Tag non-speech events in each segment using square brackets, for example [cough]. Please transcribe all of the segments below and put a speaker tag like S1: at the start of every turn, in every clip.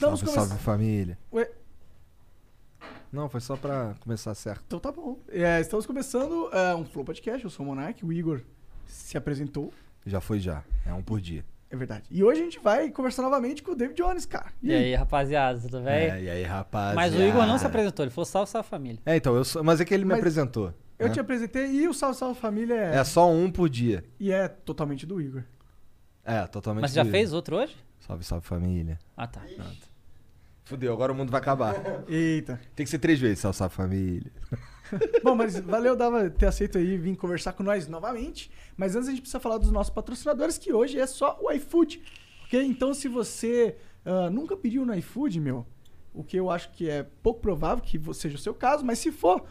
S1: Estamos
S2: salve,
S1: começando.
S2: salve família.
S1: Ué,
S2: Não, foi só pra começar certo.
S1: então tá bom. É, estamos começando é, um Flow Podcast. Eu sou o Monark. O Igor se apresentou.
S2: Já foi já. É um por dia.
S1: É verdade. E hoje a gente vai conversar novamente com o David Jones, cara.
S3: E aí, rapaziada, tudo bem?
S2: É, e aí, rapaz.
S3: Mas o Igor não se apresentou, ele falou salve, salve família.
S2: É, então, eu sou... mas é que ele me
S1: Mas
S2: apresentou.
S1: Eu
S2: né?
S1: te apresentei e o Salve Salve Família é,
S2: É só um por dia.
S1: e é totalmente do Igor.
S2: É, totalmente.
S3: Mas já fez outro hoje?
S2: Salve, salve família.
S3: Ah, tá.
S2: Fudeu, agora o mundo vai acabar.
S1: Eita.
S2: Tem que ser três vezes, salve família. [laughs]
S1: Bom, mas valeu Dava, ter aceito aí vir conversar com nós novamente. Mas antes a gente precisa falar dos nossos patrocinadores, que hoje é só o iFood. Ok? Então, se você ah, nunca pediu no iFood, meu, o que eu acho que é pouco provável que seja o seu caso, mas se for,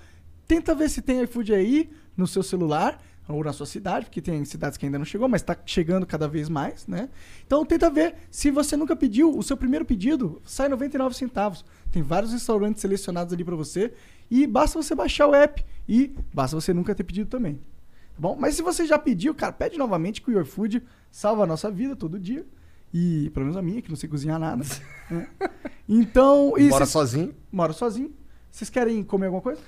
S1: tenta ver se tem iFood aí no seu celular ou na sua cidade, porque tem cidades que ainda não chegou, mas está chegando cada vez mais, né? Então tenta ver, se você nunca pediu, o seu primeiro pedido sai 99 centavos. Tem vários restaurantes selecionados ali para você e basta você baixar o app e basta você nunca ter pedido também. Tá bom? Mas se você já pediu, cara, pede novamente que o Your Food salva a nossa vida todo dia. E pelo menos a minha, que não sei cozinhar nada. né? [laughs] Então,
S2: Mora
S1: vocês-
S2: sozinho?
S1: Moro sozinho. Vocês querem comer alguma coisa?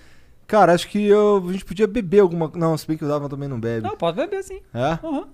S2: Cara, acho que eu- a gente podia beber alguma... Não, se bem que o Dava também não bebe.
S3: Não, pode beber sim.
S2: É?
S3: Aham.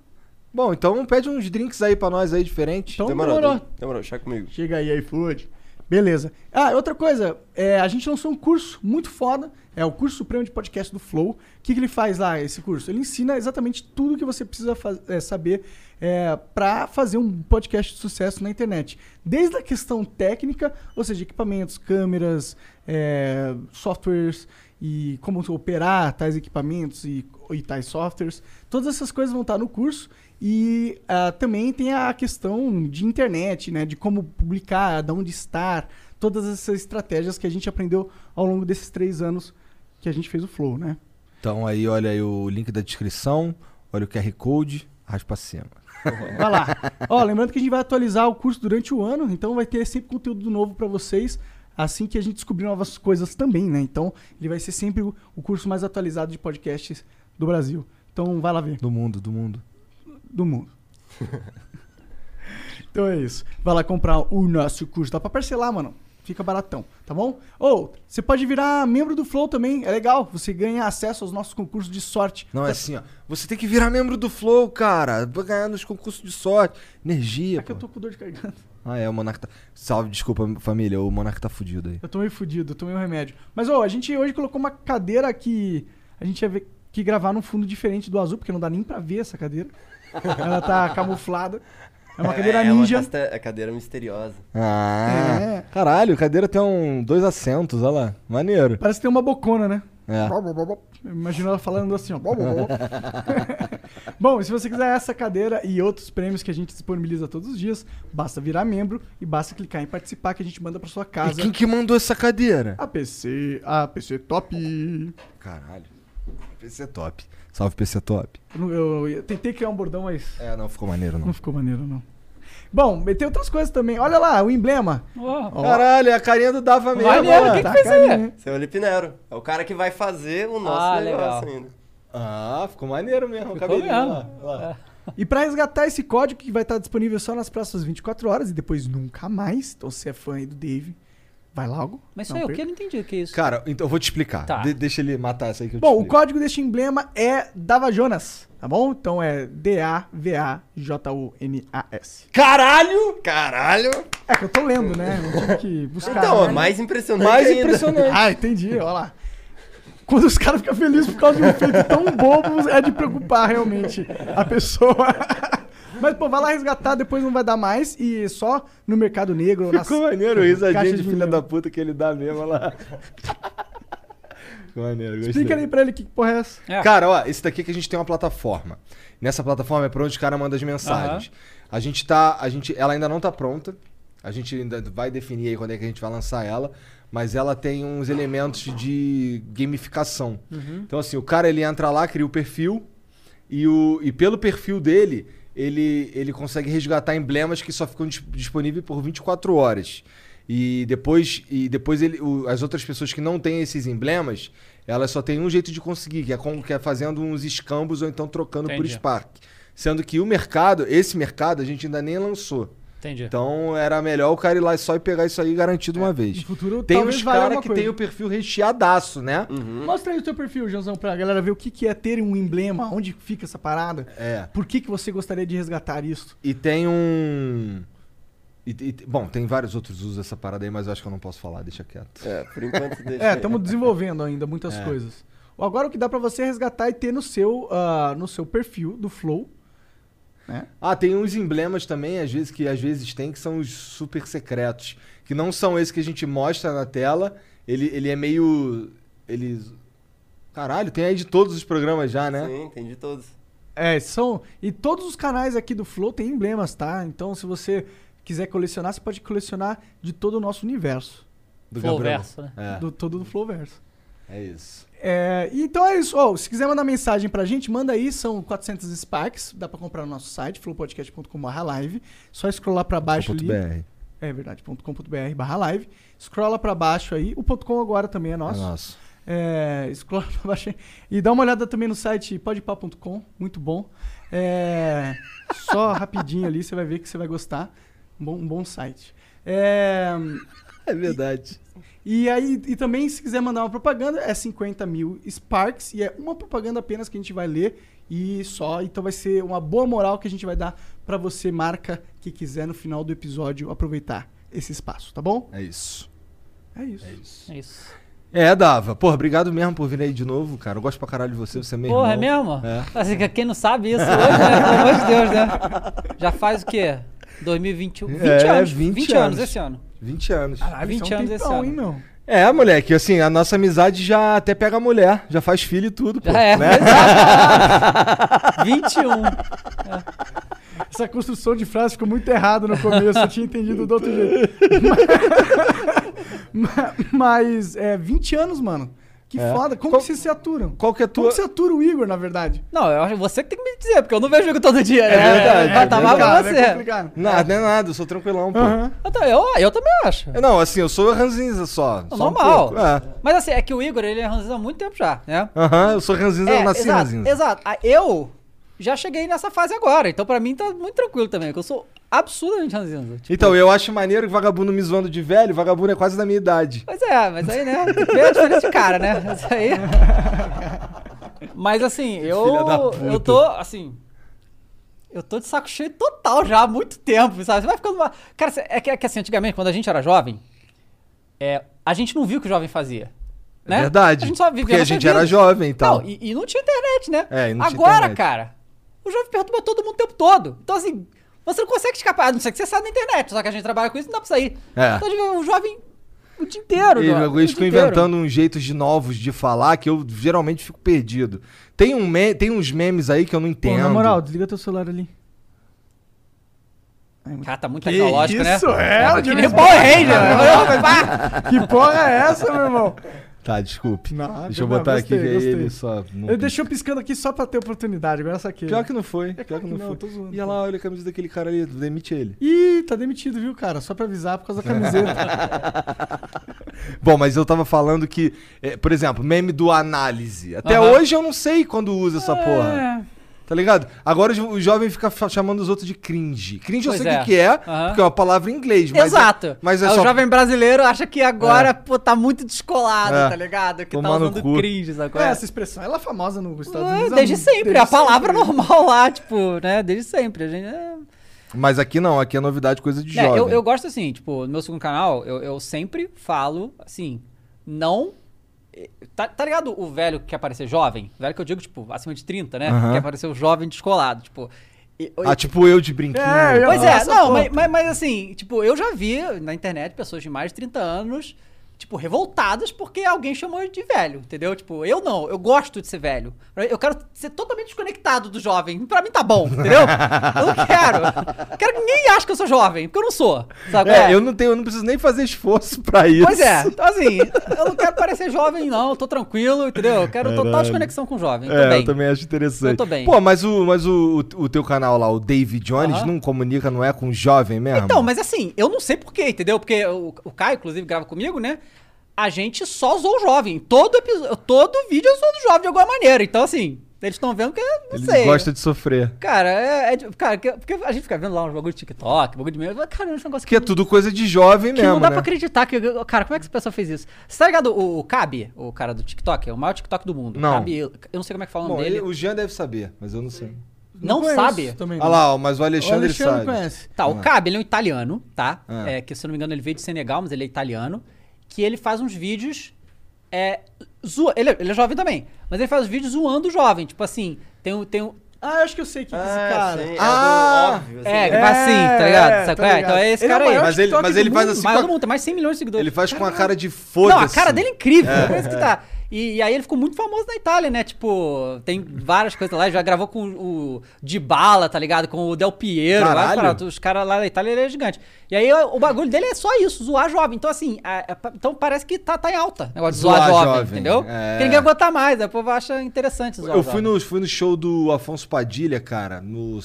S2: Bom, então pede uns drinks aí pra nós aí, diferentes.
S1: Então
S4: Demorou,
S1: demorou.
S4: de- demorou, chega comigo.
S1: Chega aí, iFood. Beleza. Ah, outra coisa, é, a gente lançou um curso muito foda, é o curso supremo de podcast do Flow. O que, que ele faz lá, esse curso? Ele ensina exatamente tudo que você precisa faz- é, saber é, para fazer um podcast de sucesso na internet. Desde a questão técnica, ou seja, equipamentos, câmeras, é, softwares e como operar tais equipamentos e, e tais softwares. Todas essas coisas vão estar no curso. E ah, também tem a questão de internet, né? De como publicar, de onde estar, todas essas estratégias que a gente aprendeu ao longo desses três anos que a gente fez o Flow, né?
S2: Então aí, olha aí o link da descrição, olha o QR Code, raspa cima. [laughs]
S1: Vai lá. Ó, lembrando que a gente vai atualizar o curso durante o ano, então vai ter sempre conteúdo novo para vocês, assim que a gente descobrir novas coisas também, né? Então, ele vai ser sempre o, curso mais atualizado de podcasts do Brasil. Então, vai lá ver.
S2: Do mundo, do mundo.
S1: do mundo. [laughs] então é isso. Vai lá comprar o nosso curso. Dá pra parcelar, mano. Fica baratão, tá bom? Ou, você pode virar membro do Flow também. É legal. Você ganha acesso aos nossos concursos de sorte.
S2: Não, é assim, ó. Você tem que virar membro do Flow, cara. Pra ganhar nos concursos de sorte. Energia,
S1: É que eu
S2: pô.
S1: tô com dor de garganta.
S2: Ah, é, o Monarca tá... Salve, desculpa, família. O Monarca tá fudido aí.
S1: Eu tô meio fudido, eu tomei um remédio. Mas, ó, a gente hoje colocou uma cadeira que a gente ia ver que gravar num fundo diferente do azul, porque não dá nem pra ver essa cadeira. [laughs] Ela tá camuflada. É uma cadeira
S4: é
S1: ninja.
S4: Uma é cadeira misteriosa.
S2: Ah,
S1: É.
S2: caralho, a cadeira tem um, dois assentos, olha lá. Maneiro.
S1: Parece que tem uma bocona, né?
S2: É.
S1: Imagina ela falando assim, ó. [laughs] Bom, e se você quiser essa cadeira e outros prêmios que a gente disponibiliza todos os dias, basta virar membro e basta clicar em participar que a gente manda pra sua
S2: E
S1: casa.
S2: quem que mandou essa cadeira?
S1: A PC, a PC top.
S2: Caralho. PC top. Salve, PC top.
S1: Eu, eu- eu tentei criar um bordão, mas
S2: É, não ficou maneiro, não.
S1: não ficou maneiro, não. Bom, tem outras coisas também. Olha lá, o emblema.
S3: Ó,
S2: Caralho, é a carinha do Dava mesmo.
S3: Maneiro,
S2: ó.
S3: que que
S1: tá
S3: fez aí?
S1: carinha.
S4: Seu Felipe Nero. É o cara que vai fazer o nosso
S3: Ah,
S4: negócio
S3: legal.
S4: ainda.
S2: Ah, ficou maneiro mesmo.
S3: Ficou mesmo.
S2: lá, lá.
S1: E pra resgatar esse código que vai estar disponível só nas próximas 24 horas e depois nunca mais. Então, se é fã aí do Dave, vai logo.
S3: Mas isso aí, o que? Eu não entendi o que é isso.
S2: Cara, então eu vou te explicar.
S3: Tá.
S2: De- deixa ele matar essa aí que eu te
S1: Bom, o código deste emblema é Dava Jonas, tá bom? Então é D-A-V-A-J-U-N-A-S.
S2: Caralho!
S4: Caralho!
S1: É que eu tô lendo, né? Não tive que buscar.
S4: Então,
S1: né?
S4: é mais impressionante
S2: Mais
S4: ainda.
S2: impressionante.
S1: Ah, entendi, olha lá. Quando os caras ficam felizes por causa de um feito tão bobo, é de preocupar realmente a pessoa. [laughs] Mas, pô, vai lá resgatar, depois não vai dar mais. E só no mercado negro. ou nas-
S2: Ficou maneiro isso, a gente,
S1: de
S2: filha da puta que ele dá mesmo lá. [laughs] Ficou maneiro, gostei.
S1: Explica aí pra ele que porra é essa.
S3: É.
S2: Cara, ó, esse daqui que a gente tem uma plataforma. Nessa plataforma é pra onde os caras mandam as mensagens. A gente tá. A gente, ela ainda não tá pronta. A gente ainda vai definir aí quando é que a gente vai lançar ela. Mas ela tem uns elementos de gamificação. Então, assim, o cara ele entra lá, cria o perfil. E, o, e pelo perfil dele, ele, ele consegue resgatar emblemas que só ficam dis- disponíveis por 24 horas. E depois, e depois ele, o- as outras pessoas que não têm esses emblemas, elas só têm um jeito de conseguir, que é, com- que é fazendo uns escambos ou então trocando por
S3: Entendi.
S2: Spark. Sendo que o mercado, esse mercado, a gente ainda nem lançou.
S3: Entendi.
S2: Então era melhor o cara ir lá só e pegar isso aí garantido uma vez.
S1: No futuro,
S2: Tem uns caras que
S1: coisa.
S2: tem o perfil recheadaço, né?
S1: Mostra aí o teu perfil, Joãozão, pra galera ver o que, que é ter um emblema, onde fica essa parada.
S2: É.
S1: Por que, que você gostaria de resgatar isso?
S2: E tem um. E- e- bom, tem vários outros usos dessa parada aí, mas eu acho que eu não posso falar, deixa quieto.
S4: É, por enquanto deixa.
S1: É, estamos desenvolvendo ainda muitas
S2: É.
S1: coisas. Agora o que dá pra você é resgatar e ter no seu, ah, no seu perfil do Flow. Né?
S2: Ah, tem uns emblemas também, às vezes, que às vezes tem, que são os super secretos. Que não são esses que a gente mostra na tela. Ele, ele é meio. Ele. Caralho, tem aí de todos os programas já, né?
S4: Sim, entendi todos.
S1: É, são. E todos os canais aqui do Flow têm emblemas, tá? Então, se você quiser colecionar, você pode colecionar de todo o nosso universo.
S2: Do.
S3: Flowverso, né?
S2: É,
S1: Do, todo do Flowverso.
S2: é isso.
S1: É, então é isso. Ó, se quiser mandar mensagem pra gente, manda aí. São 400 Sparks. Dá pra comprar no nosso site, flowpodcast.com.br live. Só scrollar pra baixo ali.
S2: .br.
S1: É verdade, .com.br barra live. Scrolla pra baixo aí. O .com agora também é nosso.
S2: É nosso.
S1: É, scrolla [laughs] pra baixo aí. E dá uma olhada também no site podpah.com. Muito bom. É, só rapidinho ali, você vai ver que você vai gostar. Um bom, um bom site. É, [laughs]
S2: É verdade.
S1: e aí, e também, se quiser mandar uma propaganda, é 50 mil Sparks. E é uma propaganda apenas que a gente vai ler e só. Então vai ser uma boa moral que a gente vai dar pra você, marca que quiser no final do episódio aproveitar esse espaço, tá bom?
S2: É isso.
S1: É isso.
S2: É isso.
S3: É isso.
S2: É, Dava. Porra, obrigado mesmo por vir aí de novo, cara. Eu gosto pra caralho de você, você é meu
S3: Porra, é
S2: irmão.
S3: mesmo?
S2: É.
S3: Assim, que quem não sabe isso hoje, né? Pelo amor de Deus, né? Já faz o quê? 2021? 20
S2: É,
S3: anos.
S2: 20
S3: 20, anos.
S2: anos.
S3: esse ano.
S2: 20 anos.
S1: Caralho,
S3: 20
S1: isso é um
S3: anos esse ano.
S1: hein, meu?
S2: É, moleque, assim, a nossa amizade já até pega a mulher, já faz filho e tudo, pô.
S3: Já é.
S2: né?
S3: exato. [laughs] 21.
S1: Essa construção de frase ficou muito errada no começo, eu tinha entendido do outro jeito. [laughs] [laughs] Mas, mas é 20 anos, mano. Que
S2: É.
S1: foda. Como
S2: Qual-
S1: que vocês se aturam?
S2: Qual que é
S1: Como
S2: tua...
S1: que você atura o Igor, na verdade?
S3: Não, eu acho você que tem que me dizer, porque eu não vejo jogo todo dia, né?
S2: É verdade,
S3: Vai
S2: é
S3: tá mal pra você.
S1: É complicado.
S2: Nada, não é nada, eu sou tranquilão, pô.
S1: Aham.
S3: Eu, eu, eu também acho.
S2: É, Não, assim, eu sou ranzinza só. só um
S3: Normal.
S2: pouco, É.
S3: Mas assim, é que o Igor, ele é ranzinza há muito tempo já, né?
S2: Aham, eu sou ranzinza, eu nasci
S3: exato,
S2: ranzinza.
S3: exato. Ah, Eu já cheguei nessa fase agora, então pra mim tá muito tranquilo também, que eu sou absurdamente ranzinza. Tipo,
S2: Então, eu acho maneiro que vagabundo me zoando de velho, vagabundo é quase da minha idade.
S3: Pois é, mas aí, né? Vê a diferença de cara, né? Isso aí. [laughs] Mas assim, eu. Eu tô, assim. Eu tô de saco cheio total já há muito tempo, sabe? Você vai ficando. Uma... Cara, é que, é que assim, antigamente, quando a gente era jovem, é, a gente não viu o que o jovem fazia.
S2: É
S3: Né?
S2: verdade.
S3: A gente só vivia
S2: porque a gente era
S3: vidas.
S2: jovem e tal.
S3: Não, e, e não tinha internet, né?
S2: É, e não tinha
S3: Agora,
S2: internet.
S3: cara, o jovem perturba todo mundo o tempo todo. Então, assim, você não consegue escapar, a não ser que você saia da internet. Só que a gente trabalha com isso, não dá pra sair.
S2: É.
S3: Então, o jovem o dia inteiro,
S2: E
S3: o
S2: eles ficam inventando uns jeitos de novos de falar que eu geralmente fico perdido. Tem, um me- tem uns memes aí que eu não
S1: Pô,
S2: entendo.
S1: na moral, desliga teu celular ali.
S3: Cara, tá muito
S1: Que
S3: tecnológico,
S1: isso,
S3: né?
S1: é, o
S3: que
S1: Jimmy
S3: nem
S1: Smith.
S3: Power Ranger. [laughs] né? Pá!
S1: Que porra é essa, meu irmão?
S2: Tá, desculpe.
S1: Não,
S2: Deixa eu
S1: não,
S2: botar
S1: gostei,
S2: aqui
S1: gostei.
S2: ele só. Não...
S1: Ele deixou piscando aqui só pra ter oportunidade, agora essa aqui.
S2: Pior que não foi.
S1: É
S2: pior que não
S1: não,
S2: foi.
S1: eu zoando,
S2: E olha lá, olha a camisa daquele cara ali, demite ele.
S1: Ih, tá demitido, viu, cara? Só pra avisar por causa da camiseta. [laughs]
S2: Bom, mas eu tava falando que, é, por exemplo, meme do análise. Até
S3: Aham.
S2: hoje eu não sei quando usa essa porra.
S3: É.
S2: Tá ligado? Agora o jo- o jovem fica chamando os outros de cringe. Cringe eu
S3: Pois
S2: sei o
S3: é.
S2: que que é,
S3: Aham.
S2: porque é uma palavra em inglês. Mas
S3: Exato.
S2: É, mas é
S3: Aí
S2: só...
S3: O jovem brasileiro acha que agora,
S2: É.
S3: pô, tá muito descolado,
S2: É.
S3: tá ligado? Que
S2: Tomar
S3: tá usando cringe, sacou?
S1: é, essa expressão, ela é famosa nos Estados
S3: É,
S1: Unidos.
S3: desde sempre,
S1: desde
S3: a palavra
S1: sempre.
S3: normal lá, tipo, né? Desde sempre. A gente, é...
S2: Mas aqui não, aqui é novidade, coisa de
S3: É,
S2: jovem.
S3: eu, eu gosto assim, tipo, no meu segundo canal, eu, eu sempre falo assim, não. Tá, tá ligado o velho que quer parecer jovem? O velho que eu digo, tipo, acima de 30, né?
S2: Aham.
S3: Quer parecer o jovem descolado. Tipo,
S2: Ah, tipo eu de brinquinho.
S1: É,
S3: Pois é, não, mas, mas, mas assim, tipo, eu já vi na internet pessoas de mais de 30 anos, tipo, revoltadas porque alguém chamou de velho, entendeu? Tipo, eu não, eu gosto de ser velho. Eu quero ser totalmente desconectado do jovem. Pra mim tá bom, entendeu? Eu não quero. Quero que ninguém ache que eu sou jovem, porque eu não sou. Sabe?
S2: É, eu não tenho, eu não preciso nem fazer esforço pra isso.
S3: Pois é, então assim, eu não quero parecer jovem, não, eu tô tranquilo, entendeu? Eu quero total desconexão com o jovem.
S2: É,
S3: bem.
S2: eu também acho interessante.
S3: Eu tô bem.
S2: Pô, mas o, mas o, o, teu canal lá, o David Jones,
S3: Aham.
S2: não comunica, não é com jovem mesmo?
S3: Então, mas assim, eu não sei porquê, entendeu? Porque o, o Caio, inclusive, grava comigo, né? A gente só zoou o jovem. Todo episódio, todo vídeo eu sou do jovem de alguma maneira. Então, assim, eles estão vendo que eu não
S2: Ele
S3: sei.
S2: gosta de sofrer.
S3: Cara, é, é cara, que- porque a gente fica vendo lá uns bagulho de TikTok, bagulho de meio. Cara, esse negócio
S2: Que é tudo coisa de jovem
S3: que
S2: mesmo,
S3: não dá
S2: né?
S3: pra acreditar que. Cara, como é que essa pessoa fez isso? Você tá ligado o, o Cabe, o cara do TikTok? É o maior TikTok do mundo.
S2: Não.
S3: Cabe, eu não sei como é que fala o nome
S2: ele-
S3: dele.
S2: o Jean deve saber, mas eu não sei.
S3: Não
S1: conheço
S3: sabe?
S1: Também,
S2: Olha
S1: não.
S2: lá, mas o
S1: O
S2: Alexandre,
S1: Alexandre
S2: sabe.
S1: conhece.
S3: Tá, o
S2: Ah.
S3: Cabe, ele é um italiano, tá?
S2: Ah.
S3: É, que se eu não me engano ele veio de Senegal, mas ele é italiano. Que ele faz uns vídeos. É, zoa, ele, é- ele é jovem também, mas ele faz os vídeos zoando o jovem. Tipo assim, tem um. Tem um
S1: Ah, eu acho que eu sei quem é esse cara.
S4: sim, é
S2: Ah,
S4: do óbvio. assim,
S3: é, que faz assim, tá ligado?
S1: É,
S3: Sabe
S1: tá
S3: qual é?
S1: ligado.
S3: Então é esse
S1: Ele é
S3: cara aí.
S2: Mas ele, mas ele faz assim.
S3: Maior
S2: com
S3: do mundo, tem mais de 100 milhões de seguidores.
S2: Ele faz com a cara de
S3: Não,
S2: foda-se.
S3: a cara dele é incrível, por isso que tá. E, e aí ele ficou muito famoso na Itália, né? Tipo, tem várias coisas lá. Já gravou com o Di Bala, tá ligado? Com o Del Piero. paradas. Os caras lá da Itália, ele é gigante. E aí o, bagulho dele é só isso, zoar jovem. Então, assim, a- a- então parece que tá, tá em alta o negócio de zoar,
S2: Zoar
S3: jovem,
S2: jovem,
S3: entendeu?
S2: é.
S3: Porque ninguém aguenta mais, aí o povo acha interessante zoar
S2: Eu fui
S3: jovem.
S2: no, fui no show do Afonso Padilha, cara, no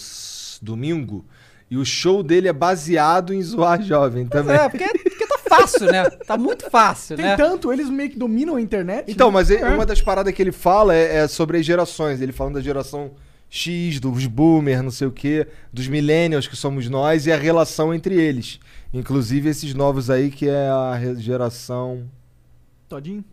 S2: domingo. E o show dele é baseado em zoar jovem também.
S3: É, porque, [laughs] fácil, né? Tá muito fácil,
S1: Tem
S3: né?
S1: tanto, eles meio que dominam a internet.
S2: Então,
S1: né?
S2: mas ele-
S1: É.
S2: uma das paradas que ele fala é, é sobre as gerações. Ele falando da geração X, dos boomers, não sei o quê, dos millennials que somos nós e a relação entre eles. Inclusive esses novos aí que é a geração.
S1: Todinho.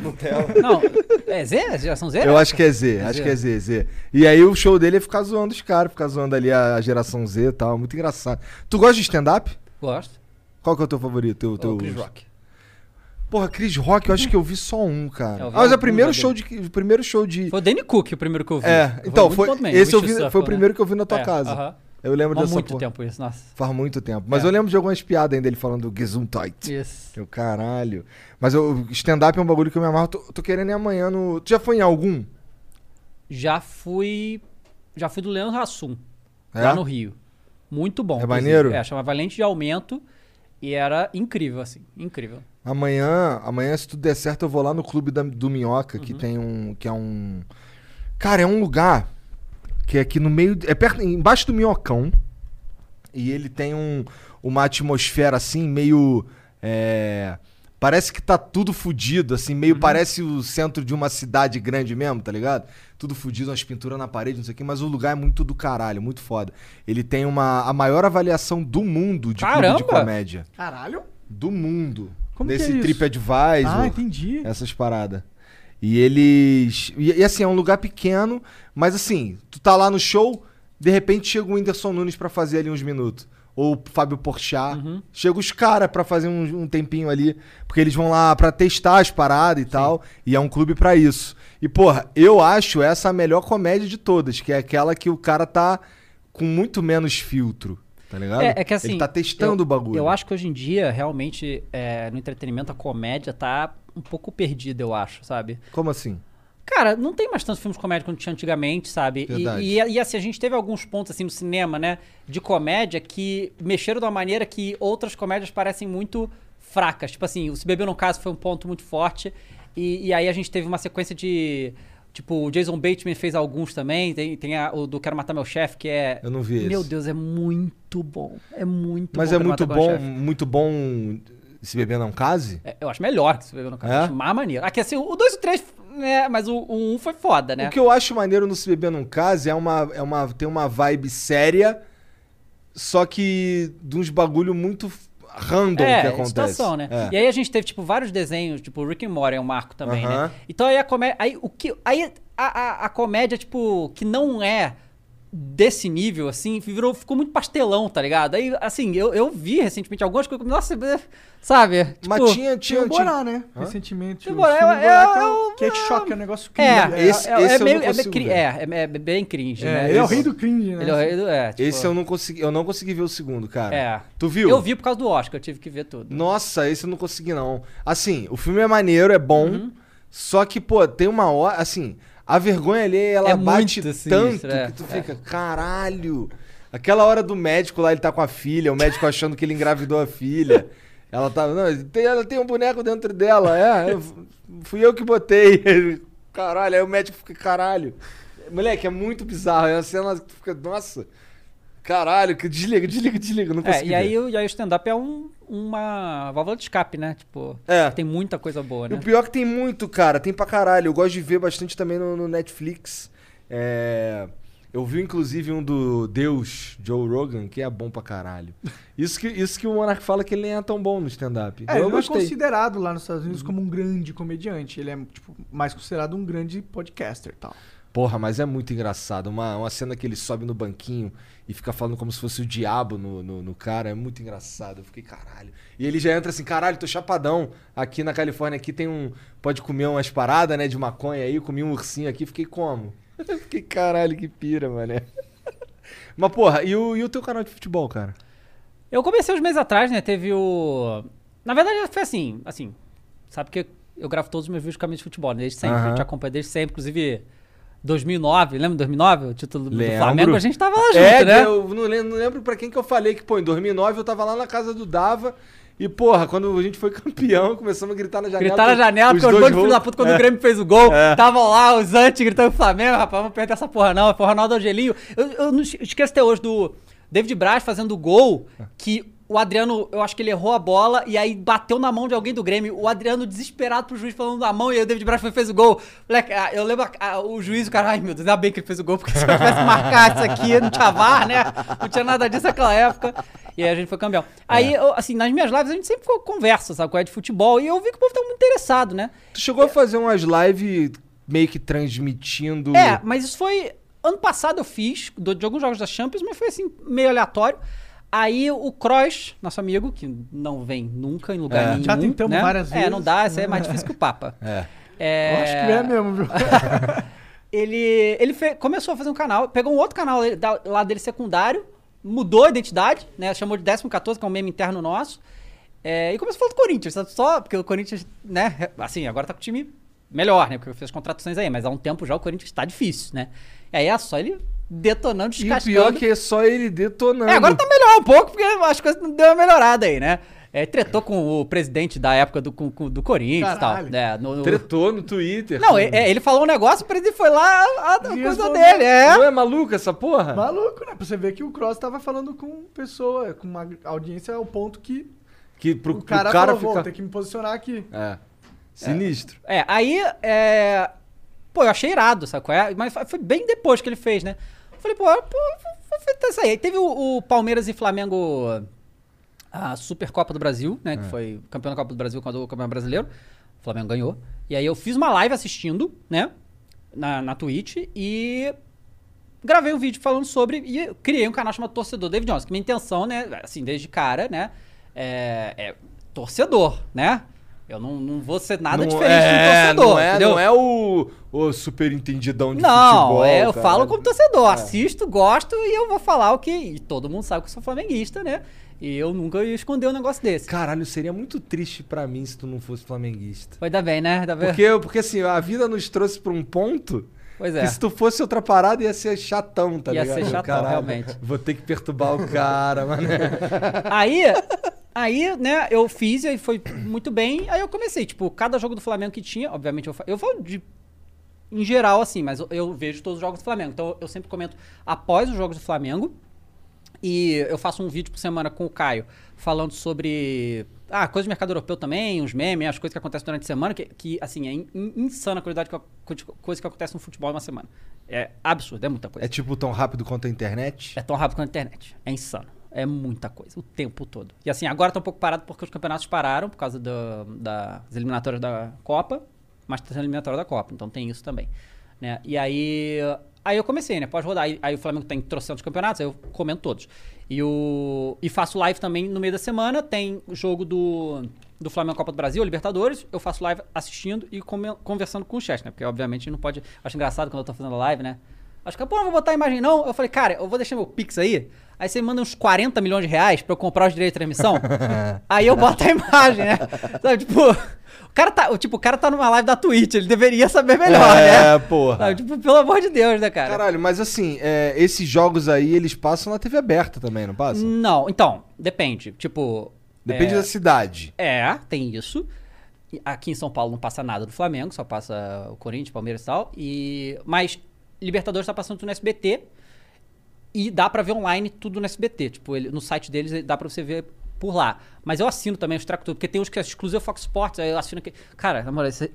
S4: Nutella. [laughs]
S3: Não, é Z? Geração Z?
S2: Eu acho que é Z,
S3: É
S2: acho
S3: Z.
S2: que é Z, Z. E aí o show dele é ficar zoando os caras, ficar zoando ali a, a geração Z e tal. Muito engraçado. Tu gosta de stand-up?
S3: Gosto.
S2: Qual que é o teu favorito? Teu, teu...
S3: O Chris Rock.
S2: Porra, Chris Rock, eu acho que eu vi só um, cara.
S3: É,
S2: Ah, mas é o primeiro
S3: dele.
S2: show de. O primeiro show de.
S3: Foi o Danny Cook o primeiro que eu vi.
S2: É,
S3: Foi
S2: então, foi.
S3: também,
S2: Esse eu vi,
S3: Circle,
S2: foi o
S3: né?
S2: primeiro que eu vi na tua
S3: É,
S2: casa.
S3: aham.
S2: Eu lembro dessa
S3: muito
S2: porra.
S3: tempo isso, nossa.
S2: Faz muito tempo. Mas
S3: É.
S2: eu lembro de algumas piadas ainda, ele falando Gesundheit.
S3: Isso.
S2: Eu, caralho. Mas o stand-up é um bagulho que eu me amarro. Tô, tô querendo ir amanhã no. Tu já foi em algum?
S3: Já fui. Já fui do Leandro Hassum,
S2: É?
S3: lá no Rio. Muito bom.
S2: É maneiro?
S3: É, chama Valente de Aumento. E era incrível, assim. Incrível.
S2: Amanhã, amanhã, se tudo der certo, eu vou lá no Clube da- do Minhoca,
S3: Uhum.
S2: que tem um. Que é um. Cara, é um lugar que é aqui no meio. É perto, embaixo do Minhocão. E ele tem um, uma atmosfera assim, meio. é, parece que tá tudo fudido, assim, meio
S3: Uhum.
S2: parece o centro de uma cidade grande mesmo, tá ligado? Tudo fudido, umas pinturas na parede, não sei o quê, mas o lugar é muito do caralho, muito foda. Ele tem uma, a maior avaliação do mundo de clube de
S3: Caramba!
S2: comédia.
S1: Caralho.
S2: Do mundo.
S1: Como que
S2: Nesse
S1: é?
S2: TripAdvisor,
S1: Ah, entendi.
S2: essas paradas. E eles. E, e assim, é um lugar pequeno, mas assim, tu tá lá no show, de repente chega o Whindersson Nunes pra fazer ali uns minutos. Ou o Fábio Porchat.
S3: Uhum.
S2: Chega os caras pra fazer um, um tempinho ali. Porque eles vão lá pra testar as paradas e tal. E é um clube pra isso. E, porra, eu acho essa a melhor comédia de todas, que é aquela que o cara tá com muito menos filtro. Tá ligado?
S3: É, é que assim.
S2: Ele tá testando
S3: eu,
S2: o bagulho.
S3: Eu acho que hoje em dia, realmente, é, no entretenimento, a comédia tá um pouco perdida, eu acho, sabe?
S2: Como assim?
S3: Cara, não tem mais tantos filmes de comédia quanto tinha antigamente, sabe? E,
S2: Verdade.
S3: e, e, assim, a gente teve alguns pontos assim no cinema, né? De comédia que mexeram de uma maneira que outras comédias parecem muito fracas. Tipo assim, o Se Bebeu no Caso foi um ponto muito forte. E, e aí a gente teve uma sequência de. Tipo, o Jason Bateman fez alguns também. Tem, tem a- o do Quero Matar Meu Chefe, que é.
S2: Eu não vi
S3: Meu
S2: esse.
S3: Deus, é muito bom. É muito
S2: Mas
S3: bom.
S2: é
S3: Quero
S2: muito bom, muito bom se beber não case?
S3: É, eu acho melhor que Se Bebeu no Caso.
S2: É?
S3: Eu acho mais maneiro. Aqui, assim, o 2 e o 3, né? Mas o 1 um foi foda, né?
S2: O que eu acho maneiro no Se Beber Não Case é uma, é uma, tem uma vibe séria, só que de uns bagulho muito random
S3: é,
S2: que acontece.
S3: situação, né?
S2: É.
S3: E aí a gente teve, tipo, vários desenhos, tipo, Rick and Morty é um marco também,
S2: Aham.
S3: né? Então aí a comédia. Aí, o que, aí a, a, a comédia, tipo, que não é desse nível, assim, virou, ficou muito pastelão, tá ligado? Aí, assim, eu, eu vi recentemente algumas coisas, nossa, sabe? Tipo,
S2: Mas tinha,
S1: Tinha
S2: tinha.
S1: Borá, né?
S2: Hã?
S1: Recentemente. O
S3: o Borá,
S1: filme
S3: é-
S1: Borá, que
S3: é-
S1: é,
S3: é
S1: o- que é que choque, é um negócio
S3: É,
S1: cringe.
S3: é,
S2: Esse-
S3: é,
S2: esse
S3: é
S2: eu
S3: meio,
S2: não
S3: é,
S2: consigo
S3: é, é, é bem cringe,
S1: É,
S3: né?
S1: ele é o
S3: Esse-
S1: rei do cringe, né?
S3: Ele é o rei do. É, tipo,
S2: Esse eu não consegui, eu não consegui ver o segundo, cara.
S3: É.
S2: Tu viu?
S3: Eu vi por causa do Oscar, eu tive que ver tudo.
S2: Nossa, esse eu não consegui não. Assim, o filme é maneiro, é bom,
S3: Uhum.
S2: só que, pô, tem uma hora, assim, a vergonha ali, ela
S3: É
S2: bate tanto
S3: sinistro, é,
S2: que tu fica, caralho. Aquela hora do médico lá, ele tá com a filha, o médico achando que ele engravidou a filha. Ela tá, não, tem, ela tem um boneco dentro dela, é, eu- fui eu que botei. [laughs] Caralho, aí o médico fica, caralho. Moleque, é muito bizarro, é uma cena que tu fica, nossa. Caralho, que desliga, desliga, desliga, não
S3: É,
S2: consegui
S3: e aí, e aí o stand-up é um, uma válvula de escape, né? Tipo,
S2: É.
S3: tem muita coisa boa,
S2: E
S3: né?
S2: o pior é que tem muito, cara. Tem pra caralho. Eu gosto de ver bastante também no, no Netflix. É, Eu vi, inclusive, um do Deus, Joe Rogan, que é bom pra caralho. [laughs] Isso que, isso que o Monark fala que ele nem é tão bom no stand-up.
S1: É,
S2: eu
S1: ele não é
S2: gostei.
S1: considerado lá nos Estados Unidos como um grande comediante. Ele é, tipo, mais considerado um grande podcaster e tal.
S2: Porra, mas é muito engraçado. Uma, uma cena que ele sobe no banquinho e fica falando como se fosse o diabo no, no, no cara. É muito engraçado. Eu fiquei, caralho. E ele já entra assim, caralho, tô chapadão. Aqui na Califórnia aqui tem um. Pode comer umas paradas, né? De maconha aí. Eu comi um ursinho aqui, fiquei como? [laughs] Fiquei, caralho, que pira, mané. [laughs] Mas, porra, e o, e o teu canal de futebol, cara?
S3: Eu comecei uns meses atrás, né? Teve o. Na verdade, foi assim, assim. Sabe que eu gravo todos os meus vídeos com camisa de futebol, né? desde sempre.
S2: Aham.
S3: Eu te acompanho desde sempre, inclusive 2009. Lembra 2009? O título do
S2: Lembro.
S3: Flamengo, a gente tava lá junto,
S2: é,
S3: né?
S2: eu não lembro, não lembro pra quem que eu falei que, pô, em 2009 eu tava lá na casa do Dava. E, porra, quando a gente foi [laughs] campeão, começamos a gritar na janela.
S3: Gritar na janela, porque os
S2: dois
S3: dois filhos da puta, quando
S2: É.
S3: o Grêmio fez o gol,
S2: É.
S3: estavam lá os antes gritando Flamengo, rapaz, vamos perder essa porra não. Foi o Ronaldo Angelinho. Eu, eu não esque- esqueço até hoje do David Braz fazendo o gol, que o Adriano, eu acho que ele errou a bola e aí bateu na mão de alguém do Grêmio. O Adriano desesperado pro juiz falando da mão e aí o David Braz foi fez o gol. Moleque, ah, eu lembro ah, o juiz, o cara, ai meu Deus, ainda bem que ele fez o gol, porque se eu tivesse marcado isso aqui, não tinha VAR, né? Não tinha nada disso naquela época. E aí a gente foi campeão. Aí, eu, assim, nas minhas lives a gente sempre ficou conversa, sabe, com é de futebol. E eu vi que o povo tá muito interessado, né?
S2: Tu chegou a fazer umas lives meio que transmitindo.
S3: É, mas isso foi. Ano passado eu fiz, de alguns jogos da Champions, mas foi assim, meio aleatório. Aí o Kroos, nosso amigo, que não vem nunca em lugar
S2: É.
S3: nenhum.
S1: Já tentamos
S3: né?
S1: várias
S3: É,
S1: vezes.
S3: não dá, isso aí é mais difícil que o Papa. [laughs]
S2: É.
S3: É,
S1: Eu acho que é mesmo, viu? [laughs]
S3: Ele, ele fe- começou a fazer um canal, pegou um outro canal lá dele secundário, mudou a identidade, né? Chamou de 14, que é um meme interno nosso. é, e começou a falar do Corinthians? Só porque o Corinthians, né? Assim, agora tá com o time melhor, né? Porque fez contratações aí, mas há um tempo já o Corinthians tá difícil, né? E aí é só ele detonando,
S2: E o
S3: descascando.
S2: pior que é só ele detonando.
S3: É, agora tá melhor um pouco, porque as coisas deu uma melhorada aí, né? É, tretou com o presidente da época do, com- com- do Corinthians e tal. Né? no- no-
S2: Tretou no Twitter.
S3: Não, é- é, ele falou um negócio, o presidente foi lá, a, a coisa dele, é.
S2: Não é maluco essa porra?
S1: Maluco, né? Pra você ver que o Cross tava falando com pessoa, com uma audiência ao ponto que
S2: Que pro,
S1: o
S2: pro
S1: cara,
S2: cara,
S1: falou, vou
S2: fica.
S1: ter que me posicionar aqui.
S2: É. Sinistro.
S3: É, aí, é... Pô, eu achei irado, sacou? É, mas foi bem depois que ele fez, né? Eu Falei, pô, pô vou tentar isso aí. Teve o, o Palmeiras e Flamengo, a Supercopa do Brasil, né? Que foi campeão da Copa do Brasil quando o campeão brasileiro. O Flamengo ganhou. E aí eu fiz uma live assistindo, né? Na, na Twitch e gravei um vídeo falando sobre e criei um canal chamado Torcedor David Jones. Que minha intenção, né? Assim, desde cara, né? É, é torcedor, né? Eu não, não vou ser nada
S2: Não
S3: diferente
S2: é,
S3: de um torcedor,
S2: Não é,
S3: entendeu?
S2: não é o, o super entendidão de
S3: Não,
S2: futebol.
S3: é, eu falo como torcedor, assisto, gosto e eu vou falar o que. E todo mundo sabe que eu sou flamenguista, né? E eu nunca ia esconder um negócio desse.
S2: Caralho, seria muito triste pra mim se tu não fosse flamenguista.
S3: Vai dar bem, né? Dá bem.
S2: Porque, porque assim, a vida nos trouxe pra um ponto
S3: Pois é.
S2: que se tu fosse outra parada ia ser chatão, tá
S3: Ia
S2: ligado?
S3: ser chatão, realmente.
S2: Vou ter que perturbar o cara, [laughs] mano.
S3: Aí, aí, né, eu fiz e foi muito bem. Aí eu comecei, tipo, cada jogo do Flamengo que tinha, obviamente eu, eu falo de em geral assim, mas eu, eu vejo todos os jogos do Flamengo. Então eu sempre comento após os jogos do Flamengo. E eu faço um vídeo por semana com o Caio falando sobre ah, coisas do mercado europeu também, os memes, as coisas que acontecem durante a semana, que, que assim, é in- in- insana a quantidade de co- coisa que acontece no futebol em uma semana. É absurdo, é muita coisa.
S2: É tipo tão rápido quanto a internet?
S3: É tão rápido quanto a internet. É insano. É muita coisa, o tempo todo. E assim, agora tá um pouco parado porque os campeonatos pararam por causa do- das eliminatórias da Copa, mas tá sendo eliminatória da Copa, então tem isso também. Né? E aí. Aí eu comecei, né? Pode rodar. Aí, aí o Flamengo tem trocentos campeonatos, aí eu comento todos. E, o, e faço live também no meio da semana. Tem o jogo do, do Flamengo Copa do Brasil, Libertadores. Eu faço live assistindo e come- conversando com o chat, né? Porque, obviamente, não pode. Acho engraçado quando eu tô fazendo live, né? Acho que, pô, não vou botar a imagem, não. Eu falei, cara, eu vou deixar meu Pix aí. Aí você manda uns 40 milhões de reais pra eu comprar os direitos de transmissão. [laughs] aí eu boto a imagem, né? Sabe, tipo, o cara tá, tipo, o cara tá numa live da Twitch, ele deveria saber melhor,
S2: É,
S3: né?
S2: porra.
S3: Sabe, tipo, pelo amor de Deus, né, cara?
S2: Caralho, mas assim, é, esses jogos aí, eles passam na TV aberta também, não passam?
S3: Não, então, depende. Tipo.
S2: Depende
S3: é,
S2: da cidade.
S3: É, tem isso. Aqui em São Paulo não passa nada do Flamengo, só passa o Corinthians, Palmeiras e tal. E... Mas Libertadores tá passando tudo no SBT. E dá pra ver online tudo no SBT. Tipo, ele, no site deles dá pra você ver por lá. Mas eu assino também os tracos tudo, porque tem uns que é exclusivo Fox Sports, aí eu assino aqui. Cara, na moral, esse-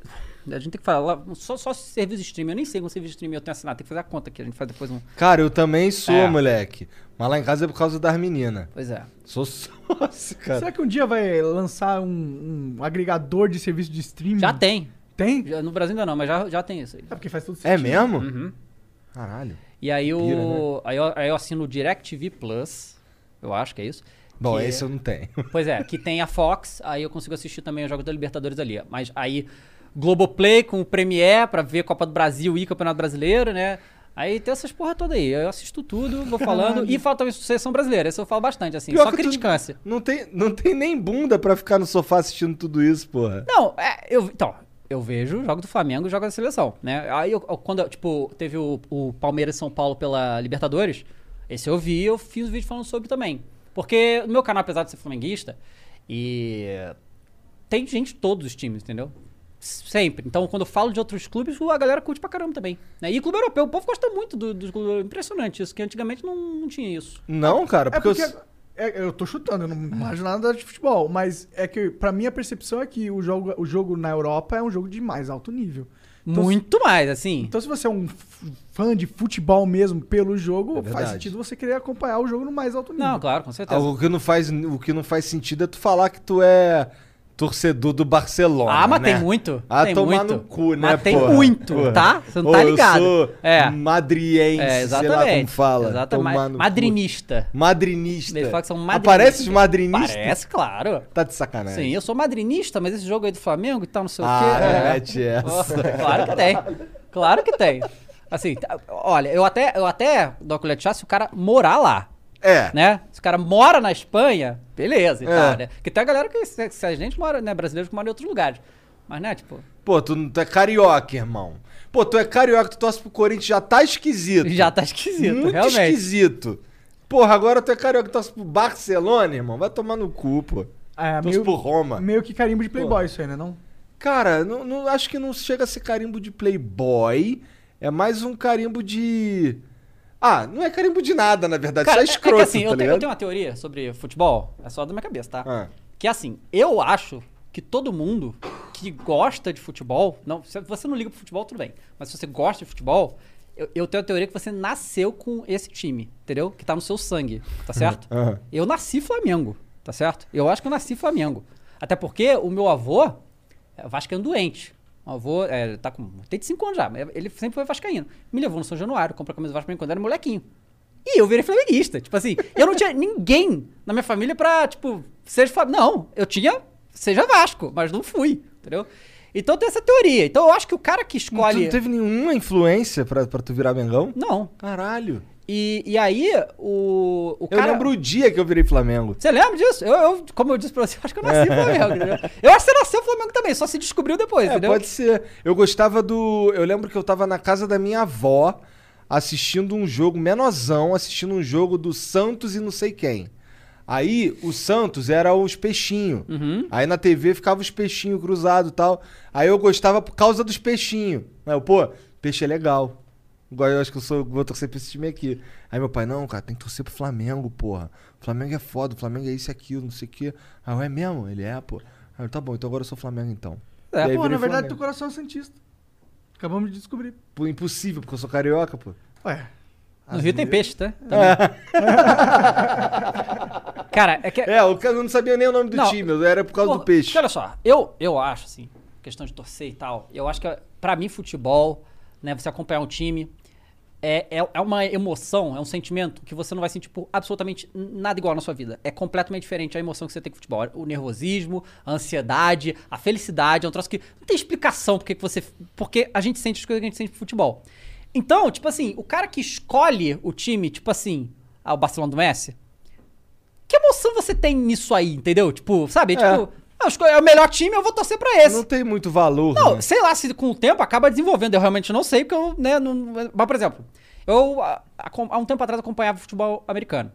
S3: a gente tem que falar. Só, só serviço de streaming. Eu nem sei qual serviço de streaming eu tenho assinado. Tem que fazer a conta aqui. A gente faz depois um.
S2: Cara, eu também sou,
S3: É.
S2: moleque. Mas lá em casa é por causa das meninas.
S3: Pois é.
S2: Sou [laughs] sócio, cara.
S1: Será que um dia vai lançar um, um agregador de serviço de streaming?
S3: Já tem.
S1: Tem?
S3: Já- no Brasil ainda não, mas já, já tem isso aí.
S1: É porque faz todo
S2: É
S1: sentido.
S2: mesmo?
S3: Uhum.
S2: Caralho.
S3: E aí, o,
S2: Pira, né?
S3: aí, eu, aí eu assino o DirecTV Plus, eu acho que é isso.
S2: Bom,
S3: Que-
S2: esse eu não tenho. [laughs]
S3: Pois é, que tem a Fox, aí eu consigo assistir também os jogos da Libertadores ali. Mas aí, Globoplay com o Premiere pra ver Copa do Brasil e Campeonato Brasileiro, né? Aí tem essas porra toda aí. Eu assisto tudo, vou falando. e falo também seleção brasileira. Isso eu falo bastante, assim.
S2: Pior
S3: só criticância.
S2: Não tem, não tem nem bunda pra ficar no sofá assistindo tudo isso, porra.
S3: Não, é, eu, então, eu vejo jogo do Flamengo e jogo da seleção, né? Aí, eu, eu- quando, tipo, teve o, o Palmeiras e São Paulo pela Libertadores, esse eu vi eu fiz um vídeo falando sobre também. Porque no meu canal, apesar de ser flamenguista, e tem gente de todos os times, entendeu? Sempre. Então, quando eu falo de outros clubes, a galera curte pra caramba também. Né? E clube europeu, o povo gosta muito do- dos clubes. Impressionante isso, que antigamente não, não tinha isso.
S2: Não, cara,
S1: É
S2: porque,
S1: porque.
S2: eu...
S1: é, eu tô chutando, eu não imagino nada de futebol, mas é que, pra mim, a percepção é que o jogo, o jogo na Europa é um jogo de mais alto nível. Então,
S3: muito mais, assim.
S1: Então, se você é um fã de futebol mesmo pelo jogo,
S2: É
S1: faz sentido você querer acompanhar o jogo no mais alto nível.
S3: Não, claro, com certeza.
S2: o que não faz o que não faz sentido é tu falar que tu é torcedor do Barcelona,
S3: Ah, mas
S2: né?
S3: tem muito.
S2: Ah,
S3: tem
S2: tomar
S3: muito.
S2: no cu, né,
S3: Mas tem
S2: porra?
S3: muito,
S2: Porra.
S3: tá? Você não
S2: Ô,
S3: tá ligado.
S2: Eu sou
S3: É.
S2: madriense,
S3: É,
S2: sei lá como fala.
S3: Exatamente.
S2: No cu.
S3: Madrinista.
S2: Madrinista.
S3: Eles falam que são madrinistas.
S2: Aparece de madrinista?
S3: Parece, claro.
S2: Tá de sacanagem.
S3: Sim, eu sou madrinista, mas esse jogo aí do Flamengo e tal, não sei
S2: Ah,
S3: o quê.
S2: é,
S3: é.
S2: mete [laughs] essa.
S3: Nossa, claro que tem. Claro que tem. Assim, tá- olha, eu até, eu até dou a colher de chá se o cara morar lá,
S2: É.
S3: né? Se o cara mora na Espanha, beleza e
S2: É.
S3: tal, né? Porque tem a galera que, se, se a gente mora, né, brasileiros que moram em outros lugares. Mas, né, tipo,
S2: Pô, tu, tu é carioca, irmão. Pô, tu é carioca, tu torce pro Corinthians, já tá esquisito.
S3: já tá esquisito,
S2: Muito
S3: realmente.
S2: esquisito. Porra, agora tu é carioca, tu torce pro Barcelona, irmão. Vai tomar no cu, pô.
S1: É,
S2: Torce
S1: meio,
S2: pro Roma.
S1: meio que carimbo de playboy isso aí, né? Não?
S2: Cara, não, não- acho que não chega a ser carimbo de playboy. É mais um carimbo de... Ah, não é carimbo de nada, na verdade.
S3: Cara,
S2: Só
S3: é-
S2: é escroto,
S3: é que assim,
S2: tá
S3: eu, te- eu tenho uma teoria sobre futebol, é só da minha cabeça, tá?
S2: Ah.
S3: Que assim, eu acho que todo mundo que gosta de futebol, não, se você não liga pro futebol, tudo bem. Mas se você gosta de futebol, eu, eu tenho a teoria que você nasceu com esse time, entendeu? Que tá no seu sangue, tá certo?
S2: Aham.
S3: Eu nasci Flamengo, tá certo? Eu acho que eu nasci Flamengo. Até porque o meu avô é vascaíno doente. O avô é, tá com 85 anos já, mas ele sempre foi vascaíno. Me levou no São Januário, comprou a camisa do Vasco pra mim quando era molequinho. E eu virei flamenguista. Tipo assim, eu não tinha ninguém na minha família pra, tipo, seja Flamengo. Não, eu tinha, seja Vasco, mas não fui, entendeu? Então tem essa teoria. Então eu acho que o cara que
S2: Tu
S3: escolhe.
S2: não teve nenhuma influência pra, pra tu virar Mengão?
S3: Não.
S2: Caralho.
S3: E, e aí, o, o
S2: Eu
S3: cara.
S2: lembro o dia que eu virei Flamengo.
S3: Você lembra disso? Eu, eu- como eu disse pra você, eu acho que eu nasci Flamengo. entendeu? Eu acho que você nasceu Flamengo também, só se descobriu depois,
S2: É,
S3: entendeu?
S2: pode ser. Eu gostava do. Eu lembro que eu tava na casa da minha avó assistindo um jogo, menorzão, assistindo um jogo do Santos e não sei quem. Aí o Santos era os peixinhos.
S3: Uhum.
S2: Aí na TV ficava os peixinhos cruzados e tal. Aí eu gostava por causa dos peixinhos. Aí eu, pô, peixe é legal. Igual eu acho que eu sou, vou torcer pra esse time aqui. Aí meu pai, não, cara, tem que torcer pro Flamengo, porra. O Flamengo é foda, o Flamengo é isso e aquilo, não sei o quê. Aí eu, é mesmo? Ele é, pô. Aí eu, tá bom, então agora eu sou Flamengo então.
S3: É,
S2: aí
S1: Pô, na verdade,
S2: Flamengo.
S1: teu coração é santista. Acabamos de descobrir.
S2: Pô, impossível, porque eu sou carioca, pô.
S1: Ué.
S3: No Rio tem peixe, tá?
S2: É, [laughs]
S3: Cara, é que.
S2: é o cara não sabia nem o nome do
S3: Não.
S2: time, era por causa
S3: Pô,
S2: do peixe.
S3: Olha só, eu, eu acho, assim, questão de torcer e tal, eu acho que, pra mim, futebol, né, você acompanhar um time, é, é, é uma emoção, é um sentimento que você não vai sentir por absolutamente nada igual na sua vida. É completamente diferente a emoção que você tem com o futebol. O nervosismo, a ansiedade, a felicidade, é um troço que não tem explicação porque que você. Porque a gente sente as coisas que a gente sente no futebol. Então, tipo assim, o cara que escolhe o time, tipo assim, ah, o Barcelona do Messi, que emoção você tem nisso aí, entendeu? Tipo, sabe? Tipo, eu escolhi- é o melhor time, eu vou torcer pra esse.
S2: Não tem muito valor.
S3: Não,
S2: né?
S3: sei lá se com o tempo acaba desenvolvendo. Eu realmente não sei, porque eu, né, não... Mas, por exemplo, eu há, um tempo atrás acompanhava futebol americano.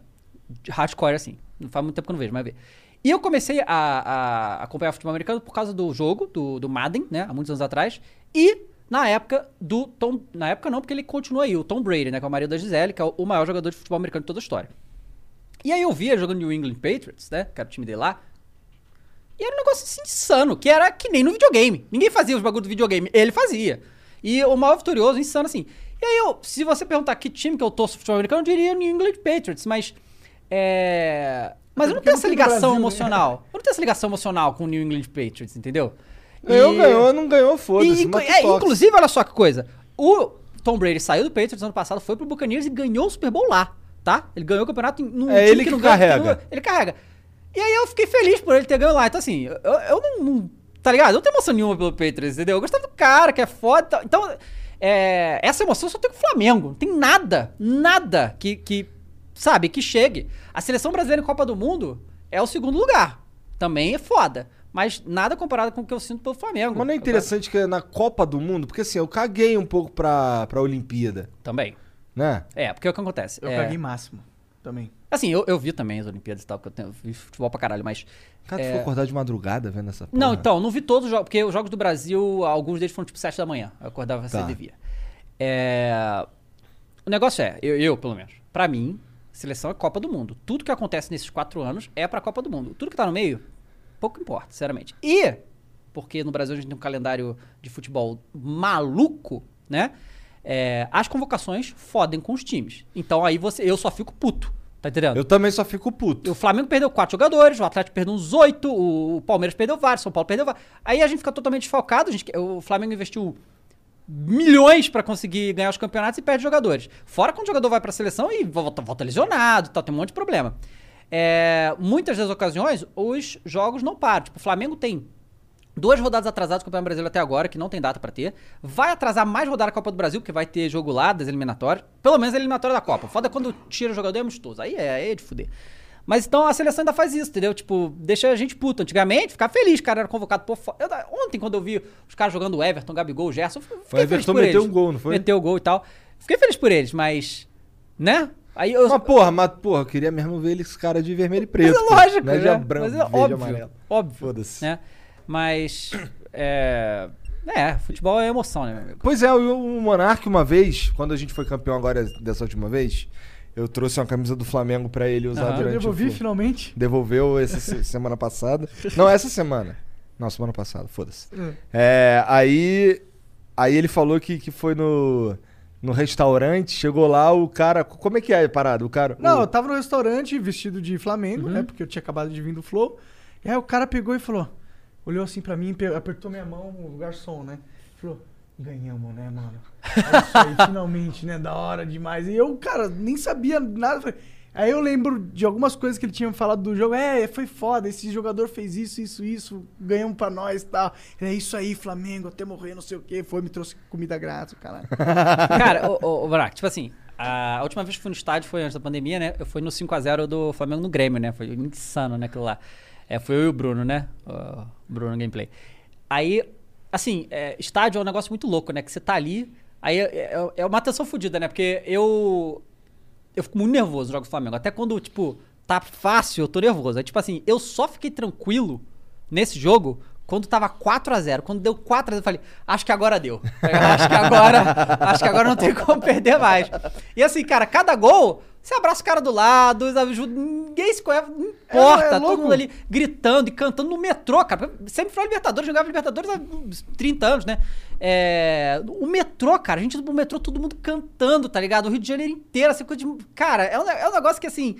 S3: De Hardcore, assim. Não faz muito tempo que eu não vejo, mas ver. E eu comecei a, a acompanhar futebol americano por causa do jogo, do, do Madden, né? Há muitos anos atrás. E na época do Tom... Na época não, porque ele continua aí. O Tom Brady, né? Que é o marido da Gisele, que é o, o maior jogador de futebol americano de toda a história. E aí eu via jogando New England Patriots, né? Que era o time dele lá. E era um negócio assim insano, que era que nem no videogame. Ninguém fazia os bagulhos do videogame, ele fazia. E o maior vitorioso, insano assim. E aí, eu, se você perguntar que time que eu torço futebol americano, eu diria New England Patriots, mas. É. Mas eu não tenho
S1: não
S3: essa ligação
S1: Brasil, né?
S3: emocional. Eu não tenho essa ligação emocional com o New England Patriots, entendeu?
S2: Ganhou,
S3: E-
S2: ganhou, não ganhou, foda-se.
S3: é, inclusive, olha só que coisa. O Tom Brady saiu do Patriots ano passado, foi pro Buccaneers e ganhou o Super Bowl lá, tá? Ele ganhou o campeonato num
S2: É
S3: time
S2: ele que
S3: não ganha-
S2: carrega.
S3: não- ele carrega. E aí eu fiquei feliz por ele ter ganho lá. Então, assim, eu, eu não, não- Tá ligado? Eu não tenho emoção nenhuma pelo Patriots, entendeu? Eu gostava do cara, que é foda. e tal. Então, é, essa emoção eu só tem com o Flamengo. Não tem nada, nada que, que, sabe, que chegue. A seleção brasileira em Copa do Mundo é o segundo lugar. Também é foda. Mas nada comparado com o que eu sinto pelo Flamengo.
S2: Mas não é interessante que na Copa do Mundo, porque assim, eu caguei um pouco pra, pra Olimpíada,
S3: Também.
S2: né?
S3: É, porque é o que acontece.
S1: Eu
S3: é,
S1: caguei máximo também.
S3: Assim, eu, eu vi também as Olimpíadas e tal, porque eu tenho, vi futebol pra caralho, mas.
S2: Cara, tu
S3: É.
S2: foi acordar de madrugada vendo essa porra?
S3: Não, então, não vi todos os jogos, porque os jogos do Brasil, alguns deles foram tipo 7 da manhã. Eu acordava
S2: Tá.
S3: cedo e via. É... O negócio é, eu, eu, pelo menos, pra mim, seleção é Copa do Mundo. Tudo que acontece nesses quatro anos é pra Copa do Mundo. Tudo que tá no meio, pouco importa, sinceramente. E, porque no Brasil a gente tem um calendário de futebol maluco, né? É, as convocações fodem com os times. Então aí você, eu só fico puto, tá entendendo?
S2: Eu também só fico puto.
S3: O Flamengo perdeu quatro jogadores, o Atlético perdeu uns oito, o Palmeiras perdeu vários, São Paulo perdeu vários. Aí a gente fica totalmente desfalcado. a gente- o Flamengo investiu milhões pra conseguir ganhar os campeonatos e perde jogadores. Fora quando o jogador vai pra seleção e volta, volta lesionado tal, tem um monte de problema. É, muitas das ocasiões, os jogos não param. Tipo, o Flamengo tem duas rodadas atrasadas do Campeonato Brasileiro até agora, que não tem data pra ter. Vai atrasar mais rodada da Copa do Brasil, porque vai ter jogo lá das eliminatórias. Pelo menos a eliminatória da Copa. Foda é quando tira o jogador é amistoso. Aí é, aí é de fuder. Mas então a seleção ainda faz isso, entendeu? Tipo, deixa a gente puto. Antigamente, ficava feliz, o cara era convocado por fora. Eu- Ontem, quando eu vi os caras jogando o Everton, Gabigol, o Gerson, eu fiquei
S2: O
S3: feliz
S2: Everton
S3: por
S2: meteu
S3: eles.
S2: um gol, não foi?
S3: Meteu o gol e tal. Fiquei feliz por eles, mas. Né? Aí eu.
S2: Mas porra, mas porra, eu queria mesmo ver eles cara de vermelho e preto.
S3: Mas é lógico,
S2: né?
S3: né?
S2: De branco,
S3: Mas é óbvio,
S2: amarelo.
S3: óbvio.
S2: Foda-se.
S3: Né? Mas, é... É, futebol é emoção, né, meu amigo?
S2: Pois é, o, Monark uma vez, quando a gente foi campeão agora dessa última vez, eu trouxe uma camisa do Flamengo pra ele usar.
S1: Eu
S2: durante
S1: devolvi
S2: o Flu.
S1: finalmente.
S2: Devolveu essa se- [laughs] semana passada. Não, essa semana. Não, semana passada, foda-se.
S1: Hum.
S2: É, aí, aí ele falou que, que foi no, no restaurante, chegou lá, o cara. Como é que é a parada? O cara.
S1: Não,
S2: o-
S1: eu tava no restaurante vestido de Flamengo,
S3: Uhum.
S1: né? Porque eu tinha acabado de vir do Flow. E aí o cara pegou e falou: olhou assim pra mim, pe- apertou minha mão, o garçom, né? Falou: ganhamos, né, mano? [laughs] É isso aí, finalmente, né? Da hora demais. E eu, cara, nem sabia nada. Falei- Aí eu lembro de algumas coisas que ele tinha falado do jogo. É, foi foda, esse jogador fez isso, isso, isso, ganhamos pra nós e tal. É isso aí, Flamengo, até morrer, não sei o quê. Foi, me trouxe comida grátis, caralho. [laughs]
S3: Cara, ô, ô, ô tipo assim, a última vez que fui no estádio foi antes da pandemia, né? Eu fui no 5x0 do Flamengo no Grêmio, né? Foi insano, né, aquilo lá. É, foi eu e o Bruno, né? O Bruno Gameplay. Aí, assim, é, estádio é um negócio muito louco, né? Que você tá ali, aí é, é- é uma tensão fodida, né? Porque eu... Eu fico muito nervoso no jogo do Flamengo. Até quando, tipo, tá fácil, eu tô nervoso. Aí, tipo assim, eu só fiquei tranquilo nesse jogo quando tava 4 a 0 Quando deu 4 a 0 eu falei, acho que agora deu. [laughs] Acho que agora, acho que agora não tem como perder mais. E assim, cara, cada gol, você abraça o cara do lado, ajuda, ninguém se conhece, não importa.
S1: É, é
S3: todo mundo ali gritando e cantando no metrô, cara. Sempre foi Libertadores, jogava Libertadores há uns 30 anos, né? É, o metrô, cara, a gente no metrô, todo mundo cantando, tá ligado? O Rio de Janeiro inteiro, assim, coisa de. Cara, é um, é um negócio que assim.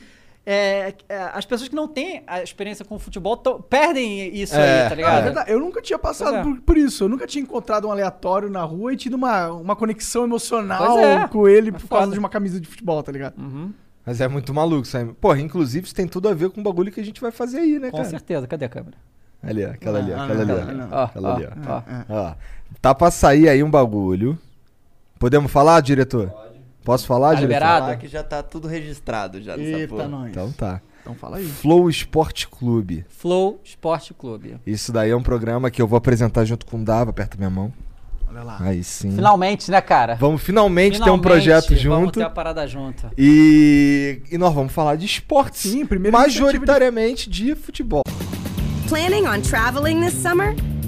S3: É, é, as pessoas que não têm a experiência com o futebol tão- perdem isso
S2: É,
S3: aí, tá
S1: Ah, é
S3: ligado?
S1: verdade. Eu nunca tinha passado
S3: é.
S1: por, por isso. Eu nunca tinha encontrado um aleatório na rua e tido uma, uma conexão emocional
S3: é.
S1: com ele
S3: É
S1: por causa de uma camisa de futebol, tá ligado?
S2: Mas é muito maluco, sabe? Porra, inclusive isso tem tudo a ver com o bagulho que a gente vai fazer aí, né,
S3: Com
S2: cara?
S3: certeza. Cadê a câmera?
S2: Ali, ó, aquela ali, aquela ali, Aquela ali, ó. tá pra sair aí um bagulho. Podemos falar, diretor? Posso falar,
S3: Tá liberado?
S4: Que já tá tudo registrado já nessa
S1: Eita,
S4: porra.
S1: nós.
S2: Então tá.
S1: Então fala aí.
S2: Flow Esporte Clube.
S3: Flow Esporte Clube.
S2: Isso daí é um programa que eu vou apresentar junto com o Dava, aperta minha mão.
S1: Olha lá.
S2: Aí sim.
S3: Finalmente, né, cara?
S2: Vamos finalmente, ter um
S3: Finalmente,
S2: projeto
S3: Vamos
S2: junto.
S3: ter a parada junto.
S2: E, e nós vamos falar de esportes.
S1: Sim, primeiro
S2: Majoritariamente de futebol.
S5: Planning on traveling this summer?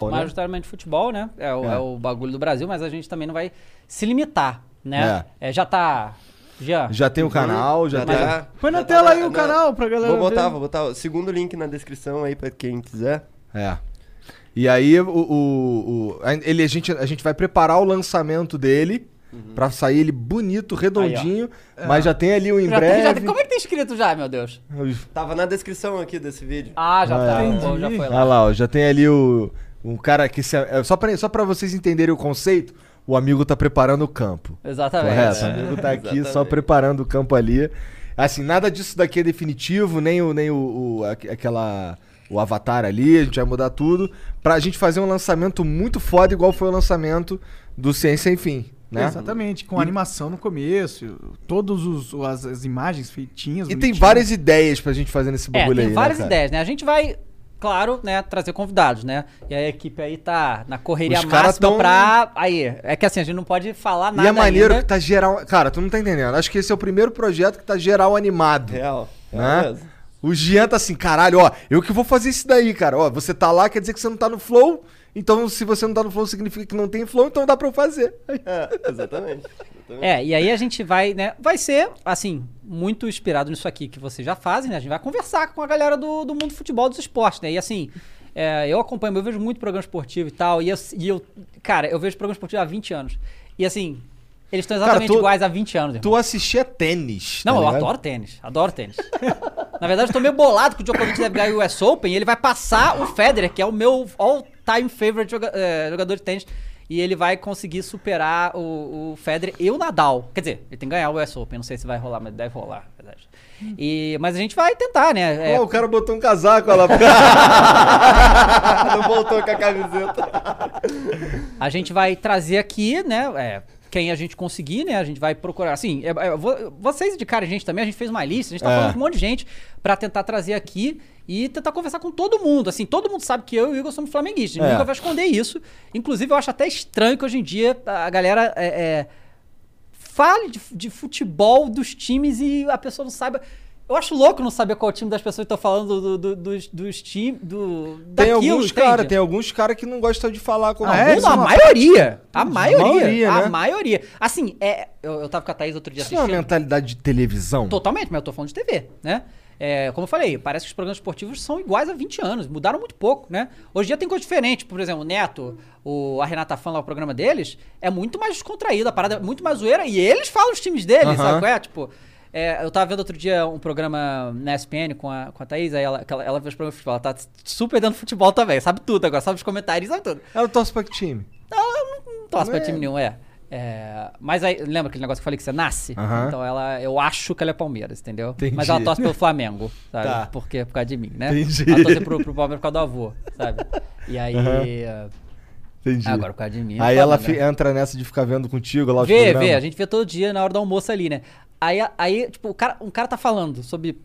S3: Majoritariamente futebol, né? É o,
S2: É.
S3: é o bagulho do Brasil, mas a gente também não vai se limitar, né? É, já tá. Já.
S2: Já tem o canal, já,
S4: Já
S2: tem.
S4: tá.
S1: Põe na
S4: já
S1: tela
S4: tá
S1: aí o canal pra galera
S4: Vou botar,
S1: ver.
S4: vou botar o segundo link na descrição aí pra quem quiser.
S2: É. E aí o, o, o- a- ele, a, gente, a gente vai preparar o lançamento dele
S4: Uhum.
S2: pra sair ele bonito, redondinho, mas já tem ali o em
S3: Já tem- já
S2: breve.
S3: tem- como é que tá escrito já, meu Deus?
S4: Tava na descrição aqui desse vídeo.
S3: Ah, já tá.
S2: Ah,
S3: Pô, já foi
S2: Olha
S3: lá.
S2: lá, ó, já tem ali o um cara que se, é, só para só para vocês entenderem o conceito, o amigo tá preparando o campo.
S3: Exatamente.
S2: Correto, o amigo tá aqui só
S4: Exatamente.
S2: preparando o campo ali. Assim, nada disso daqui é definitivo, nem o nem o, o- aqu- aquela o avatar ali, a gente vai mudar tudo pra gente fazer um lançamento muito foda igual foi o lançamento do Ciência Sem Fim, né?
S1: Exatamente, com
S2: E-
S1: animação no começo, todas os, as, as imagens feitinhas.
S2: E tem
S1: bonitinhas.
S2: várias ideias pra gente fazer nesse
S3: É,
S2: bagulho
S3: tem
S2: aí, né,
S3: várias
S2: cara?
S3: ideias, né? A gente vai, claro, né, trazer convidados, né? E a equipe aí tá na correria
S2: Os caras
S3: máxima
S2: tão-
S3: pra. Aí, é que assim, a gente não pode falar nada.
S2: E é maneiro
S3: ainda.
S2: que tá geral. Cara, tu não tá entendendo. Acho que esse é o primeiro projeto que tá geral animado.
S4: Real.
S2: Né?
S4: Real mesmo.
S2: O Jean tá assim, caralho, ó, eu que vou fazer isso daí, cara. Ó, você tá lá, quer dizer que você não tá no flow. Então, se você não tá no flow, significa que não tem flow, então dá pra eu fazer.
S4: É, exatamente. exatamente.
S3: É, e aí a gente vai, né? Vai ser, assim, muito inspirado nisso aqui que vocês já fazem, né? A gente vai conversar com a galera do, do mundo do futebol dos esportes, né? E assim, é, eu acompanho, eu vejo muito programa esportivo e tal. E eu, e eu- cara, eu vejo programa esportivo há 20 anos. E assim, eles estão
S2: Cara,
S3: exatamente
S2: tu-
S3: iguais há 20 anos. irmão.
S2: Tu assistia tênis.
S3: Não,
S2: tá
S3: eu
S2: ligado?
S3: adoro tênis. Adoro tênis. [laughs] Na verdade, eu tô meio bolado que o Djokovic deve ganhar o US Open e ele vai passar o Federer, que é o meu all-time favorite joga- eh, jogador de tênis. E ele vai conseguir superar o, o Federer e o Nadal. Quer dizer, ele tem que ganhar o US Open. Não sei se vai rolar, mas deve rolar, na verdade. E, mas a gente vai tentar, né? É,
S2: Ó, o cara botou um casaco, lá. [laughs]
S4: Não voltou com a camiseta.
S3: A gente vai trazer aqui, né? é, quem a gente conseguir, né? A gente vai procurar. Assim, é, é, vo- vocês indicaram a gente também, a gente fez uma lista, a gente tá
S2: É.
S3: falando com um monte de gente pra tentar trazer aqui e tentar conversar com todo mundo. Assim, todo mundo sabe que eu e o Igor somos flamenguistas.
S2: É.
S3: nunca vai esconder isso. Inclusive, eu acho até estranho que hoje em dia a galera é, é, fale de, de futebol dos times e a pessoa não saiba. Eu acho louco não saber qual time das pessoas estão falando do, do- dos, dos times. Do,
S2: Tem
S3: daquilo,
S2: alguns
S3: entende?
S2: cara, tem alguns cara que não gostam de falar com
S1: Ah, é?
S3: Alguns,
S1: Isso é
S3: a maioria. A maioria.
S2: maioria,
S3: a
S2: né?
S3: maioria. Assim, é, eu, eu tava com a Thaís outro dia
S2: Isso não é uma
S3: assistindo.
S2: mentalidade de televisão?
S3: Totalmente, mas eu tô falando de TV, né? É, como eu falei, parece que os programas esportivos são iguais há 20 anos, mudaram muito pouco, né? Hoje em dia tem coisa diferente, por exemplo, o Neto, o, a Renata Fã lá, o programa deles, é muito mais descontraído, a parada é muito mais zoeira, e eles falam os times deles,
S2: Aham.
S3: sabe qual é? Tipo, é, eu tava vendo outro dia um programa na ESPN com a, com a Thaís, aí ela, ela, ela vê os programas de futebol, ela tá super dentro do futebol também, sabe tudo agora, sabe os comentários, sabe tudo.
S2: Ela torce pra que time?
S3: Não, eu não, não torce pra
S2: É.
S3: time nenhum, é. É, Mas aí, lembra aquele negócio que eu falei que você nasce?
S2: Aham.
S3: Então ela, eu acho que ela é Palmeiras, entendeu?
S2: Entendi.
S3: Mas ela torce pelo [laughs] Flamengo, sabe?
S2: Tá.
S3: Porque, por causa de mim, né?
S2: Entendi.
S3: Ela torce pro, pro Palmeiras por causa do avô, sabe? E aí. Eh,
S2: Entendi.
S3: Agora, por causa de mim. é
S2: Aí ela
S3: né?
S2: entra nessa de ficar vendo contigo lá
S3: Vê, vê, a gente vê todo dia na hora do almoço ali, né? Aí, aí tipo, o cara, um cara tá falando sobre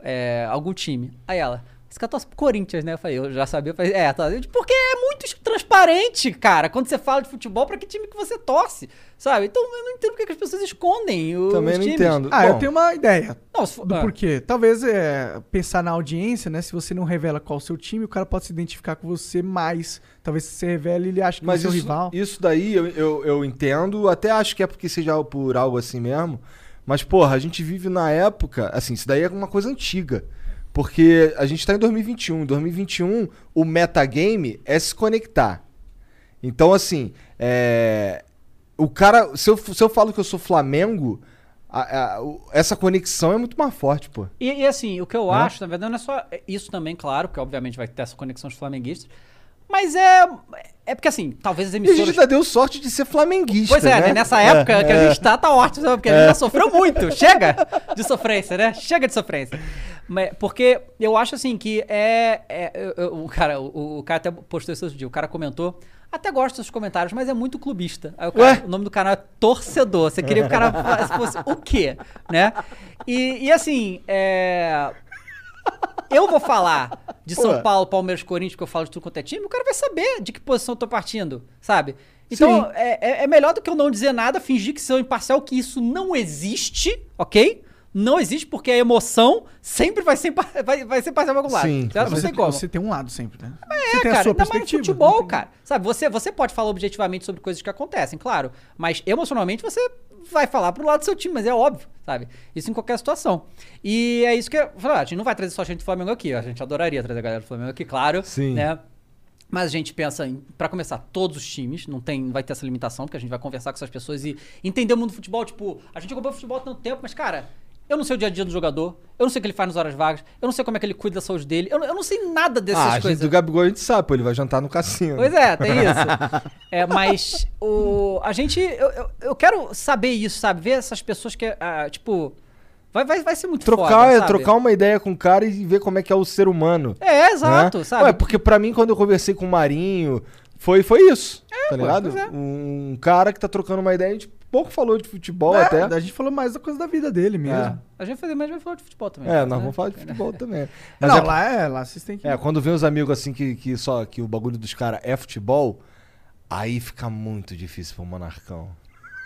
S3: é, algum time. Aí ela, Esse cara torce pro Corinthians, né? Eu falei, eu já sabia. Eu falei, é, tá. Eu, Porque é muito transparente, cara, quando você fala de futebol, pra que time que você torce, sabe? Então eu não entendo porque que as pessoas escondem os
S2: Também não
S3: times.
S2: entendo.
S1: Ah, eu
S2: Bom,
S1: tenho uma ideia.
S3: Não, se for,
S1: Do
S3: ah,
S1: porquê. Talvez é, pensar na audiência, né? Se você não revela qual é o seu time, o cara pode se identificar com você mais. Talvez se você revele, ele acha que
S2: Mas
S1: é o
S2: isso,
S1: rival.
S2: isso daí eu, eu, eu entendo, até acho que é porque seja por algo assim mesmo. Mas, porra, a gente vive na época. Assim, isso daí é uma coisa antiga. Porque a gente tá em 2021. Em 2021, o metagame é se conectar. Então, assim, é. O cara. Se eu, se eu falo que eu sou Flamengo, a- a- o- essa conexão é muito mais forte, pô.
S3: E, e assim, o que eu
S2: Né?
S3: acho, na verdade, não é só isso também, claro, porque obviamente vai ter essa conexão dos flamenguistas. Mas é. É porque assim, talvez as
S2: E a
S3: emissoras.
S2: gente ainda deu sorte de ser flamenguista.
S3: Pois é,
S2: né?
S3: né? nessa época que a gente tá, tá ótimo, porque a gente já sofreu muito. Chega de sofrência, né? Chega de sofrência. Mas- porque eu acho assim que é. é- eu- o, cara, o, o cara até postou isso outro dia, o cara comentou. Até gosto dos comentários, mas é muito clubista. Aí o, cara- o nome do canal é Torcedor. Você queria que o cara [laughs] fosse o quê? Né? E, e assim, é. Eu vou falar de São
S2: Pô.
S3: Paulo, Palmeiras, Corinthians, porque eu falo de tudo quanto é time, o cara vai saber de que posição eu tô partindo, sabe? Então, é, é- é melhor do que eu não dizer nada, fingir que sou imparcial, que isso não existe, ok? Não existe, porque a emoção sempre vai ser, vai, vai ser parcial pra algum lado.
S2: Sim.
S3: certo?
S1: Você, você tem um lado sempre, né?
S3: É,
S1: você tem
S3: cara,
S1: a sua
S3: ainda mais no futebol,
S1: tem-
S3: cara. Sabe, você, você pode falar objetivamente sobre coisas que acontecem, claro. Mas emocionalmente você vai falar pro lado do seu time, mas é óbvio, sabe? Isso em qualquer situação. E é isso que eu ah, a gente não vai trazer só gente do Flamengo aqui. A gente adoraria trazer a galera do Flamengo aqui, claro.
S2: Sim.
S3: Né? Mas a gente pensa em, pra começar, todos os times, não tem, não vai ter essa limitação, porque a gente vai conversar com essas pessoas e entender o mundo do futebol, tipo, a gente acompanha o futebol há tanto tempo, mas cara, eu não sei o dia a dia do jogador, eu não sei o que ele faz nas horas vagas, eu não sei como é que ele cuida da saúde dele, eu, não- eu não sei nada dessas
S2: Ah,
S3: coisas.
S2: do Gabigol a gente sabe, pô, ele vai jantar no cassino.
S3: Pois é, tem [laughs] isso. É, mas o, a gente. Eu, eu, eu quero saber isso, sabe? Ver essas pessoas que, ah, tipo. Vai, vai, vai ser muito
S2: Trocar,
S3: foda,
S2: é, trocar uma ideia com o cara e ver como é que é o ser humano.
S3: É, exato,
S2: né?
S3: sabe?
S2: Ué, porque pra mim, quando eu conversei com o Marinho, foi, foi isso. tá
S3: pô,
S2: ligado?
S3: é.
S2: Um cara que tá trocando uma ideia, gente pouco falou de futebol
S1: É,
S2: até.
S1: A gente falou mais da coisa da vida dele mesmo.
S3: A gente vai fazer mais vai falar de futebol também.
S2: É,
S3: né?
S2: nós vamos falar de futebol também. [laughs] Mas
S1: não,
S2: é,
S1: lá é, lá vocês têm que.
S2: é, quando vem os amigos assim que, que só que o bagulho dos caras é futebol, aí fica muito difícil pro Monarcão.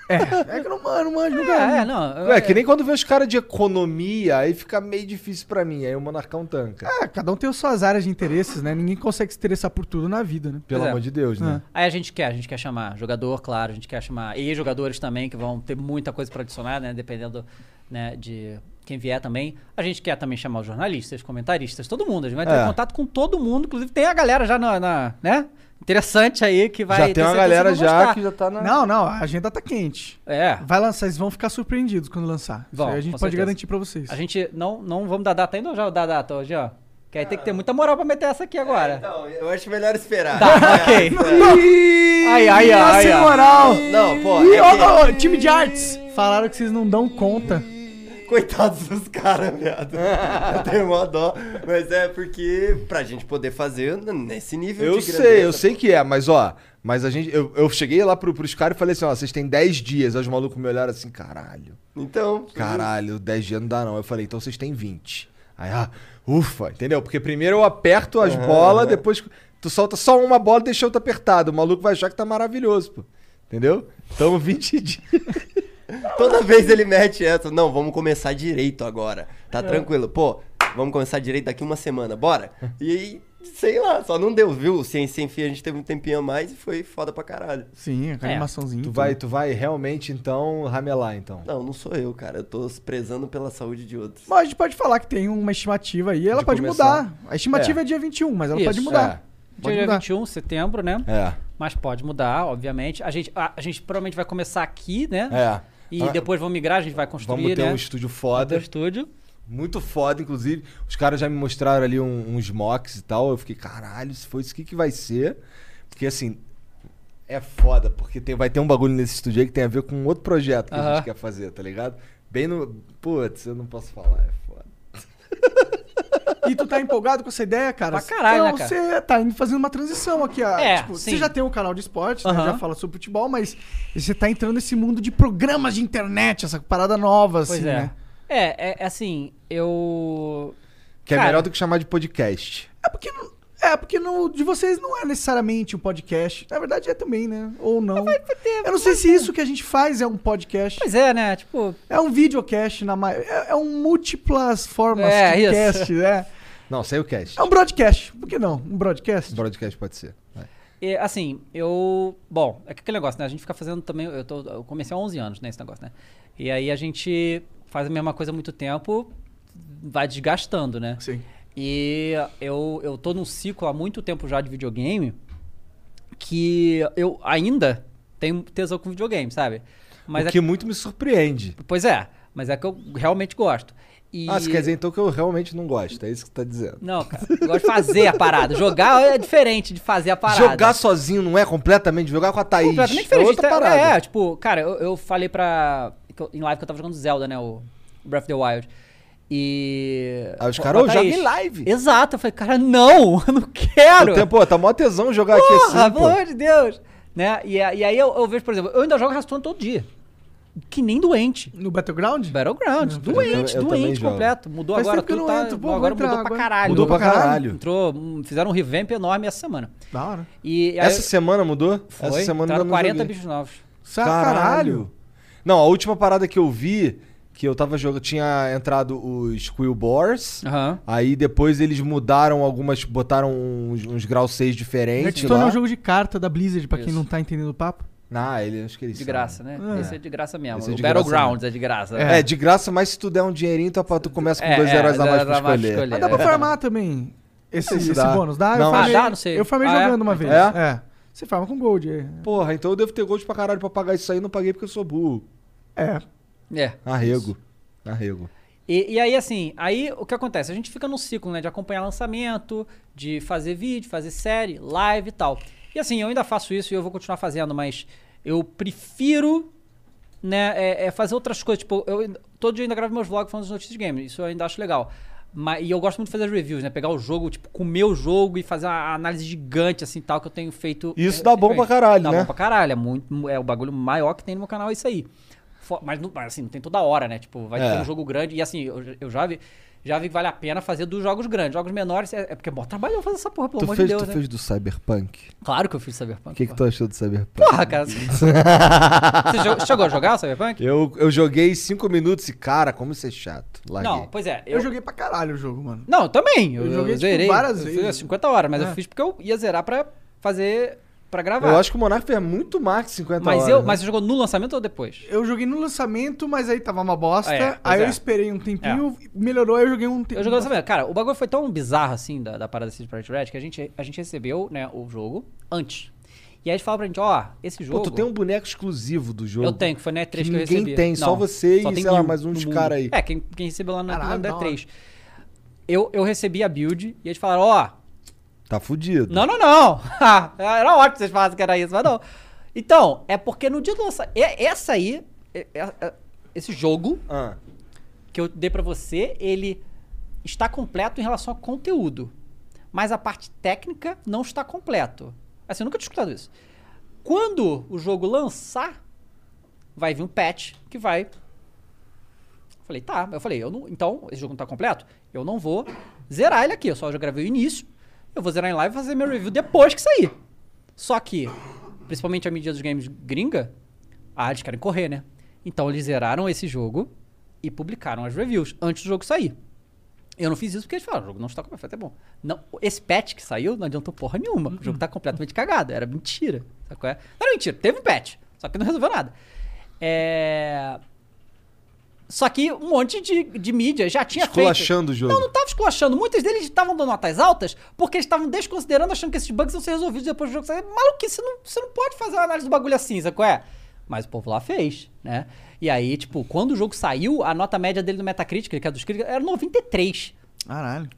S1: É que não mano, manjo, nunca.
S3: É, é, não.
S2: É, que nem quando vê os caras de economia, aí fica meio difícil pra mim. Aí o Monarcão tanca.
S1: É, cada um tem as suas áreas de interesses, né? Ninguém consegue se interessar por tudo na vida, né?
S2: Pelo
S3: Pois é.
S2: amor de Deus, né?
S3: Aí a gente quer, a gente quer chamar jogador, claro, a gente quer chamar ex-jogadores também, que vão ter muita coisa pra adicionar, né? Dependendo né, de quem vier também. A gente quer também chamar os jornalistas, comentaristas, todo mundo. A gente vai ter
S2: É.
S3: contato com todo mundo. Inclusive tem a galera já na, na- né? Interessante aí que vai
S2: já tem uma galera já
S3: gostar.
S2: que já tá na.
S1: Não, não, a agenda tá quente.
S3: É.
S1: Vai lançar, vocês vão ficar surpreendidos quando lançar. Aí a gente pode
S3: certeza.
S1: garantir pra vocês.
S3: A gente não, não vamos dar data ainda ou já dar data hoje, ó? Que aí tem que ter muita moral pra meter essa aqui agora.
S4: Então, eu acho melhor esperar.
S3: Tá, [laughs] ok.
S1: Ih,
S3: Ai, ai, ai,
S1: sem
S3: ai.
S1: moral.
S4: Não, pô,
S1: Ih,
S4: é que-
S1: ó, time de artes. Falaram que vocês não dão conta.
S4: Coitados dos caras, viado. Eu tenho uma dó. Mas é porque pra gente poder fazer nesse nível
S2: Eu
S4: de
S2: sei,
S4: grandeza,
S2: eu sei que é, mas ó, mas a gente. Eu, eu cheguei lá pro, pros caras e falei assim, ó, vocês têm 10 dias. Aí os malucos me olharam assim, caralho.
S4: Então.
S2: Caralho, 10 dias não dá não. Eu falei, então vocês têm 20. Aí, ah, ufa, entendeu? Porque primeiro eu aperto as bolas, depois tu solta só uma bola e deixa outra apertada. O maluco vai achar que tá maravilhoso, pô. Entendeu? Então 20 [laughs] dias.
S4: Toda vez ele mete essa. Não, vamos começar direito agora. Tá tranquilo. Pô, vamos começar direito daqui uma semana, bora? E aí, sei lá, só não deu, viu? Sem, sem fim a gente teve um tempinho a mais e foi foda pra caralho.
S1: Sim, a
S3: É.
S1: animaçãozinha.
S2: Tu vai, tu vai realmente então ramelar então.
S4: Não, não sou eu, cara. Eu tô prezando pela saúde de outros.
S1: Mas a gente pode falar que tem uma estimativa aí, ela
S2: De
S1: pode
S2: começar.
S1: mudar. A estimativa é, dia 21, mas ela
S3: Isso,
S1: pode mudar. Pode
S3: Dia
S1: mudar.
S3: 21 de setembro, né?
S2: É.
S3: Mas pode mudar, obviamente. A gente, a, a gente provavelmente vai começar aqui, né?
S2: É.
S3: E
S2: Ah,
S3: depois vamos migrar, a gente vai construir,
S2: Vamos ter
S3: né?
S2: um estúdio foda.
S3: um estúdio.
S2: Muito foda, inclusive. Os caras já me mostraram ali um- uns mocks e tal. Eu fiquei, caralho, se foi isso que, que vai ser. Porque assim, é foda, porque tem, vai ter um bagulho nesse estúdio aí que tem a ver com outro projeto que a
S3: Aham.
S2: gente quer fazer, tá ligado? Bem no. Putz, eu não posso falar, é foda. [laughs]
S1: E tu tá empolgado com essa ideia, cara?
S3: Pra caralho,
S1: então,
S3: né, cara?
S1: você tá indo fazendo uma transição aqui. ó.
S3: É,
S1: tipo,
S3: sim.
S1: você já tem um canal de esporte, né?
S3: Aham.
S1: já fala sobre futebol, mas você tá entrando nesse mundo de programas de internet, essa parada nova,
S3: Pois
S1: assim,
S3: é.
S1: né?
S3: É, é, é assim, eu.
S2: Que é
S3: Cara.
S2: melhor do que chamar de podcast.
S1: É porque, não- é porque no, de vocês não é necessariamente um podcast. Na verdade é também, né? Ou não. Eu não sei se isso que a gente faz é um podcast.
S3: Pois é, né? Tipo,
S1: É um videocast na ma... é, é um múltiplas formas
S3: É,
S1: de cast, né?
S2: Não, sem o cast.
S1: É um broadcast. Por que não? Um broadcast?
S2: Broadcast pode ser. Vai.
S3: E, assim, eu. Bom, é que aquele negócio, né? A gente fica fazendo também. Eu, tô, eu comecei há 11 anos, né? Esse negócio, né? E aí a gente faz a mesma coisa há muito tempo, vai desgastando, né?
S1: Sim.
S3: E eu, eu tô num ciclo há muito tempo já de videogame que eu ainda tenho tesão com videogame, sabe? Mas
S2: o
S3: é
S2: que muito me surpreende.
S3: Pois é, mas é que eu realmente gosto. E...
S2: Ah, você quer dizer então que eu realmente não gosto, é isso que você tá dizendo.
S3: Não, cara, eu gosto de fazer a parada. Jogar é diferente de fazer a parada.
S2: Jogar sozinho não é completamente, jogar com a Thaís.
S3: completamente
S2: é
S3: diferente.
S2: outra
S3: Tá-
S2: parada.
S3: É, tipo, cara, eu, eu falei pra. eu- em live que eu tava jogando Zelda, né? O Breath of the Wild. E.
S2: Aí os caras,
S3: pra
S2: "Ô, joga em live."
S3: Exato. Eu falei, cara, não, [laughs] eu não quero.
S2: O tempo, pô, tá mó tesão jogar aqui
S3: Porra,
S2: assim,
S3: pelo amor de Deus. Né? E, e aí eu, eu vejo, por exemplo, eu ainda jogo Hearthstone todo dia. Que nem doente.
S1: No Battleground?
S3: Battlegrounds,
S1: Eu
S3: doente,
S2: também
S3: doente
S2: jogo.
S3: completo. Mudou
S1: Faz
S3: agora
S1: eu
S3: tudo,
S1: não
S3: tá,
S1: entro, pô,
S3: agora mudou pra
S1: agora.
S3: caralho.
S2: Mudou pra caralho.
S3: Entrou, hum, fizeram um revamp enorme essa semana.
S1: Da hora.
S3: E
S2: Essa semana mudou?
S3: foi,
S2: Essa semana
S3: entraram
S2: ainda não
S3: 40
S2: joguei.
S3: bichos novos.
S1: Sa- Caralho.
S2: Não, a última parada que eu vi, que eu tava jogando, tinha entrado os Quill Boars.
S3: Aham.
S2: Aí depois eles mudaram algumas, botaram uns, uns graus 6 diferentes
S1: Hearthstone é um jogo de carta da Blizzard, pra quem
S3: Isso.
S1: não tá entendendo o papo.
S2: Ah, ele, acho que eles
S3: De
S2: sabem.
S3: graça, né?
S1: É.
S3: Esse é de graça mesmo.
S2: Esse é
S3: o
S2: de graça
S3: Battlegrounds é de graça.
S2: É, de graça, mas se tu der um dinheirinho, tu, tu começa com
S3: É,
S2: dois
S3: é,
S2: heróis a mais pra
S3: a mais pra
S2: escolher.
S3: escolher.
S1: Mas dá pra
S3: É.
S1: farmar também esse, esse
S2: dá.
S1: bônus. Dá?
S2: Não.
S1: eu farmei,
S3: Ah, dá? Não sei.
S1: Eu farmei
S3: Ah, é?
S1: jogando uma vez.
S2: É?
S1: É. Você farma com gold. é.
S2: Porra, então eu devo ter gold pra caralho pra pagar isso aí, não paguei porque eu sou burro.
S1: É.
S3: É.
S2: Arrego. Arrego.
S3: E, e aí, assim, aí o que acontece? A gente fica no ciclo, né? De acompanhar lançamento, de fazer vídeo, fazer série, live e tal. E assim, eu ainda faço isso e eu vou continuar fazendo, mas eu prefiro, né, é, é fazer outras coisas. Tipo, eu todo dia eu ainda gravo meus vlogs falando das notícias de games. Isso eu ainda acho legal. Mas, e eu gosto muito de fazer as reviews, né? Pegar o jogo, tipo, comer o jogo e fazer uma análise gigante, assim, tal, que eu tenho feito.
S2: Isso
S3: é,
S2: dá bom pra caralho,
S3: dá
S2: né?
S3: bom pra caralho. É, muito, é o bagulho maior que tem no meu canal, é isso aí. Mas, mas, assim, não tem toda hora, né? Tipo, vai
S2: É.
S3: ter um jogo grande. E assim, eu, eu já vi. Já vi que vale a pena fazer dos jogos grandes. Jogos menores é, é porque é mó trabalho fazer essa porra, pelo
S2: Tu
S3: amor
S2: fez,
S3: de Deus,
S2: tu
S3: né?
S2: fez do Cyberpunk?
S3: Claro que eu fiz Cyberpunk.
S2: O que, que tu achou do Cyberpunk?
S3: Porra, cara. [laughs] Você jo- chegou a jogar o Cyberpunk?
S2: Eu, eu joguei 5 minutos e, cara, como isso é chato. Larguei.
S3: Não, pois é.
S1: Eu, joguei pra caralho o jogo, mano.
S3: Não, eu também. Eu,
S1: Eu joguei,
S3: eu
S1: tipo,
S3: zerei.
S1: várias
S3: eu
S1: vezes.
S3: Fiz 50 horas, mas
S1: É.
S3: eu fiz porque eu ia zerar pra fazer. Pra gravar.
S2: Eu acho que o Monark fez muito mais que 50
S3: mas,
S2: horas.
S3: eu,
S2: né?
S3: mas você jogou no lançamento ou depois?
S1: Eu joguei no lançamento, mas aí tava uma bosta.
S3: É,
S1: aí eu
S3: é.
S1: esperei um tempinho, melhorou, aí eu joguei um tempo.
S3: Eu joguei no lançamento. Cara, o bagulho foi tão bizarro assim da, da parada City Project Red que a gente, a gente recebeu né, o jogo antes. E aí eles falaram pra gente: ó, esse jogo.
S2: Pô, tu tem um boneco exclusivo do jogo.
S3: Eu tenho, que foi na E3 que,
S2: Que
S3: eu
S2: ninguém
S3: recebi.
S2: tem, só você e,
S3: tem
S2: sei lá, mais uns
S3: no mundo.
S2: cara aí.
S3: É, quem, quem recebeu lá na,
S1: Caralho,
S3: na
S1: da hora.
S3: E3. Eu, eu recebi a build e eles falaram: ó,
S2: Tá fudido.
S3: não, não, não. [laughs] era ótimo que vocês falassem que era isso, mas não. Então, é porque no dia do lançamento. Essa aí, é- é- é- esse jogo
S2: Ah,
S3: que eu dei pra você, ele está completo em relação ao conteúdo. Mas a parte técnica não está completo. Assim, eu nunca tinha escutado isso. Quando o jogo lançar, vai vir um patch que vai. Falei, tá. Eu falei, eu não, então, esse jogo não tá completo? Eu não vou zerar ele aqui. Eu só já gravei o início. Eu vou zerar em live e fazer meu review depois que sair. Só que, principalmente a mídia dos games gringa, ah, eles querem correr, né? Então eles zeraram esse jogo e publicaram as reviews antes do jogo sair. Eu não fiz isso porque eles falaram, o jogo não está completo, foi até bom. Não, esse patch que saiu não adiantou porra nenhuma. O jogo tá completamente cagado, era mentira. Sabe qual é? Não era mentira, teve um patch, só que não resolveu nada. É... Só que um monte de, de mídia já tinha feito...
S2: esculachando o jogo.
S3: Não, não tava esculachando. Muitos deles estavam dando notas altas porque eles estavam desconsiderando, achando que esses bugs iam ser resolvidos depois do jogo sair. Maluquice, você não, você não pode fazer uma análise do bagulho assim, sabe qual é? Mas o povo lá fez, né? E aí, tipo, quando o jogo saiu, a nota média dele no Metacritic, que é dos críticos, era 93.
S1: Caralho.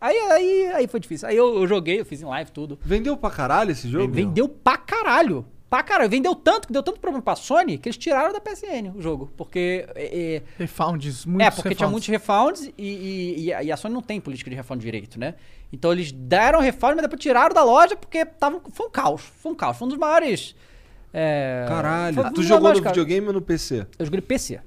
S3: Aí, aí, aí foi difícil. Aí eu, eu joguei, eu fiz em live tudo.
S2: Vendeu pra caralho esse jogo?
S3: Vendeu pra caralho. Pra caralho. Vendeu tanto, que deu tanto problema pra Sony, que eles tiraram da PSN o jogo. Porque... é, é,
S1: Refounds, muitos
S3: é, porque tinha
S1: refounds.
S3: muitos refounds e, e, e a- Sony não tem política de refund direito, né? Então eles deram refund, mas depois tiraram da loja porque tava, foi um caos. Foi um caos. Foi um dos maiores. É,
S2: Caralho.
S3: foi
S2: Tu jogou
S3: maiores
S2: no videogame ou no PC?
S3: Eu joguei no PC.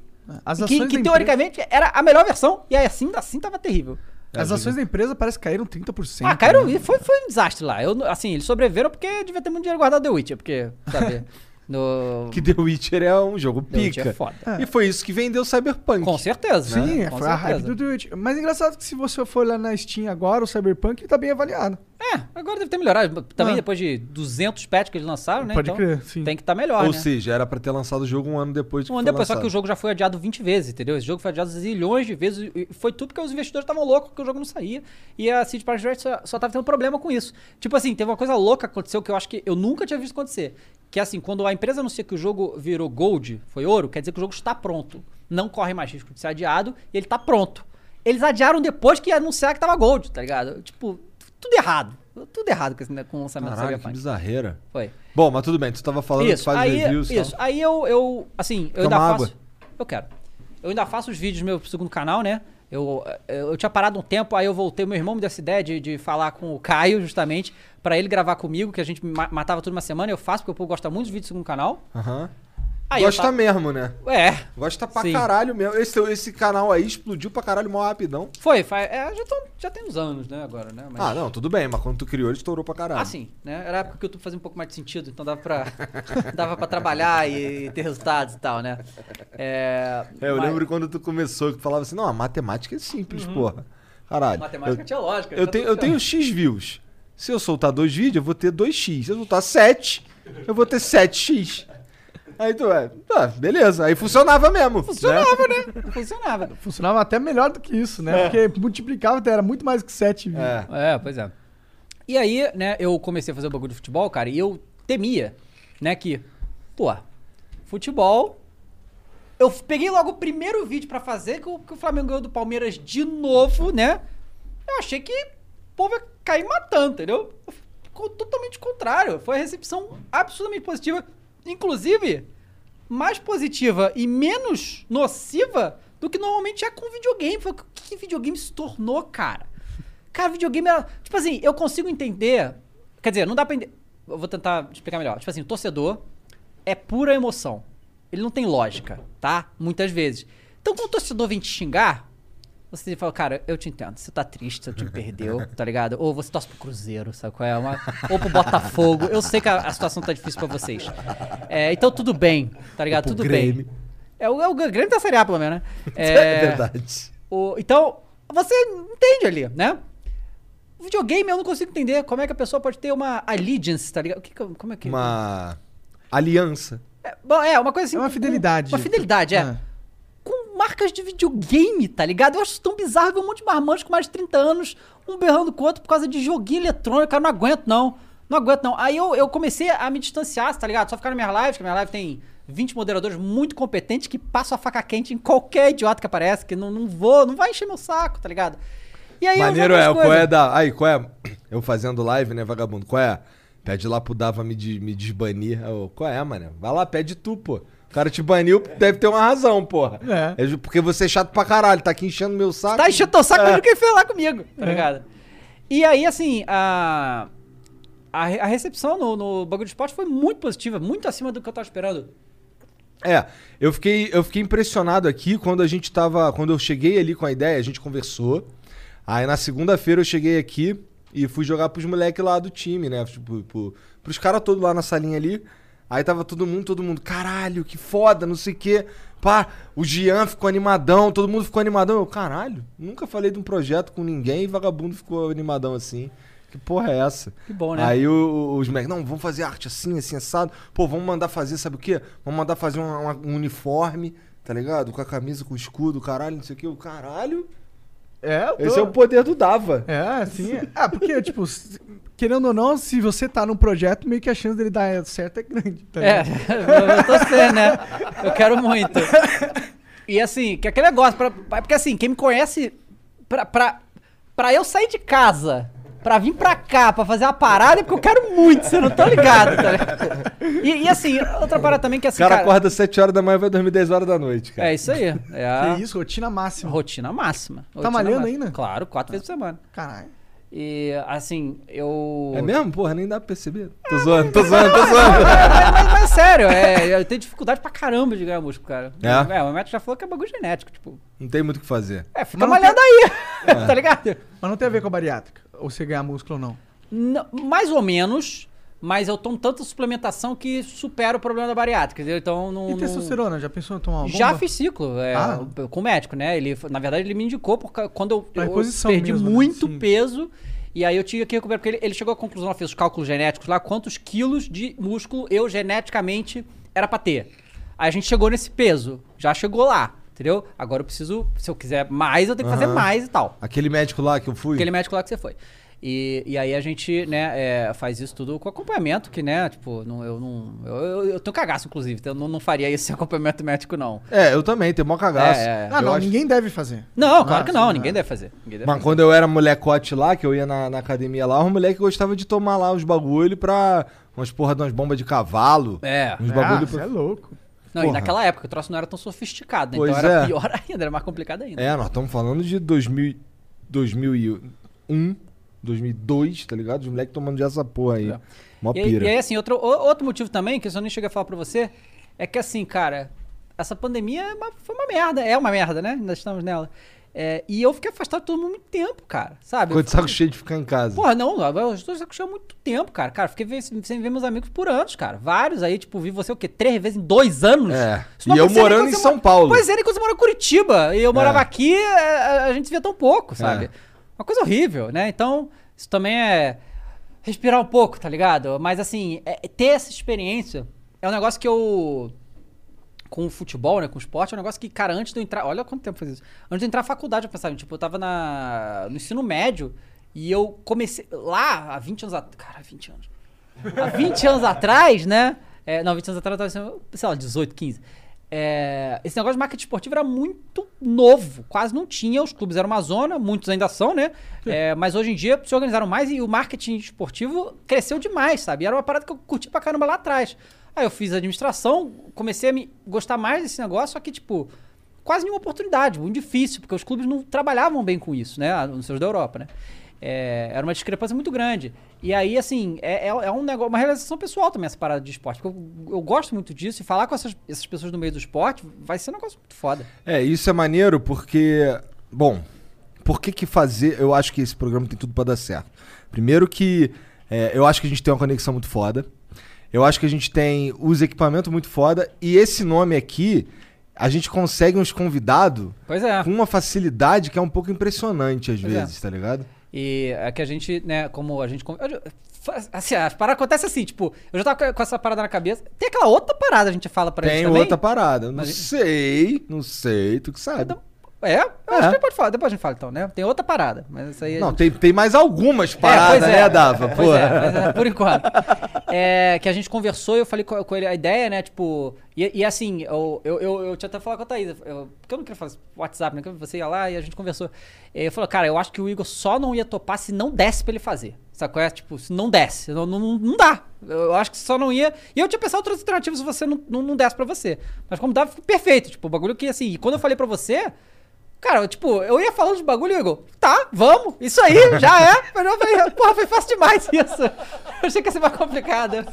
S1: As
S3: Que,
S1: ações
S3: que
S1: da empresa-
S3: teoricamente era a melhor versão, e aí assim, assim tava terrível.
S1: As ações da empresa parece que caíram 30%.
S3: Ah, caíram.
S1: né?
S3: Foi, foi um desastre lá. Eu, assim, eles sobreviveram porque devia ter muito dinheiro guardado The Witcher, porque, sabe, [laughs] no...
S2: Que The Witcher é um jogo
S3: The Witcher
S2: pica.
S3: é foda.
S2: E foi isso que vendeu Cyberpunk.
S3: Com certeza.
S1: Sim,
S3: né? Com
S1: foi a hype
S3: certeza.
S1: do Twitch. Mas é engraçado que se você for lá na Steam agora, o Cyberpunk tá bem avaliado.
S3: É, agora deve ter melhorado. Também
S1: Ah.
S3: depois de 200 patches que eles lançaram, né?
S1: Pode
S3: então
S1: crer, sim.
S3: tem que estar melhor,
S2: Ou
S3: né?
S2: seja, era pra ter lançado o jogo um ano depois de
S3: Um ano depois, só que o
S2: lançado.
S3: jogo já foi adiado 20 vezes, entendeu? Esse jogo foi adiado zilhões de vezes foi tudo porque os investidores estavam loucos porque o jogo não saía. E a CD Projekt só, só tava tendo problema com isso. Tipo assim, teve uma coisa louca que aconteceu que eu acho que eu nunca tinha visto acontecer. Que é assim, quando a empresa anuncia que o jogo virou gold, foi ouro, quer dizer que o jogo está pronto. Não corre mais risco de ser adiado e ele tá pronto. Eles adiaram depois que ia anunciar que tava gold, tá ligado? Tipo, tudo errado. Tudo errado com, o lançamento do
S2: Caralho, que
S3: Cyberpunk.
S2: bizarreira.
S3: Foi.
S2: Bom, mas tudo bem, tu tava falando que
S3: Isso,
S2: faz
S3: aí,
S2: reviews e tal.
S3: isso. Aí eu, eu assim, eu
S2: Toma
S3: ainda
S2: água.
S3: faço. Eu quero. Eu ainda faço os vídeos do meu segundo canal, né? Eu, eu, eu tinha parado um tempo, aí eu voltei. Meu irmão me deu essa ideia de, de falar com o Caio, justamente, pra ele gravar comigo, que a gente ma- matava tudo uma semana. Eu faço, porque o povo gosta muito dos vídeos segundo canal.
S2: Aham.
S3: Aí
S2: Gosta mesmo, né?
S3: É,
S2: Gosta pra
S3: Sim.
S2: caralho mesmo. Esse, esse canal aí explodiu pra caralho mó rapidão.
S3: foi. fa- é, já, tão- já tem uns anos, né, agora, né? Mas-
S2: Ah, não, tudo bem, mas quando tu criou, ele estourou pra caralho.
S3: Ah, sim, né? Era a época que o YouTube fazia um pouco mais de sentido, então dava pra, [laughs] dava pra trabalhar e ter resultados e tal, né? É,
S2: É, eu
S3: mas-
S2: lembro quando tu começou que falava assim, não, a matemática é simples, porra. Caralho.
S3: Uhum. Matemática
S2: eu,
S3: tinha lógica.
S2: eu
S3: já
S2: tenho,
S3: tô
S2: eu tenho X views. Se eu soltar dois vídeos, eu vou ter 2x. Se eu soltar 7, eu vou ter 7x. Aí tu é, tá, beleza. Aí funcionava mesmo.
S3: Funcionava, né? [laughs] Funcionava.
S1: Funcionava até melhor do que isso, né? Porque multiplicava, era muito mais que 7.
S2: Né? É.
S3: É, pois é. E aí, né, eu comecei a fazer o bagulho de futebol, cara, e eu temia, né, que, pô, futebol. Eu peguei logo o primeiro vídeo pra fazer, que o, que o Flamengo ganhou do Palmeiras de novo, né? Eu achei que o povo ia cair matando, entendeu? Ficou totalmente contrário. Foi a recepção absurdamente positiva. Inclusive, mais positiva e menos nociva do que normalmente é com videogame. O que videogame se tornou, cara. Cara, videogame era. Tipo assim, eu consigo entender. Quer dizer, não dá pra entender. Eu vou tentar explicar melhor. Tipo assim, o torcedor é pura emoção. Ele não tem lógica, tá? Muitas vezes. Então, quando o torcedor vem te xingar, você fala, cara, eu te entendo. Você tá triste, seu time perdeu, tá ligado? Ou você torce pro Cruzeiro, sabe qual é? Uma... Ou pro Botafogo. Eu sei que a, a situação tá difícil pra vocês. É, então, tudo bem, tá ligado? Tudo
S2: Grêmio.
S3: bem. É o, é o Grêmio da Série A, pelo menos, né? [laughs]
S2: É, verdade.
S3: o- então, você entende ali, né? O videogame eu não consigo entender como é que a pessoa pode ter uma allegiance, tá ligado? O que como é que...
S2: Uma aliança.
S3: É, bom, é, uma coisa assim...
S1: É uma fidelidade.
S3: Uma fidelidade, é.
S1: Ah.
S3: Marcas de videogame, tá ligado? Eu acho tão bizarro ver um monte de marmanjos com mais de 30 anos, um berrando com o outro por causa de joguinho eletrônico. Cara, não aguento, não. Não aguento, não. Aí eu, eu comecei a me distanciar, tá ligado? Só ficar na minha live, que a minha live tem 20 moderadores muito competentes que passam a faca quente em qualquer idiota que aparece, que não, não vou, não vai encher meu saco, tá ligado? E aí
S2: Maneiro
S3: eu
S2: é, qual é da. Aí, qual é? Eu fazendo live, né, vagabundo? Qual é? Pede lá pro Dava me, de- me desbanir. Eu, qual é, mano? Vai lá, pede tu, pô. O cara te baniu, deve ter uma razão, porra.
S1: É.
S2: ju- porque você é chato pra caralho, tá aqui enchendo meu saco.
S3: Tá enchendo teu saco,
S2: É.
S3: mas não quer falar comigo, tá ligado? E aí, assim, a, a, a recepção no, no bagulho de esporte foi muito positiva, muito acima do que eu tava esperando.
S2: É, eu fiquei, eu fiquei impressionado aqui quando a gente tava. Quando eu cheguei ali com a ideia, a gente conversou. Aí na segunda-feira eu cheguei aqui e fui jogar pros moleques lá do time, né? Tipo, pro, pros caras todos lá na salinha ali. Aí tava todo mundo, todo mundo, caralho, que foda, não sei o quê. Pá, o Gian ficou animadão, todo mundo ficou animadão. Eu, caralho, nunca falei de um projeto com ninguém e vagabundo ficou animadão assim. Que porra é essa?
S3: Que bom, né?
S2: Aí o- o- os moleques, não, vamos fazer arte assim, assim, assado. Pô, vamos mandar fazer, sabe o quê? Vamos mandar fazer uma- uma- um uniforme, tá ligado? Com a camisa, com o escudo, caralho, não sei o quê. O caralho.
S1: É, eu tô-
S2: Esse é o poder do Dava.
S1: É, sim. [laughs] Ah, porque, tipo, querendo ou não, se você tá num projeto, meio que a chance dele dar certo é grande. Tá
S3: É, [laughs] eu tô sendo, né? Eu quero muito. E assim, que aquele negócio, pra, pra- porque assim, quem me conhece, pra, pra, pra eu sair de casa, pra vir pra cá, pra fazer uma parada, é porque eu quero muito, você não tá ligado, tá ligado? E, e assim, outra parada também que
S2: O
S3: assim,
S2: cara
S3: cara,
S2: acorda 7 horas da manhã e vai dormir 10 horas da noite, cara.
S3: É isso aí. É a
S1: Que isso, rotina máxima.
S3: rotina máxima. Rotina
S1: malhando
S3: máxima.
S1: ainda?
S3: Claro, quatro vezes por semana.
S1: Caralho.
S3: E, assim, eu...
S2: É mesmo? Porra, nem dá pra perceber. Tô zoando, tô zoando, tô zoando.
S3: mas, mas- mas sério, é, eu tenho dificuldade pra caramba de ganhar músculo, cara.
S2: É?
S3: o médico já falou que é bagulho genético, tipo...
S2: Não tem muito o que fazer.
S3: É, fica malhando aí, [laughs] tá ligado?
S1: Mas não tem a ver com a bariátrica. Ou você ganhar músculo ou não.
S3: Não, mais ou menos, mas eu tomo tanta suplementação que supera o problema da bariátrica, entendeu? Então não.
S1: E
S3: não-
S1: testosterona? Já pensou em tomar uma bomba?
S3: Já fiz ciclo é,
S1: Ah.
S3: com o médico, né? Ele, na verdade, ele me indicou porque quando eu, eu perdi
S1: mesmo, né?
S3: muito
S1: Sim.
S3: peso. E aí eu tinha que recuperar, porque ele, ele chegou à conclusão, fez os cálculos genéticos lá, quantos quilos de músculo eu geneticamente era pra ter. Aí a gente chegou nesse peso, já chegou lá, entendeu? Agora eu preciso, se eu quiser mais, eu tenho que fazer
S2: Aham.
S3: mais e tal.
S2: Aquele médico lá que eu fui.
S3: Aquele médico lá que você foi. E, e aí a gente, né, é, faz isso tudo com acompanhamento, que, né, tipo, não, eu não. Eu, eu, eu tenho cagaço, inclusive, então eu não, não faria isso sem [laughs] acompanhamento médico, não.
S2: É, eu também, tem mó cagaço.
S3: É, é.
S1: Ah,
S2: Eu
S1: não,
S2: acho-
S1: ninguém deve fazer.
S3: Não, claro que
S1: Nossa,
S3: não,
S1: não.
S3: ninguém deve fazer. Ninguém deve
S2: Mas
S3: fazer.
S2: quando eu era molecote lá, que eu ia na, na academia lá, os moleques gostavam de tomar lá os bagulho pra umas porra de umas bombas de cavalo.
S3: É.
S2: Uns
S1: ah,
S2: bagulho
S1: você
S2: pra...
S1: é louco.
S3: Não, e
S2: porra.
S3: naquela época o troço não era tão sofisticado, né?
S2: Pois
S3: então era
S2: é.
S3: pior [laughs] ainda, era mais complicado ainda.
S2: É, nós estamos falando de 2000, 2001, 2002, tá ligado? Os moleques tomando de essa porra aí.
S3: É.
S2: Mó
S3: E,
S2: pira.
S3: e aí, assim, outro, outro motivo também, que eu só nem cheguei a falar pra você, é que assim, cara, essa pandemia é uma- foi uma merda. É uma merda, né? Ainda estamos nela. É, e eu fiquei afastado de todo mundo muito tempo, cara. Sabe?
S2: Ficou de saco cheio de ficar em casa.
S3: Porra, não, eu estou de saco cheio há muito tempo, cara. Cara, fiquei ve- sem ver meus amigos por anos, cara. Vários aí, tipo, vi você o quê? Três vezes em dois anos?
S2: É. E eu morando em São
S3: mora-
S2: Paulo.
S3: Pois é, nem quando você mora em Curitiba. E eu morava
S2: É.
S3: aqui, é, a, a gente se via tão pouco, sabe?
S2: É.
S3: Uma coisa horrível, né? Então, isso também é respirar um pouco, tá ligado? Mas assim, é- ter essa experiência é um negócio que eu. Com o futebol, né? Com o esporte, é um negócio que, cara, antes de eu entrar. Olha quanto tempo faz isso. Antes de eu entrar na faculdade, eu pensava, tipo, eu tava na, no ensino médio e eu comecei. Lá, há 20 anos atrás. Cara, 20 anos. Há 20 anos atrás, né? É, não, 20 anos atrás eu tava, sei lá, 18, 15. É, esse negócio de marketing esportivo era muito novo, quase não tinha. Os clubes eram uma zona, muitos ainda são, né? É, mas hoje em dia se organizaram mais e o marketing esportivo cresceu demais, sabe? E era uma parada que eu curti pra caramba lá atrás. Aí eu fiz administração, comecei a me gostar mais desse negócio, só que, tipo, quase nenhuma oportunidade, muito difícil, porque os clubes não trabalhavam bem com isso, né? Nos seus da Europa, né? É, era uma discrepância muito grande. E aí, assim, é, é, é um negócio, uma realização pessoal também essa parada de esporte. Porque eu, eu gosto muito disso e falar com essas, essas pessoas no meio do esporte vai ser um negócio muito foda.
S2: É, isso é maneiro porque. Bom, por que que fazer? Eu acho que esse programa tem tudo pra dar certo. Primeiro que é, eu acho que a gente tem uma conexão muito foda. Eu acho que a gente tem os equipamentos muito foda. E esse nome aqui, a gente consegue uns convidados
S3: é.
S2: com uma facilidade que é um pouco impressionante às
S3: Pois é.
S2: vezes, tá ligado?
S3: E é que a gente, né, como a gente. Assim, as paradas acontecem assim, tipo, eu já tava com- essa parada na cabeça. Tem aquela outra parada a gente fala pra
S2: Tem
S3: eles também.
S2: outra parada. Não
S3: Mas-
S2: sei, não sei, tu que sabe.
S3: Então, É? Eu
S2: É.
S3: acho que pode falar, depois a gente fala então, né? Tem outra parada, mas isso aí
S2: Não,
S3: gente-
S2: tem, tem mais algumas
S3: É,
S2: paradas, né, Dava? Porra.
S3: é, mas, é, por enquanto. É, que a gente conversou e eu falei com, com ele a ideia, né? Tipo, e, e assim, eu, eu, eu, eu tinha até falado com a Thaís, eu, porque eu não queria fazer WhatsApp, né? Você ia lá e a gente conversou. E ele falou, cara, eu acho que o Igor só não ia topar se não desse pra ele fazer. Sacou? É, tipo, se não desse. Não, não, não dá. Eu acho que só não ia. E eu tinha pensado outras alternativas se você não, não, não desse pra você. Mas como dava, ficou perfeito. Tipo, o bagulho que, assim, e quando eu falei pra você. Cara, eu, tipo, eu ia falando de bagulho, Igor. Tá, vamos, isso aí, já é. Mas eu falei, porra, foi fácil demais isso. Eu achei que ia ser mais complicado.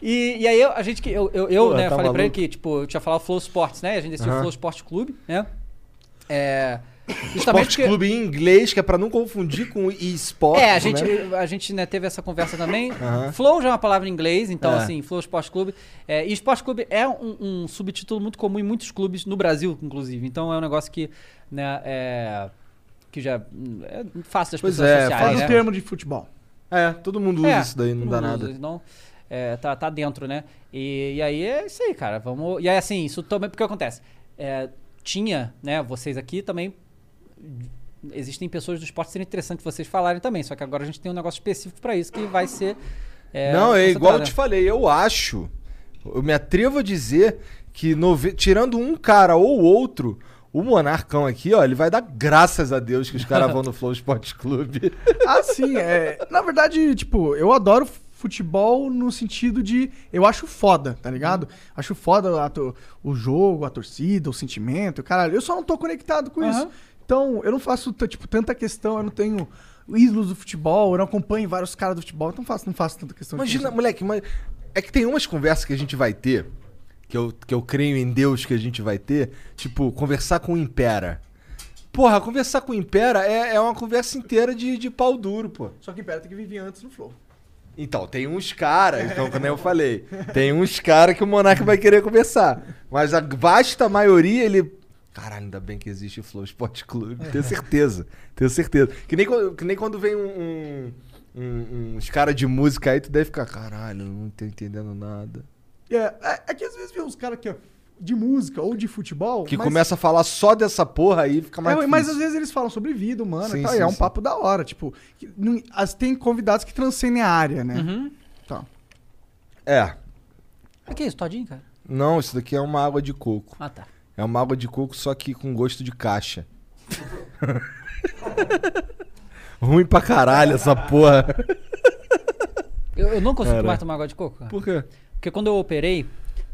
S3: E, e aí eu- a gente que. Eu, eu, eu,
S2: Pô,
S3: né,
S2: tá
S3: falei pra ele
S2: maluco.
S3: que, tipo, eu tinha falado Flow Sports, né? A gente decidiu
S2: Aham.
S3: Flow Sport Clube, né? É. [laughs] Justamente
S2: Esporte Clube em inglês, que é pra não confundir com e-sport.
S3: é, a gente,
S2: né?
S3: a gente né, teve essa conversa também.
S2: Aham.
S3: Flow já é uma palavra em inglês, então
S2: É.
S3: assim, Flow Esporte Clube. É, e Esporte Clube é um, um subtítulo muito comum em muitos clubes, no Brasil, inclusive. Então é um negócio que, né, é, que já é fácil das
S2: Pois
S3: pessoas
S2: é,
S3: associarem,
S1: Faz
S3: né?
S1: o termo de futebol.
S2: É, todo mundo usa
S3: É,
S2: isso daí, não dá nada.
S3: usa, Então, tá, tá dentro, né? E, e aí é isso aí, cara. Vamos. E aí, assim, isso também. Porque acontece? É, tinha, né, vocês aqui também. Existem pessoas do esporte seria interessante vocês falarem também. Só que agora a gente tem um negócio específico pra isso que vai ser. é,
S2: não, é igual eu te falei, eu acho. Eu me atrevo a dizer que nove- tirando um cara ou outro, o Monarcão aqui, ó, ele vai dar graças a Deus que os caras vão no Flow Esporte Clube. [laughs]
S1: Ah, sim, é. Na verdade, tipo, eu adoro futebol no sentido de. Eu acho foda, tá ligado? Acho foda a to- o jogo, a torcida, o sentimento, caralho. Eu só não tô conectado com
S3: Aham.
S1: isso. Então, eu não faço, tipo, tanta questão, eu não tenho ídolos do futebol, eu não acompanho vários caras do futebol, então faço, não faço tanta questão
S2: Imagina, moleque, mas é que tem umas conversas que a gente vai ter, que eu, que eu creio em Deus que a gente vai ter, tipo, conversar com o Impera. Porra, conversar com o Impera é, é uma conversa inteira de, de pau duro, pô.
S1: Só que Impera tem que viver antes no Flow.
S2: Então, tem uns caras, então, como eu falei, tem uns caras que o Monark vai querer conversar. Mas a vasta maioria, ele. Caralho, ainda bem que existe o Flow Sport Clube. Tenho certeza. Tenho certeza. Que nem, quando- que nem quando vem um, um- um- uns caras de música aí, tu deve ficar, caralho, não tô entendendo nada.
S1: É, é, é que às vezes vem uns caras aqui, ó, de música ou de futebol.
S2: Que
S1: mas-
S2: começa a falar só dessa porra aí, fica mais.
S1: É, mas às vezes eles falam sobre vida humana
S2: Sim,
S1: e tal,
S2: sim,
S1: e é um
S2: sim.
S1: papo da hora, tipo, que não- as, tem convidados que transcendem a área, né?
S2: Uhum.
S1: Tá.
S2: É.
S3: O que é isso, todinho, cara?
S2: Não, isso daqui é uma água de coco.
S3: Ah, tá.
S2: É uma água de coco, só que com gosto de caixa. [laughs] Ruim pra caralho essa porra.
S3: Eu, eu não consigo
S2: Cara.
S3: mais tomar água de coco, cara.
S2: Por quê?
S3: Porque quando eu operei,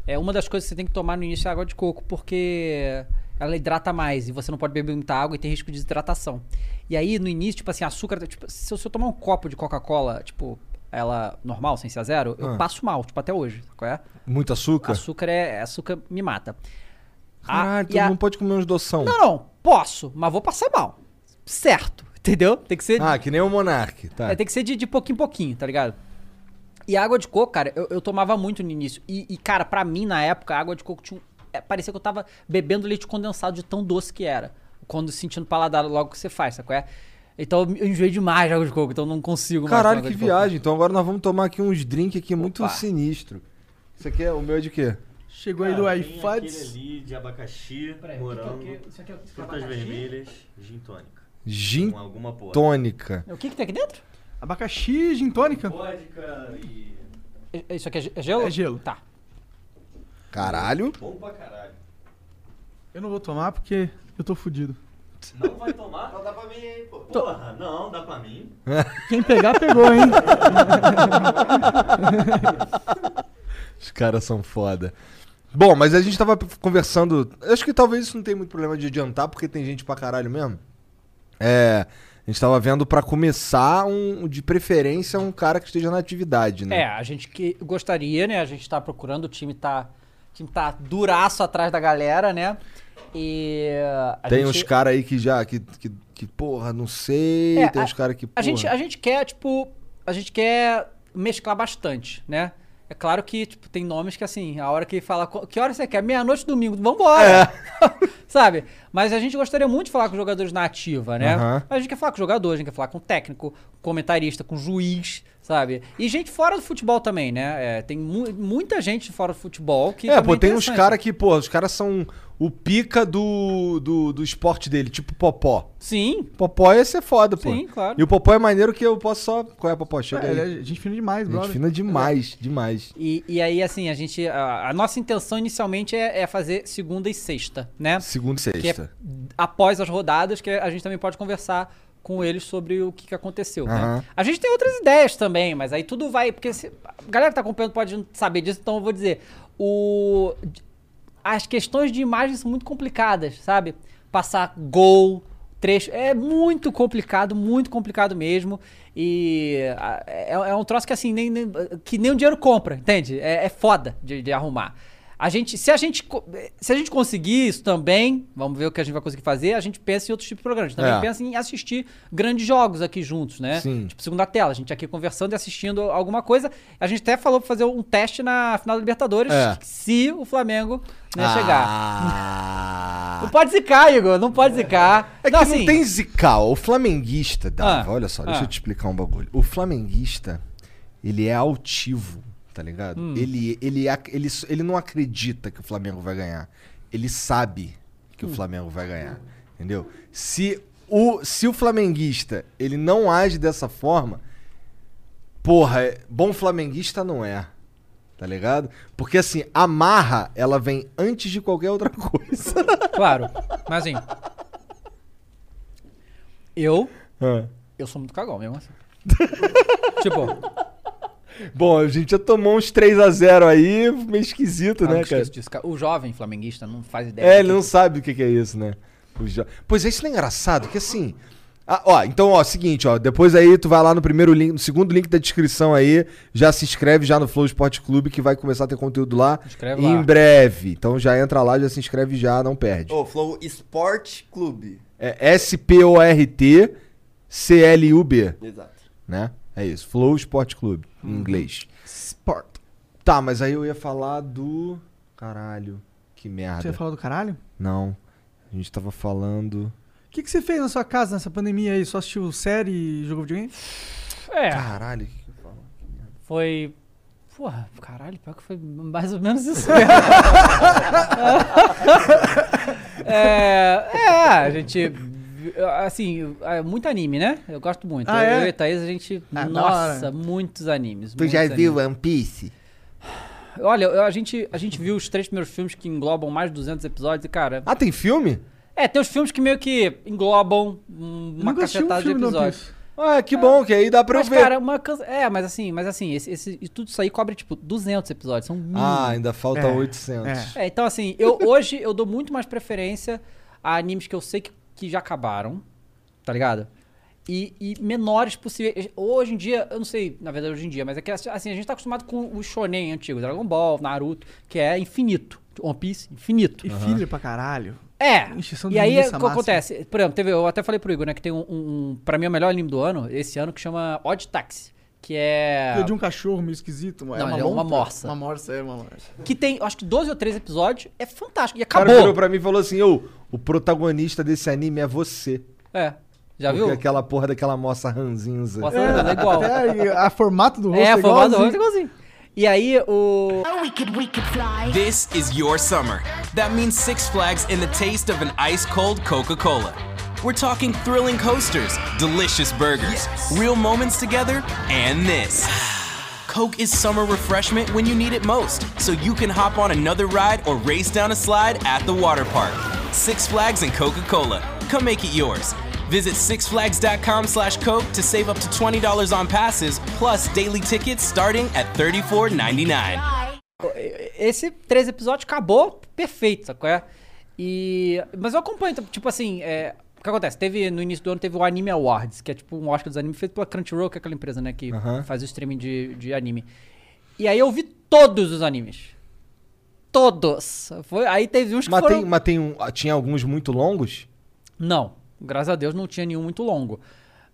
S3: é uma das coisas que você tem que tomar no início é água de coco, porque ela hidrata mais e você não pode beber muita água e tem risco de desidratação. E aí, no início, tipo assim, açúcar. Tipo, se eu, se eu tomar um copo de Coca-Cola, tipo, ela normal, sem ser zero, eu
S2: Ah.
S3: passo mal, tipo, até hoje. Qual é?
S2: Muito açúcar?
S3: Açúcar é. Açúcar me mata. Ah,
S2: Caralho, tu
S3: e a-
S2: não pode comer uns doção.
S3: Não, não, posso, mas vou passar mal. Certo, entendeu? Tem que ser.
S2: Ah, que nem o Monark, tá.
S3: É, tem que ser de, de pouquinho em pouquinho, tá ligado? E a água de coco, cara, eu, eu tomava muito no início. E, e, cara, pra mim, na época, a água de coco tinha um, é, parecia que eu tava bebendo leite condensado de tão doce que era. Quando sentindo paladar logo que você faz, sabe qual é? Então eu, enjoei demais de água de coco, então eu não consigo mais
S2: Caralho, que viagem. Então agora nós vamos tomar aqui uns drinks aqui muito
S3: Opa.
S2: sinistro. Isso aqui é o meu é de quê?
S1: Chegou aí do
S6: Cara, tem aquele
S1: iFuds.
S6: ali de abacaxi,
S3: Peraí, o que que é o
S6: morango,
S3: quê? Isso aqui é
S6: frutas
S3: abacaxi?
S6: vermelhas, gin tônica.
S2: Gin
S6: Com alguma porra.
S2: tônica.
S3: O que que tem aqui dentro?
S1: Abacaxi, gin tônica.
S6: Vodka e...
S3: É- Isso aqui é ge- é gelo?
S1: É gelo.
S3: Tá.
S2: Caralho.
S6: Bom pra caralho.
S1: Eu não vou tomar porque eu tô fudido.
S6: Não vai tomar?
S4: Então dá pra mim aí, pô.
S6: Porra, não, dá pra mim. [laughs]
S1: Quem pegar, pegou, hein? [laughs]
S2: Os caras são foda. Bom, mas a gente tava conversando. Acho que talvez isso não tem muito problema de adiantar, porque tem gente pra caralho mesmo. É. A gente tava vendo pra começar um, de preferência, um cara que esteja na atividade, né?
S3: É, a gente que gostaria, né? A gente tá procurando, o time tá, o time tá duraço atrás da galera, né? E a
S2: Tem
S3: gente,
S2: uns caras aí que já. Que, que, que, porra, não sei.
S3: É,
S2: tem
S3: a-
S2: uns caras que.
S3: a
S2: Porra.
S3: gente, a gente quer, tipo, a gente quer mesclar bastante, né? É claro que, tipo, tem nomes que, assim, a hora que fala, "Qu- que hora você quer? Meia-noite, domingo, vambora! [laughs] Sabe? Mas a gente gostaria muito de falar com jogadores na ativa, né? Mas a gente quer falar com jogador, a gente quer falar com técnico, comentarista, com juiz, sabe? E gente fora do futebol também, né? É, tem mu- muita gente fora do futebol que.
S2: É, pô, tem uns caras que, pô, os caras são o pica do, do, do esporte dele, tipo Popó.
S3: Sim,
S2: Popó ia ser foda, pô.
S3: Sim, claro.
S2: E o Popó é maneiro que eu posso só. Qual é, Popó? Chega
S1: É,
S2: aí.
S1: ele é gente fina demais,
S2: Gente
S1: brother.
S2: fina demais, demais.
S3: E, e aí, assim, a gente. A, a nossa intenção inicialmente é, é fazer segunda e sexta, né?
S2: Segunda e
S3: Que é
S2: sexta.
S3: após as rodadas, que a gente também pode conversar com eles sobre o que, que aconteceu. né?
S2: Aham.
S3: A gente tem outras ideias também, mas aí tudo vai. Porque se- a galera que tá acompanhando pode não saber disso, então eu vou dizer. O, as questões de imagem são muito complicadas, sabe? Passar gol, trecho. É muito complicado, muito complicado mesmo. E é, é um troço que assim, nem, nem- que nem o dinheiro compra, entende? É, é foda de, de arrumar. A gente, se a gente, se a gente conseguir isso também, vamos ver o que a gente vai conseguir fazer, a gente pensa em outros tipos de programas. A gente também
S2: É.
S3: pensa em assistir grandes jogos aqui juntos, né?
S2: Sim.
S3: Tipo, segunda tela, a gente aqui conversando e assistindo alguma coisa. A gente até falou pra fazer um teste na final da Libertadores,
S2: É.
S3: se o Flamengo né, chegar.
S2: Ah.
S3: Não pode zicar, Igor, não pode zicar.
S2: É que
S3: não,
S2: não
S3: assim,
S2: tem zical. O flamenguista, Dava,
S3: Ah,
S2: olha só, deixa
S3: ah.
S2: eu te explicar um bagulho. O flamenguista, ele é altivo, tá ligado?
S3: Hum.
S2: Ele, ele, ele, ele não acredita que o Flamengo vai ganhar. Ele sabe que
S3: Hum.
S2: o Flamengo vai ganhar, entendeu? Se o, se o flamenguista, ele não age dessa forma, porra, é- bom flamenguista não é. Tá ligado? Porque assim, a marra, ela vem antes de qualquer outra [laughs] coisa.
S3: Claro, mas assim. Eu,
S2: Ah.
S3: eu sou muito cagão mesmo assim. [laughs] tipo,
S2: Bom, a gente já tomou uns 3x0 aí, meio esquisito,
S3: ah,
S2: né, cara?
S3: disso. O jovem flamenguista não faz ideia.
S2: É, ele
S3: que-
S2: não sabe o que é isso, né? Jo- Pois é, isso não é engraçado, que assim, Ah, ó, então, ó, seguinte, ó, depois aí tu vai lá no primeiro link, no segundo link da descrição aí, já se inscreve já no Flow Esporte Clube que vai começar a ter conteúdo lá
S3: Inscreve
S2: em
S3: lá.
S2: breve. Então já entra lá, já se inscreve já, não perde.
S4: Ô, Flow Sport Clube.
S2: É S P O R T C L U B,
S4: Exato.
S2: né? É isso, Flow Esporte Clube em inglês.
S1: Sport.
S2: Tá, mas aí eu ia falar do caralho, que merda.
S1: Você ia falar do caralho?
S2: Não. A gente tava falando
S1: O que, que você fez na sua casa nessa pandemia aí? Só assistiu série e jogou videogame?
S3: É,
S2: Caralho, o que que eu falo?
S3: foi. Porra, caralho, pior que foi mais ou menos isso mesmo. [laughs] [laughs] é, é, a gente. Assim, é muito anime, né? Eu gosto muito.
S1: Ah,
S3: eu,
S1: é?
S3: eu e a Thaís, a gente.
S1: Ah, da
S3: nossa, muitos animes.
S2: Tu já
S3: muitos
S2: viu
S3: animes.
S2: One Piece?
S3: Olha, a gente, a gente viu os três primeiros filmes que englobam mais de 200 episódios e, cara.
S2: Ah, tem filme?
S3: É, tem os filmes que meio que englobam um- uma
S1: assisti um
S3: cacetada de episódios.
S2: Ah, que bom, que aí dá pra
S3: Mas,
S2: eu ver.
S3: cara, uma. É, mas assim, mas assim, esse, esse, e tudo isso aí cobre, tipo, 200 episódios. São mil.
S2: Ah, ainda falta
S1: É,
S2: 800.
S3: É, então assim, eu, hoje eu dou muito mais preferência a animes que eu sei que, que já acabaram, tá ligado? E, e menores possíveis. Hoje em dia, eu não sei, na verdade, hoje em dia, mas é que assim, a gente tá acostumado com o shonen antigo, Dragon Ball, Naruto, que é infinito. One Piece, infinito.
S1: E filho pra caralho.
S3: É. E aí, o que acontece? Por exemplo, teve, eu até falei pro Igor, né, que tem um, um, um- pra mim, o melhor anime do ano, esse ano, que chama Odd Taxi. Que é.
S1: Filho de um cachorro meio esquisito.
S3: Não, ele é uma
S1: montra?
S3: morsa.
S1: Uma morsa, é uma morsa.
S3: Que tem, acho que 12 ou 13 episódios. É fantástico. E
S2: O cara
S3: acabou.
S2: virou pra mim e falou assim: Ô, o protagonista desse anime é você.
S3: É. Já
S2: Porque
S3: viu?
S2: aquela porra daquela moça ranzinza.
S3: Nossa, é, igual. [laughs]
S1: É, a formato do rosto
S3: É,
S1: é,
S3: a formada do
S1: igualzinho.
S3: rosto é igualzinho. E aí, o.
S7: This is your summer. That means Six Flags and the taste of an ice cold Coca Cola. We're talking thrilling coasters, delicious burgers, real moments together, and this. Coke is summer refreshment when you need it most, so you can hop on another ride or race down a slide at the water park. Six Flags and Coca Cola. Come make it yours. Visit sixflags.com slash Coke to save up to $20 on passes, plus daily tickets starting at $34.99.
S3: Esse 13 episódios acabou perfeito, sacou? E. Mas eu acompanho, tipo assim, é. O que acontece? Teve, no início do ano teve o Anime Awards, que é tipo um Oscar dos animes feito pela Crunchyroll, que é aquela empresa, né, que faz o streaming de, de anime. E aí eu vi todos os animes. Todos. Foi, aí teve uns que
S2: Mas,
S3: foram...
S2: tem, mas tem um, tinha alguns muito longos?
S3: Não, graças a Deus não tinha nenhum muito longo.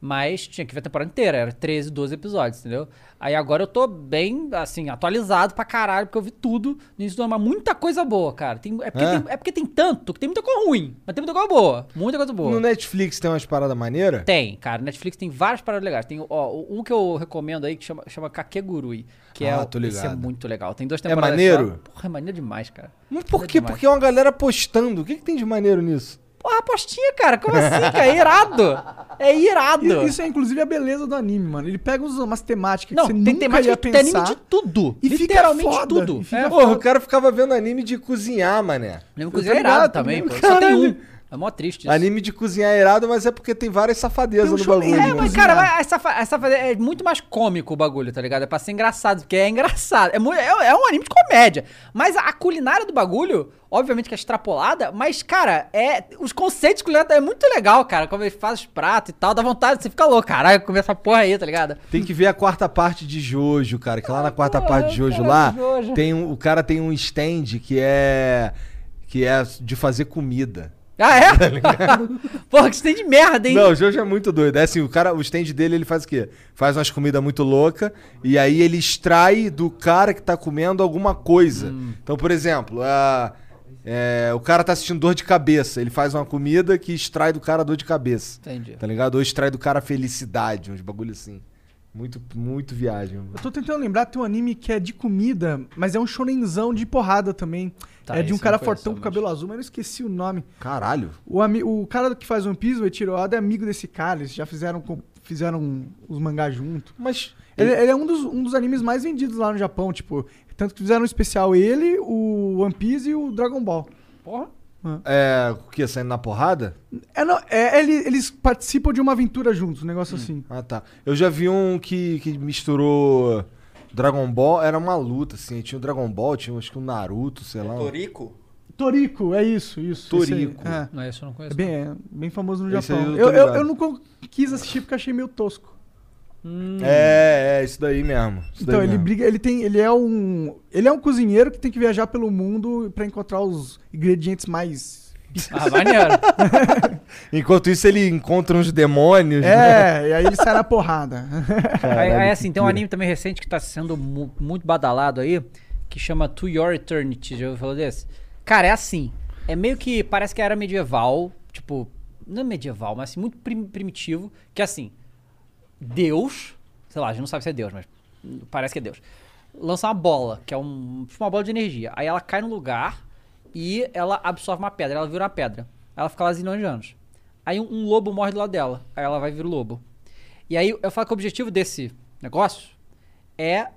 S3: Mas tinha que ver a temporada inteira, era 13, 12 episódios, entendeu? Aí agora eu tô bem, assim, atualizado pra caralho, porque eu vi tudo no início do ano, mas muita coisa boa, cara. Tem- é, porque
S2: É?
S3: tem, é porque tem tanto que tem muita coisa ruim, mas tem muita coisa boa. Muita coisa boa.
S2: No Netflix tem umas paradas maneiras?
S3: Tem, cara. Netflix tem várias paradas legais. Tem, ó, um que eu recomendo aí que chama, chama Kakegurui. Que é,
S2: Ah,
S3: o-
S2: tô
S3: esse é
S2: ligado.
S3: muito legal. Tem duas
S2: É
S3: temporadas.
S2: maneiro?
S3: Só. Porra, é maneiro demais, cara.
S2: Mas por quê?
S3: demais.
S2: Porque é uma galera postando. O que, que tem de maneiro nisso?
S3: Porra, apostinha, cara. Como assim, cara? É irado. É irado.
S1: E- Isso é inclusive a beleza do anime, mano. Ele pega uns- umas temáticas
S3: Não,
S1: que você
S3: tem
S1: nunca
S3: temática
S1: ia
S3: tem anime
S1: pensar.
S3: de tudo.
S1: E fica
S3: Literalmente
S1: foda,
S3: tudo.
S1: e fica
S3: É.
S2: Porra, o cara ficava vendo anime de cozinhar, mané.
S3: Anime
S1: tô
S3: cozinha é irado também, pô. Só tem um. É mó triste isso.
S2: Anime de cozinhar é irado, mas é porque tem várias safadezas
S1: Tem um
S2: no bagulho.
S3: É, mas cara, mas essa, essa é muito mais cômico o bagulho, tá ligado? É pra ser engraçado, porque é engraçado. É, mu- é, é um anime de comédia. Mas a, a culinária do bagulho, obviamente que é extrapolada, mas, cara, é. Os conceitos culinários é muito legal, cara. Como ele faz os pratos e tal, dá vontade, você fica louco, caralho, comer essa porra aí, tá ligado?
S2: Tem que ver a quarta parte de Jojo, cara. Que lá na quarta parte de Jojo
S3: cara,
S2: lá,
S3: Jojo.
S2: tem um, o cara tem um stand que é que é de fazer comida.
S3: Ah, é? [laughs] [laughs] porra, que de merda, hein?
S2: Não, o Jojo é muito doido. É assim, o cara, o stand dele, ele faz o quê? Faz umas comidas muito louca e aí ele extrai do cara que tá comendo alguma coisa.
S3: Hum.
S2: Então, por exemplo, a- é, o cara tá assistindo dor de cabeça, ele faz uma comida que extrai do cara dor de cabeça.
S3: Entendi.
S2: Tá ligado? Ou extrai do cara felicidade, uns bagulho assim. Muito, muito viagem.
S1: Eu tô tentando lembrar, tem um anime que é de comida, mas é um shonenzão de porrada também.
S3: Tá,
S1: é de um cara fortão com cabelo azul, mas eu esqueci o nome.
S2: Caralho.
S1: O, o cara que faz One Piece, o Eiichiro Oda, é amigo desse cara. Eles já fizeram, fizeram os mangás junto.
S2: Mas.
S1: Ele, ele é um dos, um dos animes mais vendidos lá no Japão, tipo... Tanto que fizeram um especial ele, o One Piece e o Dragon Ball.
S3: Porra.
S2: É. O que? Saindo na porrada?
S1: É, não, é, ele- eles participam de uma aventura juntos, um negócio assim.
S2: Ah, tá. Eu já vi um que, que misturou Dragon Ball, era uma luta, assim. Tinha o Dragon Ball, tinha acho que o Naruto, sei lá.
S4: Toriko?
S1: Toriko, é isso, isso. esse aí.
S2: Toriko.
S1: É.
S3: Não, isso eu não conheço.
S1: É bem, é bem famoso no
S2: Esse
S1: Japão.
S2: eu
S1: Eu, eu, eu não quis assistir porque achei meio tosco.
S2: É, é, isso daí mesmo. isso
S1: Então,
S2: daí
S1: ele
S2: mesmo.
S1: briga, ele tem, ele é um, ele é um cozinheiro que tem que viajar pelo mundo pra encontrar os ingredientes mais
S3: Ah, maneiro. [laughs]
S2: Enquanto isso, ele encontra uns demônios. né?
S1: É, e aí ele sai na porrada.
S3: aí, aí, assim, tem um anime também recente que tá sendo mu- muito badalado aí, que chama To Your Eternity. Já ouviu falar desse? Cara, é assim. É meio que. Parece que era medieval. Tipo. Não é medieval, mas assim, muito prim- primitivo. Que assim. Deus. Sei lá, a gente não sabe se é Deus, mas. Parece que é Deus. Lança uma bola, que é um, tipo uma bola de energia. Aí ela cai no lugar e ela absorve uma pedra. Ela vira uma pedra. Ela fica lá zilhões de anos. Aí um, um lobo morre do lado dela. Aí ela vai vir o lobo. E aí eu falo que o objetivo desse negócio é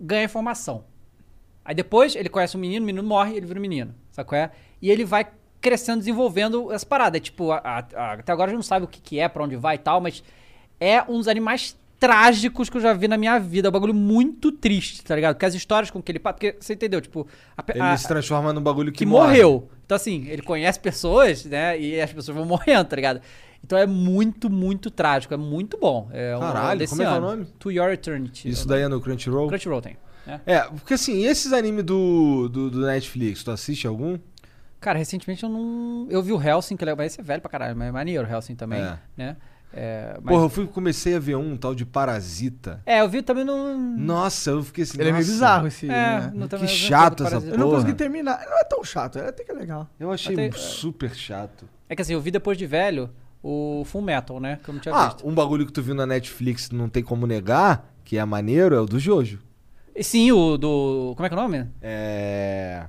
S3: ganhar informação. Aí depois ele conhece um menino, o menino morre, ele vira um menino. Sabe qual é? E ele vai crescendo, desenvolvendo essa parada. É tipo, a- a- a- até agora a gente não sabe o que, que é, pra onde vai e tal, mas é um dos animais trágicos que eu já vi na minha vida. É um bagulho muito triste, tá ligado? Porque as histórias com que ele passa. Porque você entendeu? Tipo, a pe-
S2: Ele
S3: a-
S2: se transforma num bagulho que,
S3: que
S2: morre.
S3: morreu. Então, assim, ele conhece pessoas, né? E as pessoas vão morrendo, tá ligado? Então é muito, muito trágico. É muito bom. É um
S2: Caralho, como é que é o
S3: ano.
S2: nome?
S3: To Your Eternity.
S2: Isso
S3: É
S2: daí é no Crunchyroll?
S3: Crunchyroll tem. né?
S2: É, porque assim, esses animes do, do, do Netflix, tu assiste algum?
S3: Cara, recentemente eu não. Eu vi o Helsing, que é legal, mas esse é velho pra caralho, mas é maneiro o Helsing também,
S2: É.
S3: né? É, mas-
S2: Porra, eu fui, comecei a ver um tal de Parasita.
S3: É, eu vi também no.
S2: Nossa, eu fiquei assim.
S1: Ele é meio bizarro esse.
S3: É,
S1: né?
S3: no,
S2: que chato essa
S3: Parasita.
S1: Eu não
S2: porra.
S1: consegui terminar. Não é tão chato, é até que é legal.
S2: Eu achei
S3: Até-
S2: super chato.
S3: É que assim, eu vi depois de velho o Full Metal, né? Que eu não tinha
S2: Ah,
S3: visto.
S2: um bagulho que tu viu na Netflix não tem como negar, que é maneiro, é o do Jojo.
S3: Sim, o do. Como é que é o nome?
S2: É.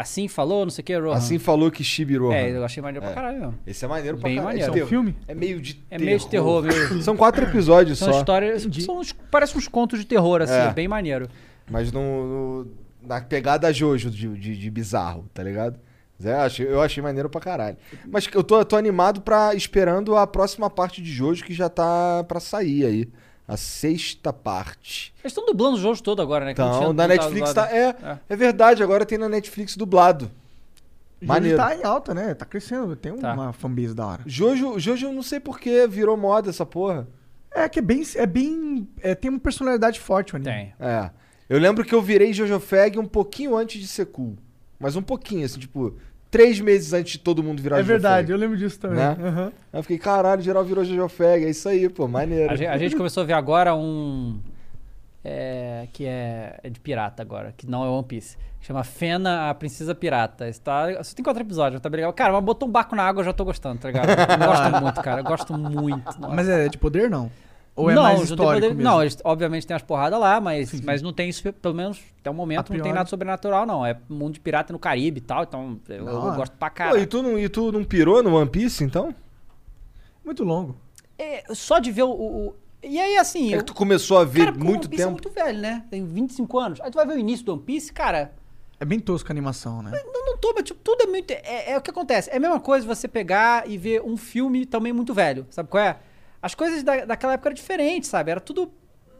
S3: Assim falou, não sei o que, Rohan.
S2: Assim falou que Shibiroha.
S3: É, eu achei maneiro
S2: É.
S3: pra caralho mesmo.
S2: Esse é maneiro pra
S3: Bem
S2: caralho.
S3: maneiro.
S2: Esse
S1: É um filme?
S2: É meio de
S3: É
S2: terror.
S3: meio de terror, meio. [laughs]
S2: São quatro episódios
S3: São
S2: só.
S3: histórias. São uns, parece uns contos de terror, assim,
S2: É.
S3: é bem maneiro.
S2: Mas no, no- na pegada Jojo de, de, de bizarro, tá ligado? Zé, eu achei, eu achei maneiro pra caralho. Mas eu tô, tô animado pra esperando a próxima parte de Jojo que já tá pra sair aí. A sexta parte.
S3: Eles estão dublando o jogo todo agora, né? que
S2: Então, na Netflix tá. É,
S3: É.
S2: é verdade, agora tem na Netflix dublado.
S1: Jojo
S2: Maneiro.
S1: tá em alta, né? Tá crescendo, tem
S3: Tá.
S1: uma fanbase da hora.
S2: Jojo, Jojo, eu não sei porquê, virou moda essa porra.
S1: É que é bem. É bem é, tem uma personalidade forte o anime.
S3: Tem.
S2: É. Eu lembro que eu virei Jojo Fag um pouquinho antes de ser cool. Mas um pouquinho, assim, tipo, três meses antes de todo mundo virar
S1: É verdade, eu lembro disso também.
S2: Né? Aí eu fiquei, caralho, geral virou Jojo Fag. É isso aí, pô, maneiro.
S3: A gente, a gente [laughs] começou a ver agora um. é, que é, é de pirata agora, que não é One Piece. Chama Fena, a Princesa Pirata. Está, só tem quatro episódios, tá bem legal. Cara, mas botou um barco na água, eu já tô gostando, tá ligado? Eu gosto muito, cara. Eu gosto muito. Nossa.
S1: Mas é de poder, não? Ou é
S3: não,
S1: mais histórico
S3: poder-
S1: mesmo?
S3: Não, eles, obviamente tem as porradas lá, mas, mas não tem isso, pelo menos até o momento, não tem nada sobrenatural, não. É mundo de pirata no Caribe e tal, então eu, eu
S1: hora.
S3: gosto pra
S2: Pô,
S3: caralho.
S2: e, tu não, e tu não pirou no One Piece, então?
S1: Muito longo.
S3: É, só de ver o. o- e aí, assim.
S2: É
S3: eu-
S2: que tu começou a ver
S3: cara,
S2: muito
S3: One Piece é
S2: tempo.
S3: muito velho, né? Tem 25 anos. Aí tu vai ver o início do One Piece, cara.
S1: É bem tosco a animação, né?
S3: Não, não tô, mas tipo, tudo é muito. É, é o que acontece. É a mesma coisa você pegar e ver um filme também muito velho. Sabe qual é? As coisas da, daquela época eram diferentes, sabe? Era tudo.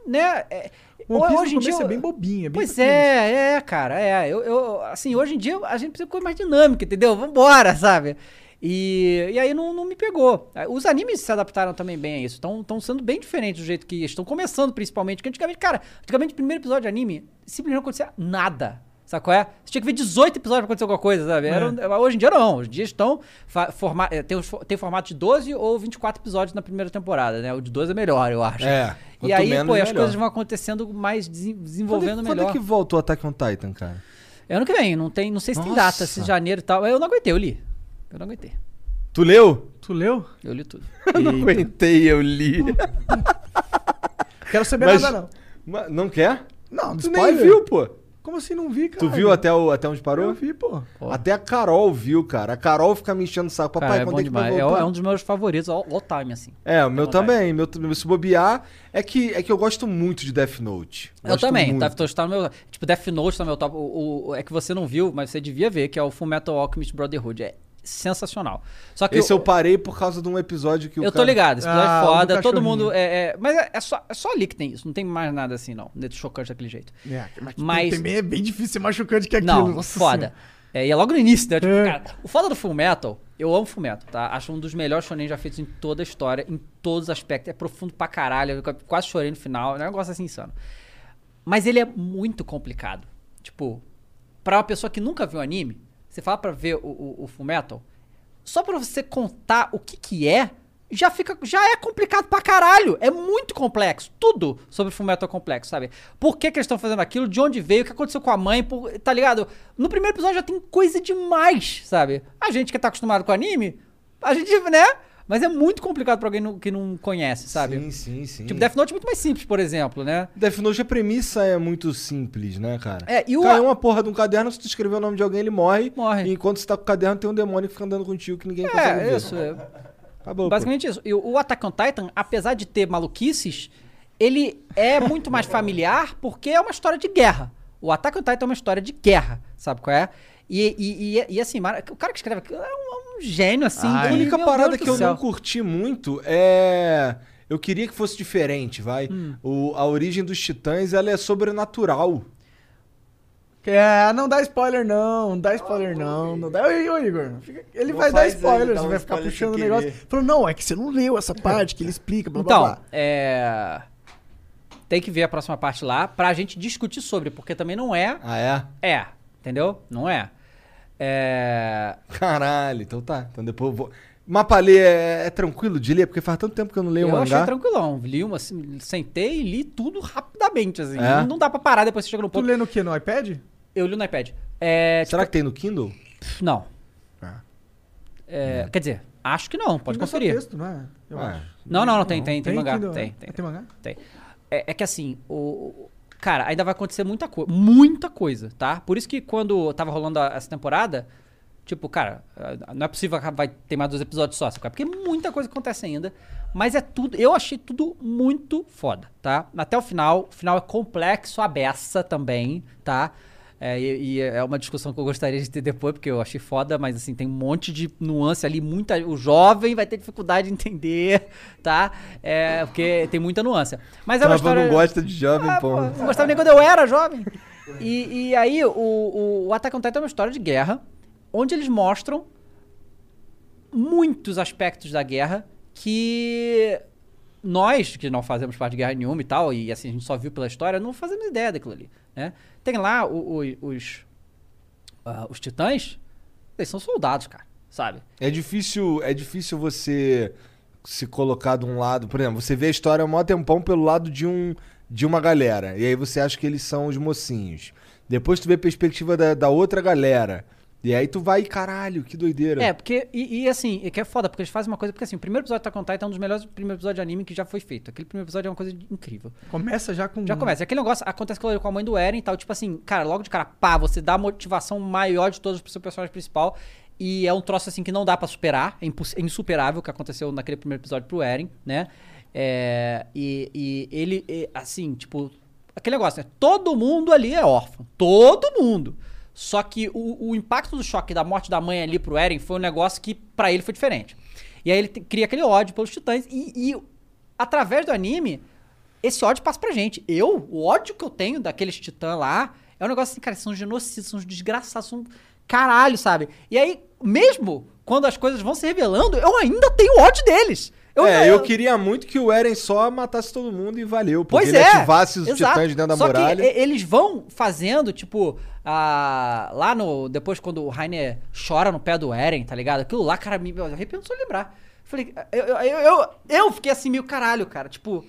S3: Né? É,
S1: O One Piece
S3: hoje
S1: no
S3: em dia.
S1: é bem bobinho, é bem
S3: Pois
S1: pequeno.
S3: é, é, cara, é. Eu, eu, assim, hoje em dia a gente precisa de coisa mais dinâmica, entendeu? Vambora, sabe? E, e aí não, não me pegou. Os animes se adaptaram também bem a isso. Estão sendo bem diferentes do jeito que estão começando, principalmente. Porque antigamente, cara, antigamente, o primeiro episódio de anime, simplesmente não acontecia nada. Sabe qual é? Você tinha que ver 18 episódios pra acontecer alguma coisa, sabe? Era um- hoje em dia não. Hoje em dia estão. Forma, é, tem, tem formato de 12 ou 24 episódios na primeira temporada, né? O de 12 é melhor, eu acho.
S2: É,
S3: E aí,
S2: menos,
S3: pô, as
S2: melhor.
S3: coisas vão acontecendo mais, desen-
S2: Quando, é-
S3: desenvolvendo
S2: quando
S3: melhor.
S2: é que voltou Attack on Titan, cara?
S3: É ano que vem, não, tem, não sei se tem
S2: Nossa.
S3: data, se janeiro e tal. Eu não aguentei, eu li. Eu não aguentei.
S2: Tu leu?
S1: Tu leu?
S3: Eu li tudo. [laughs]
S2: Eu não aguentei, eu li.
S1: Quero saber
S2: Mas-
S1: nada, não.
S2: Mas não quer?
S1: Não,
S2: Tu
S1: spoiler.
S2: nem viu, pô.
S1: Como assim não vi, cara?
S2: Tu viu até, o, até onde parou?
S1: Eu vi, pô.
S2: Até a Carol viu, cara. A Carol fica me enchendo o saco. Papai,
S3: Cara, é
S2: quando é que vai.
S3: É,
S2: voltar?
S3: é um dos meus favoritos, all, all time, assim.
S2: É, o meu
S3: vontade.
S2: também. Meu, meu, se bobear, é que, é que eu gosto muito de Death Note.
S3: Eu
S2: Gosto
S3: também,
S2: muito.
S3: Death Note tá no meu. Tipo, Death Note tá no meu top. O, o- é que você não viu, mas você devia ver, que é o Full Metal Alchemist Brotherhood. É sensacional. Só que
S2: Esse
S3: eu,
S2: eu parei por causa de um episódio que o
S3: eu tô
S2: cara-
S3: ligado, esse episódio
S1: Ah,
S3: é
S1: o do
S3: foda, todo mundo. É, é- mas é, é só, é só ali que tem isso, não tem mais nada assim, não. Chocante daquele jeito.
S1: É, mas,
S3: Mas-
S1: também é bem difícil ser machucante que aquilo.
S3: Não,
S1: nossa
S3: foda. É, e é logo no início, né? Tipo,
S1: É.
S3: cara, o foda do Full Metal, eu amo Full Metal, tá? Acho um dos melhores shonen já feitos em toda a história, em todos os aspectos. É profundo pra caralho, eu quase chorei no final, é um negócio assim insano. Mas ele é muito complicado. Tipo, pra uma pessoa que nunca viu anime, você fala pra ver o, o, o Full Metal, só pra você contar o que que é, já fica já é complicado pra caralho. É muito complexo. Tudo sobre Full Metal é complexo, sabe? Por que, que eles estão fazendo aquilo? De onde veio? O que aconteceu com a mãe? por- tá ligado? No primeiro episódio já tem coisa demais, sabe? A gente que tá acostumado com anime, a gente, né? Mas é muito complicado pra alguém não- que não conhece, sabe?
S2: Sim, sim, sim.
S3: Tipo, Death Note é muito mais simples, por exemplo, né?
S2: Death Note, a premissa é muito simples, né, cara?
S3: É, e o-
S2: Caiu uma porra de um caderno, se tu escrever o nome de alguém, ele morre.
S3: Morre.
S2: E enquanto você tá com o caderno, tem um demônio que fica andando contigo que ninguém consegue
S3: É,
S2: ver.
S3: isso. É.
S2: Acabou, pô.
S3: Basicamente isso. E o Attack on Titan, apesar de ter maluquices, ele é muito mais familiar porque é uma história de guerra. O Attack on Titan é uma história de guerra, sabe qual é? E, e, e, e, assim, o cara que escreve aquilo é um, um gênio, assim.
S2: A
S3: e,
S2: única parada
S3: Deus
S2: que eu
S3: céu.
S2: não curti muito é. Eu queria que fosse diferente, vai.
S3: Hum.
S2: O, a origem dos titãs, ela é sobrenatural.
S1: É, não dá spoiler não, não dá spoiler não, não dá. Ô, Igor, fica- ele
S4: Não
S1: vai dar spoiler, você
S4: um
S1: vai ficar
S4: spoiler
S1: puxando o negócio. Falou, não, é que você não leu essa parte que ele explica, blá blá
S3: Então,
S1: blá.
S3: é. Tem que ver a próxima parte lá pra gente discutir sobre, porque também não é.
S2: Ah, é?
S3: É, entendeu? Não é. É.
S2: Caralho, então tá. Então depois eu vou. Mapa ler é, é tranquilo de ler, porque faz tanto tempo que eu não leio
S3: Eu achei
S2: mangá.
S3: tranquilão. Li uma, assim, sentei e li tudo rapidamente, assim.
S2: É?
S3: Não, não dá pra parar depois que você chega no
S1: Tu
S3: ponto.
S1: lê no que? No iPad?
S3: Eu li no iPad. É,
S2: Será que tem no Kindle?
S3: tipo, não.
S2: Ah.
S3: É, Quer dizer, acho que não, pode
S1: Kindle é
S3: conferir.
S1: texto, não é? Eu
S2: Ah,
S1: acho.
S3: Não, não, não, tem, tem, tem, mangá.
S1: Kindle,
S3: Tem,
S1: é?
S3: tem,
S1: Tem mangá?
S3: tem. É, é que assim, o. Cara, ainda vai acontecer muita coisa. Muita coisa, tá? Por isso que quando tava rolando a- essa temporada, tipo, cara, ah, não é possível que vai ter mais dois episódios só, sabe? porque muita coisa acontece ainda. Mas é tudo. Eu achei tudo muito foda, tá? Até o final. O final é complexo, a beça também, tá? É, e, e é uma discussão que eu gostaria de ter depois, porque eu achei foda, mas assim, tem um monte de nuance ali, muita. O jovem vai ter dificuldade de entender, [laughs] tá? É, porque tem muita nuance. Mas é uma história.
S2: não gosta de jovem,
S3: Ah,
S2: pô,
S3: não gostava nem quando eu era jovem. E, e aí, o, o, o Attack on Titan é uma história de guerra, onde eles mostram muitos aspectos da guerra que nós, que não fazemos parte de guerra nenhuma e tal, e assim, a gente só viu pela história, não fazemos ideia daquilo ali, né? Tem lá o- o- os, ah, os titãs, eles são soldados, cara, sabe?
S2: É difícil, é difícil você se colocar de um lado. Por exemplo, você vê a história mó tempão pelo lado de um de uma galera. E aí você acha que eles são os mocinhos. Depois tu vê a perspectiva da, da outra galera. E aí tu vai, caralho, que doideira.
S3: É, porque, e, e assim, é que é foda, porque eles fazem uma coisa, porque assim, o primeiro episódio de Attack on Titan é um dos melhores primeiros episódios de anime que já foi feito. Aquele primeiro episódio é uma coisa incrível.
S1: Começa já com.
S3: Já começa. Aquele negócio acontece com com a mãe do Eren e tal. Tipo assim, cara, logo de cara, pá, você dá a motivação maior de todos pro seu personagem principal. E é um troço assim que não dá pra superar. É, é insuperável o que aconteceu naquele primeiro episódio pro Eren, né? É, e, e ele, e, assim, tipo, aquele negócio, né? Todo mundo ali é órfão. Todo mundo. Só que o, o impacto do choque da morte da mãe ali pro Eren foi um negócio que pra ele foi diferente. E aí ele cria aquele ódio pelos titãs. E, e através do anime, esse ódio passa pra gente. Eu, o ódio que eu tenho daqueles titãs lá, é um negócio assim, cara, são genocidas, são desgraçados, são caralho, sabe? E aí, mesmo quando as coisas vão se revelando, eu ainda tenho ódio deles. Eu,
S2: é, eu queria muito que o Eren só matasse todo mundo e valeu. Porque
S3: Pois
S2: ele
S3: é.
S2: ativasse os
S3: exato.
S2: titãs dentro da
S3: Só
S2: muralha.
S3: Eles vão fazendo, tipo, a- lá no. Depois, quando o Rainer chora no pé do Eren, tá ligado? Aquilo lá, cara, me eu arrependo só lembrar. Falei, eu, eu, eu, eu, eu fiquei assim, meio caralho, cara. Tipo.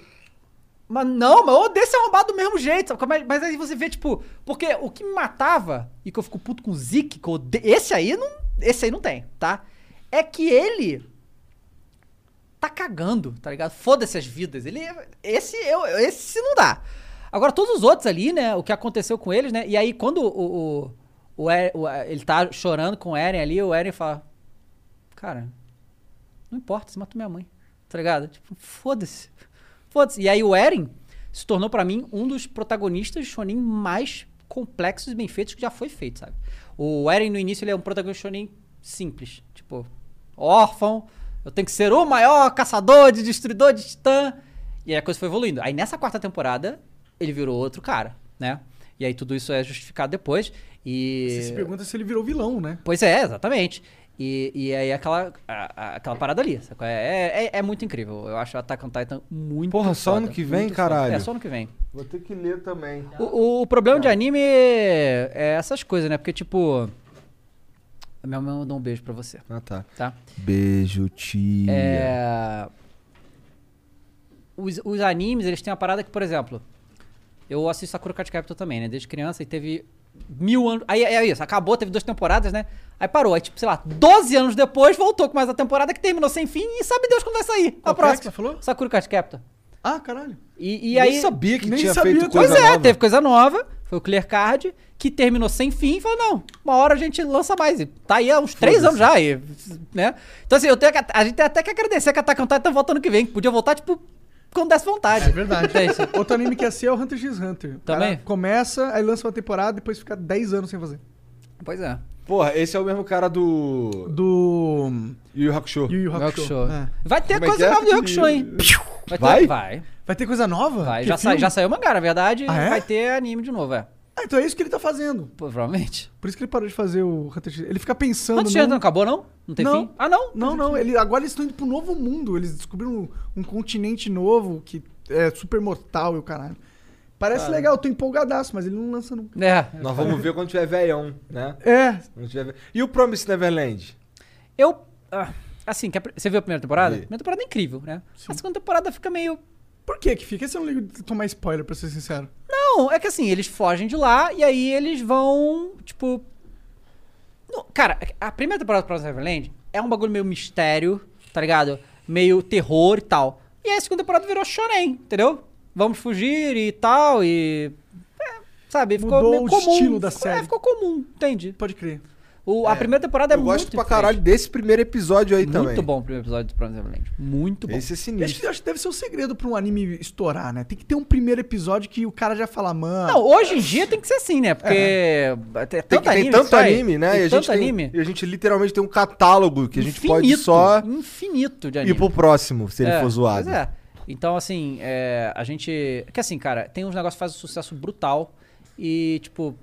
S3: Mas não, mas eu odeio ser arrombado do mesmo jeito? Mas, mas aí você vê, tipo, porque o que me matava, e que eu fico puto com o Zeke, que eu odeio, esse aí não. Esse aí não tem, tá? É que ele tá cagando, tá ligado? Foda-se as vidas. Ele. Esse, eu, esse não dá. Agora, todos os outros ali, né? O que aconteceu com eles, né? E aí, quando o. o, o, Er- o- ele tá chorando com o Eren ali, o Eren fala. Cara, não importa, você matou minha mãe. Tá ligado? Tipo, foda-se. Foda-se. E aí o Eren se tornou pra mim um dos protagonistas shonen mais complexos e bem feitos que já foi feito, sabe? O Eren no início ele é um protagonista shonen simples. Tipo, órfão, eu tenho que ser o maior caçador de destruidor de titã. E aí a coisa foi evoluindo. Aí nessa quarta temporada, ele virou outro cara, né? E aí tudo isso é justificado depois. E.
S1: Você se pergunta se ele virou vilão, né?
S3: Pois é, exatamente. E, e aí aquela, a- a- aquela parada ali. sacou? É, é, é muito incrível. Eu acho Attack on Titan muito
S2: Porra, só
S3: foda,
S2: ano que vem,
S3: muito foda.
S2: caralho?
S3: É, só ano que vem.
S2: Vou ter que ler também.
S3: O, o- o problema de anime é é essas coisas, né? Porque, tipo... A minha mãe mandou um beijo pra você,
S2: Ah, tá.
S3: tá?
S2: Beijo, tia.
S3: É... Os, os animes, eles têm uma parada que, por exemplo... Eu assisto Sakura Card Captor também, né? Desde criança e teve mil anos... Aí é isso, acabou, teve duas temporadas, né? Aí parou. Aí, tipo, sei lá, 12 anos depois, voltou com mais a temporada que terminou sem fim e sabe Deus quando vai sair.
S1: Qual
S3: a
S1: é que
S3: próxima.
S1: você falou?
S3: Sakura Card Captor.
S1: Ah, caralho.
S3: E, e
S2: Nem
S3: aí...
S2: sabia que
S1: nem
S2: tinha
S1: sabia
S2: feito coisa
S3: Pois é,
S2: nova.
S3: teve coisa nova. Foi o Clear Card, que terminou sem fim e falou: não, uma hora a gente lança mais. E tá aí há uns três anos já. E, né? Então, assim, eu tenho que- a gente tem até que agradecer que a Attack on Titan tá voltando que vem. que Podia voltar, tipo, quando desse vontade.
S1: É verdade.
S3: Entende?
S1: Outro anime que ia ser é o Hunter x Hunter.
S3: Também?
S1: cara Começa, aí lança uma temporada, depois fica 10 anos sem fazer.
S3: pois é.
S2: Porra, esse é o mesmo cara do.
S1: Do
S2: Yu Yu Hakusho.
S1: Yu Yu Hakusho.
S3: Hakusho.
S1: É.
S3: Vai ter
S2: Como é
S3: coisa
S2: é?
S3: nova do Hakusho, hein? Vai?
S2: Vai?
S3: Ter, vai.
S1: Vai ter coisa nova?
S3: Vai. Já, sa, já saiu o mangá, na verdade.
S1: Ah, é?
S3: Vai ter anime de novo, é.
S1: Ah, então é isso que ele tá fazendo.
S3: Provavelmente.
S1: Por isso que ele parou de fazer o Ele fica pensando.
S3: Quantos
S1: no-
S3: anos não acabou, não? Não tem
S1: Não.
S3: fim? Ah, não?
S1: Não, não. Ele, agora eles estão indo pro novo mundo. Eles descobriram um, um continente novo que é super mortal e o caralho. Parece legal, eu tô empolgadaço, mas ele não lança nunca.
S3: É.
S2: Nós vamos ver quando tiver velhão, né?
S1: É,
S2: tiver ve- E o Promise Neverland?
S3: Eu. ah, assim, você viu a primeira temporada?
S2: Vi.
S3: A primeira temporada é incrível, né? A segunda temporada fica meio.
S1: por que que fica? Esse eu não ligo de tomar spoiler, pra ser sincero.
S3: Não, é que assim, eles fogem de lá e aí eles vão, tipo. Cara, a primeira temporada do Promised Neverland é um bagulho meio mistério, tá ligado? Meio terror e tal. E aí a segunda temporada virou shonen, entendeu? Vamos fugir e tal, e. é, sabe, ficou
S1: Mudou
S3: meio
S1: o
S3: comum.
S1: estilo da
S3: Ficou-
S1: série.
S3: É, ficou comum, entende?
S1: Pode crer.
S3: O, a primeira temporada é
S2: eu
S3: muito.
S2: gosto pra
S3: diferente.
S2: caralho desse primeiro episódio aí também.
S3: Muito bom o primeiro episódio do Promised Neverland. Muito bom.
S2: Esse é sinistro.
S1: que, acho que deve ser o segredo pra um anime estourar, né? Tem que ter um primeiro episódio que o cara já fala, mano.
S3: Não, hoje em dia tem que ser assim, né? Porque tem,
S2: Tem,
S3: tanto
S2: tem
S3: anime
S2: tanto
S3: que sai,
S2: anime, né?
S3: tem
S2: E a,
S3: tanto
S2: gente tem,
S3: anime.
S2: e a gente literalmente tem um catálogo que a gente pode
S3: Infinito,
S2: só
S3: Infinito de anime.
S2: ir pro próximo, se ele
S3: É,
S2: for zoado.
S3: Pois é. Então, assim, é, a gente... Que assim, cara, tem uns negócios que fazem um sucesso brutal e, tipo...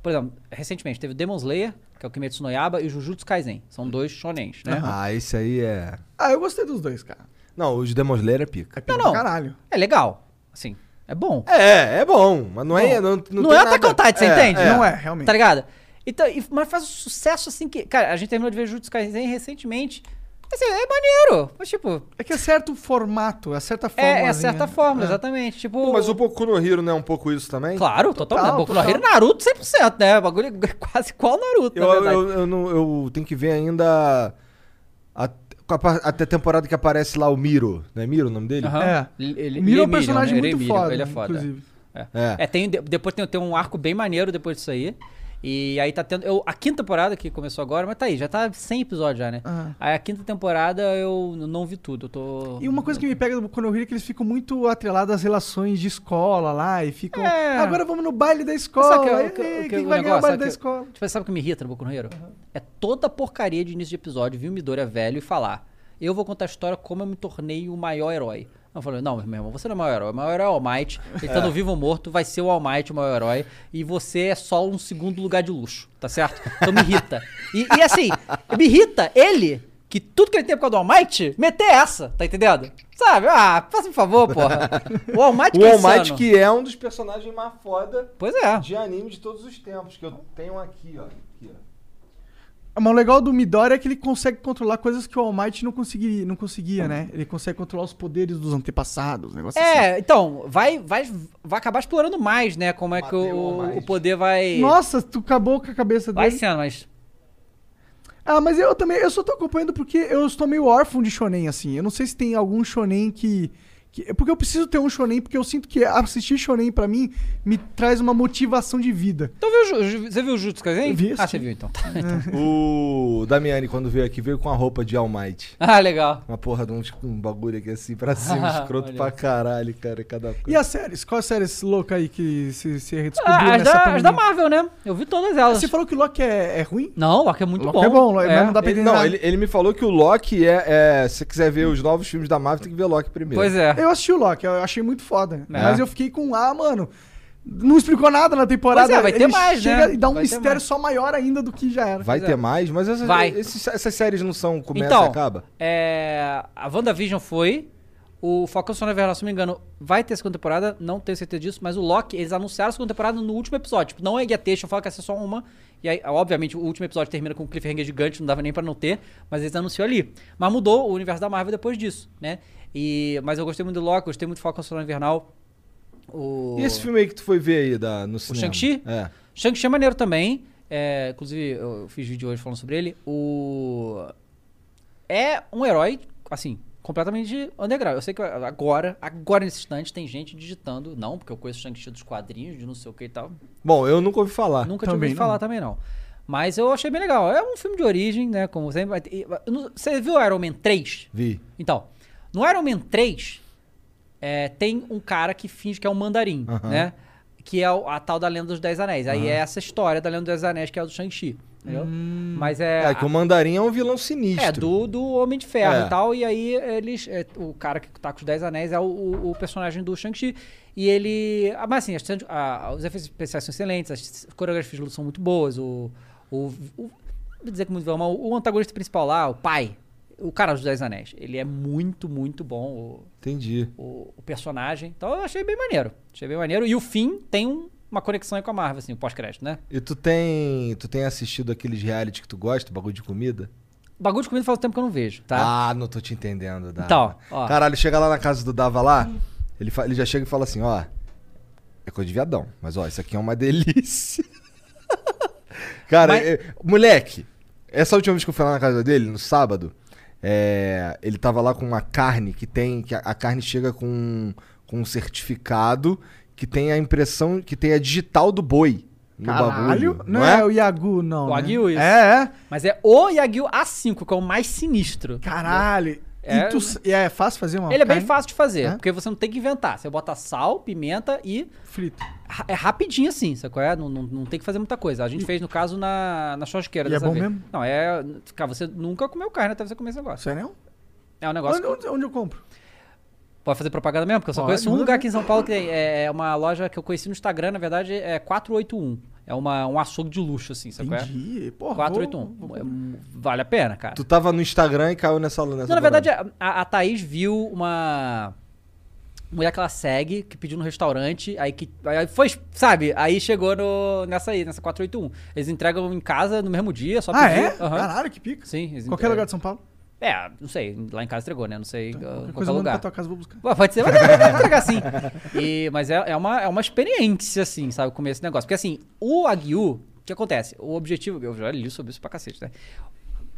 S3: Por exemplo, recentemente teve o Demon Slayer, que é o Kimetsu no Yaiba, e o Jujutsu Kaisen. São dois shonens, né?
S2: Ah, esse aí é.
S1: Ah, eu gostei dos dois, cara.
S2: Não, o de Demon Slayer é pica.
S1: É pica
S3: Não, não.
S1: caralho.
S3: É legal. Assim, é bom.
S2: É, é bom, mas não é. Não, não,
S3: Não
S2: tem
S3: é Attack on Titan, você
S2: É,
S3: entende?
S1: Não é, realmente.
S3: Tá ligado? Então, e- mas faz um sucesso assim que. Cara, a gente terminou de ver Jujutsu Kaisen recentemente. Assim, é maneiro. Mas, tipo,
S1: É que é certo formato, é certa forma.
S3: é, é certa forma, exatamente. Tipo.
S2: Pô, mas o Boku no Hero não é um pouco isso também?
S3: Claro, totalmente.
S1: Total,
S3: Boku no Hero
S1: total.
S3: Naruto 100%, né? O bagulho é [laughs] quase igual Naruto,
S2: Eu,
S3: na verdade.
S2: eu, eu, não- eu tenho que ver ainda. A, até a temporada que aparece lá o Miro. Não é Miro o nome dele?
S3: Aham.
S1: É.
S3: Ele,
S1: Miro é um
S3: Emílio,
S1: personagem
S3: né?
S1: muito foda,
S3: Ele é foda.
S1: inclusive.
S3: É,
S2: É.
S3: É, tem, de- depois tem, tem um arco bem maneiro depois disso aí. E aí tá tendo. Eu, a quinta temporada que começou agora, mas tá aí, já tá 100 episódios já, né?
S1: Aham.
S3: Aí a quinta temporada eu não vi tudo. Eu tô.
S1: E uma coisa que me pega do Boku no Hero é que eles ficam muito atrelados às relações de escola lá e ficam.
S3: É.
S1: Agora vamos no baile da escola.
S3: sabe que é
S1: Ei,
S3: que- que-
S1: quem vai ganhar o
S3: negócio,
S1: baile da
S3: que-
S1: escola?
S3: Tipo, sabe o que me irrita no Boku no Hero? É toda porcaria de início de episódio, vir o Midoriya velho e falar: Eu vou contar a história como eu me tornei o maior herói. Eu falei, não, meu irmão, você não é o maior herói. O maior herói é o All Might. Ele estando vivo ou morto, vai ser o All Might o maior herói. E você é só um segundo lugar de luxo, tá certo? Então me irrita. E, e assim, me irrita ele, que tudo que ele tem por causa do All Might, meter essa, tá entendendo? Sabe? Ah, faça um favor, porra. O All Might
S2: O
S3: que é
S2: All Might, que é um dos personagens mais foda
S3: Pois é.
S2: de anime de todos os tempos. Que eu tenho aqui, ó.
S1: Mas o legal do Midori é que ele consegue controlar coisas que o All Might não conseguiria, não conseguia, né? Ele consegue controlar os poderes dos antepassados, negócio assim.
S3: É, então, vai, vai, vai acabar explorando mais, né? Como é que
S2: Matei o
S3: o, poder vai.
S1: Nossa, tu acabou com a cabeça
S3: vai
S1: dele.
S3: sendo, mas.
S1: Ah, mas eu também, eu só tô acompanhando porque eu estou meio órfão de shonen, assim. Eu não sei se tem algum shonen que, Que- é porque eu preciso ter um shonen, porque eu sinto que assistir shonen pra mim me traz uma motivação de vida.
S3: Então viu, o Ju- você viu o Jutsu Kaisen?
S1: Vi,
S3: Ah, você viu [laughs] então.
S2: O Damiani, quando veio aqui, veio com a roupa de All Might.
S3: ah, legal.
S2: Uma porra de um, um bagulho aqui assim pra cima, [laughs] escroto
S3: Olha.
S2: pra caralho, cara. Cada
S1: E
S2: coisa.
S1: as séries? Qual séries louca aí que se, se redescobriu
S3: Ah, as,
S1: nessa
S3: da, as da Marvel, né? Eu vi todas elas.
S1: Você falou que Loki é, é ruim?
S3: Não, o Loki é muito
S1: Loki
S3: bom.
S1: é bom, mas não dá pra
S2: Ele,
S1: entender
S2: não,
S1: nada.
S2: ele, ele me falou que o Loki é, é. Se você quiser ver os novos filmes da Marvel, tem que ver Loki primeiro.
S3: Pois é.
S1: Eu assisti o Loki, eu achei muito foda. Mas eu fiquei com, ah, mano, não explicou nada na temporada.
S3: Pois é, vai ter
S1: Ele
S3: mais,
S1: chega
S3: né?
S1: E dá um
S3: Vai ter
S1: mistério só maior ainda do que já era.
S2: Vai
S3: Pois
S2: ter
S3: é.
S2: mais, mas essas,
S3: Vai.
S2: esses- essas séries não são começa
S3: Então,
S2: e acaba?
S3: É, a WandaVision foi. O Falcão Sono Invernal, se não me engano, vai ter segunda temporada, não tenho certeza disso, mas o Loki, eles anunciaram a segunda temporada no último episódio. Tipo, não é guia texto, eu falo que ia ser só uma. E aí, obviamente, o último episódio termina com um cliffhanger gigante, não dava nem pra não ter, mas eles anunciaram ali. Mas mudou o universo da Marvel depois disso, né? E, mas eu gostei muito do Loki, gostei muito do Falcão Sono Invernal. O...
S2: E esse filme aí que tu foi ver aí da, no cinema?
S3: Shang-Chi?
S2: É.
S3: Shang-Chi é maneiro também. É, inclusive, eu fiz vídeo hoje falando sobre ele. O. É um herói, assim, completamente underground. Eu sei que agora, agora nesse instante, tem gente digitando. Não, porque eu conheço o Shang-Chi dos quadrinhos, de não sei o que e tal.
S2: Bom, eu nunca ouvi falar.
S3: Nunca tinha
S1: também
S3: ouvido
S1: não.
S3: falar também, não. Mas eu achei bem legal. É um filme de origem, né? Como sempre. Você viu Iron Man 3?
S2: Vi.
S3: Então, no Iron Man 3, é, tem um cara que finge que é um mandarim, né? Que é o- a tal da Lenda dos Dez Anéis. Aí é essa história da Lenda dos Dez Anéis, que é o do Shang-Chi. Entendeu? Mas é.
S2: É, que o Mandarim é um vilão sinistro.
S3: É, do, do Homem de Ferro
S2: É.
S3: e tal. E aí eles. é, o cara que tá com os Dez Anéis é o, o- o personagem do Shang-Chi. E ele. ah, Mas assim, as- a- os efeitos especiais são excelentes, as coreografias de luta são muito boas. O. o, o vou dizer que muito vilão, mas o antagonista principal lá, o pai, o cara dos Dez Anéis, ele é muito, muito bom. O,
S2: Entendi.
S3: o, o personagem. Então eu achei bem maneiro. Achei bem maneiro. E o fim tem um- uma conexão aí com a Marvel, assim, o pós-crédito, né?
S2: E tu tem. Tu tem assistido aqueles reality que tu gosta, bagulho de comida?
S3: Bagulho de comida faz tempo que eu não vejo, tá?
S2: Ah, não tô te entendendo, Dava.
S3: Então, ó.
S2: Caralho, chega lá na casa do Dava lá, ele, fa- ele já chega e fala assim, ó. É coisa de viadão, mas ó, isso aqui é uma [laughs] delícia. Cara,
S3: Mas-
S2: é- moleque, essa última vez que eu fui lá na casa dele, no sábado, é, ele tava lá com uma carne que tem. que a, a carne chega com, com um certificado que tem a impressão, que tem a digital do boi no
S1: Caralho.
S2: bagulho.
S1: Não, é? o Yagu, não.
S3: O
S1: né?
S3: Wagyu, isso.
S1: É, é.
S3: Mas é o Yagyu A5, que é o mais sinistro.
S1: Caralho.
S3: É-
S1: E, tu, e é fácil fazer uma
S3: Ele é bem
S1: carne
S3: fácil de fazer,
S1: É?
S3: porque você não tem que inventar. Você bota sal, pimenta e
S1: frita?
S3: ra- é rapidinho assim, qual é? Não, não, não tem que fazer muita coisa. A gente fez, no caso, na, na churrasqueira
S1: E é bom
S3: vez.
S1: mesmo?
S3: Não, é... Cara, você nunca comeu carne até você comer esse negócio.
S1: Sério?
S3: É um negócio...
S1: Onde,
S3: que-
S1: onde, eu compro?
S3: Pode fazer propaganda mesmo? Porque eu só
S1: Pode,
S3: conheço um lugar aqui em São Paulo que tem, é uma loja que eu conheci no Instagram, na verdade, é 481. É uma, um açougue de luxo, assim, sabe é?
S1: Entendi. Porra,
S3: 481.
S1: vou-
S3: É, vale a pena, cara.
S2: Tu tava no Instagram e caiu nessa nessa
S3: Não, na verdade, a, a Thaís viu uma mulher que ela segue, que pediu no restaurante, aí que. Aí foi, sabe? Aí chegou no, nessa aí, nessa 481. Eles entregam em casa no mesmo dia, só
S1: Ah,
S3: pedir.
S1: é?
S3: Aham.
S1: Caralho, que pica.
S3: Sim, eles
S1: Qualquer
S3: entregam.
S1: lugar de São Paulo?
S3: É, não sei. Lá em casa entregou, né? Não sei. uh,
S1: Qualquer
S3: lugar.
S1: pra tua casa, vou buscar.
S3: Pô, Pode ser, mas deve entregar sim. [laughs] E, mas é, é, uma, é uma experiência, assim, sabe, comer esse negócio. Porque assim, o Aguiu, o que acontece? O objetivo, eu já li sobre isso pra cacete, né?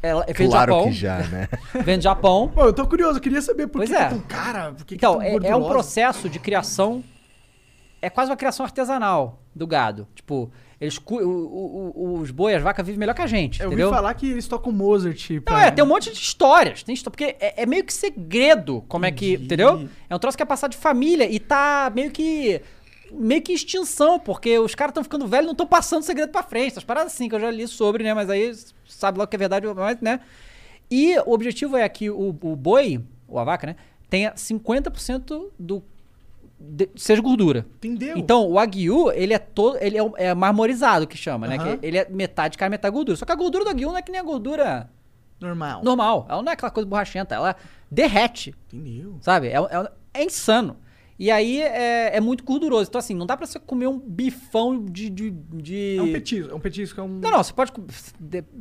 S3: Ela vem do
S2: Claro
S3: Japão.
S2: que já, né? [laughs]
S3: Vem do Japão.
S1: Pô, eu tô curioso, eu queria saber por
S3: Pois
S1: que
S3: é.
S1: que é tão cara. Por que que
S3: Então,
S1: tão
S3: é, é um processo de criação. É quase uma criação artesanal do gado. Tipo, eles o- o- os boi, as vacas vivem melhor que a gente,
S1: Eu ouvi
S3: entendeu?
S1: falar que eles tocam Mozart.
S3: Não,
S1: pra-
S3: é, tem um monte de histórias. Tem porque é, é meio que segredo como é que.
S1: Entendi.
S3: Entendeu? É um troço que é passado de família e tá meio que. Meio que extinção, porque os caras estão ficando velhos e não estão passando segredo pra frente. Essas paradas assim que eu já li sobre, né? Mas aí sabe logo que é verdade, mas, né? E o objetivo é que o, o boi, ou a vaca, né? Tenha 50% do. De- seja gordura.
S1: Entendeu?
S3: Então, o Aguiu, ele é todo. Ele é, é marmorizado que chama, né? Que ele é metade carne, metade gordura. Só que a gordura do Aguiu não é que nem a gordura
S1: Normal.
S3: normal. Ela não é aquela coisa borrachenta, ela derrete,
S1: Entendeu?
S3: sabe? É, é, é insano. E aí é, é muito gorduroso. Então, assim, não dá pra você comer um bifão de. de, de-
S1: É um petisco, é um petisco, é um...
S3: Não, não, você pode.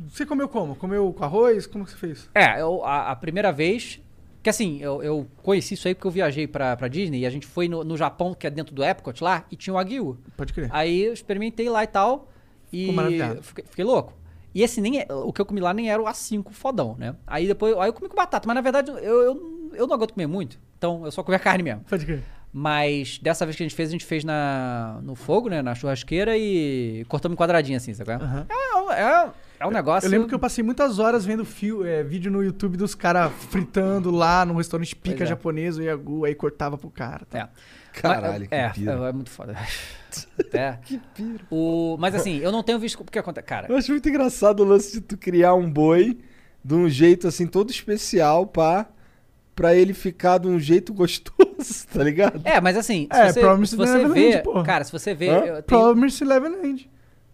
S1: Você comeu como? Comeu com arroz? Como que você fez?
S3: É, eu, a, a primeira vez. Que assim, eu, eu conheci isso aí porque eu viajei pra, pra Disney e a gente foi no, no Japão, que é dentro do Epcot lá, e tinha o Aguiu.
S1: Pode crer.
S3: Aí eu experimentei lá e tal. E fiquei, fiquei louco. E esse nem é, o que eu comi lá nem era o A5 fodão, né? Aí depois aí eu comi com batata, mas na verdade eu, eu, eu não aguento comer muito. Então eu só comia [laughs] carne mesmo.
S1: Pode crer.
S3: Mas dessa vez que a gente fez, a gente fez na, no fogo, né? Na churrasqueira e cortamos em quadradinho assim, sabe?
S1: Aham.
S3: É, é, é um negócio.
S1: Eu lembro que eu passei muitas horas vendo fio, é, vídeo no YouTube dos caras fritando lá no restaurante pica
S3: é.
S1: japonês, o Yagu, aí cortava pro cara. tá?
S3: É.
S2: Caralho,
S3: Mas,
S2: que
S3: é,
S2: pira.
S3: é, é muito foda. [laughs] É. que pira. O, mas assim, eu não tenho visto. Porque acontece. Cara,
S2: Eu acho muito engraçado o lance de tu criar um boi de um jeito assim todo especial pra, pra ele ficar de um jeito [laughs] gostoso, tá ligado?
S3: É, mas assim, se
S1: É,
S3: você, se você vê.
S1: porra.
S3: Cara, se você vê.
S2: Hã?
S3: eu tenho-
S1: Promise Neverland.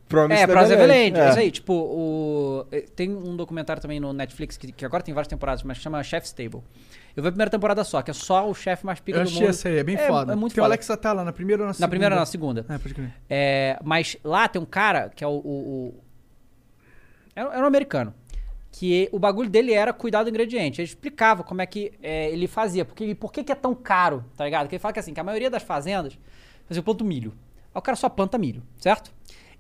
S2: Promise
S3: É, Promise
S2: Neverland.
S3: Neverland.
S2: É.
S3: Isso aí, tipo, o... eh, tem um documentário também no Netflix que, que agora tem várias temporadas, mas chama Chef's Table. Eu vi a primeira temporada só, que é só o chefe mais pica
S1: Eu
S3: do
S1: achei
S3: mundo.
S1: essa aí, é bem foda.
S3: É muito
S1: Tem o
S3: foda.
S1: Alex Atala na primeira ou na segunda?
S3: Na primeira ou na segunda.
S1: É, pode crer.
S3: É, mas lá tem um cara que é o. o, o- era, era um americano. Que o bagulho dele era cuidar do ingrediente. Ele explicava como é que é, ele fazia. Porque, por que, que é tão caro, tá ligado? Que ele fala que assim, que a maioria das fazendas fazia planta milho. Aí o cara só planta milho, certo?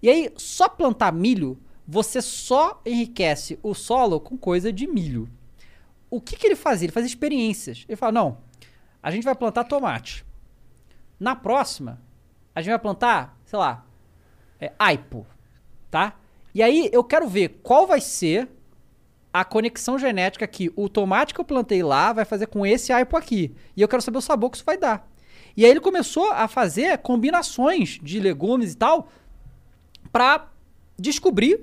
S3: E aí, só plantar milho, você só enriquece o solo com coisa de milho. O que, que ele fazia? Ele fazia experiências. Ele fala, não, a gente vai plantar tomate. Na próxima, a gente vai plantar, sei lá, é, aipo, tá? E aí eu quero ver qual vai ser a conexão genética que o tomate que eu plantei lá vai fazer com esse aipo aqui. E eu quero saber o sabor que isso vai dar. E aí ele começou a fazer combinações de legumes e tal pra descobrir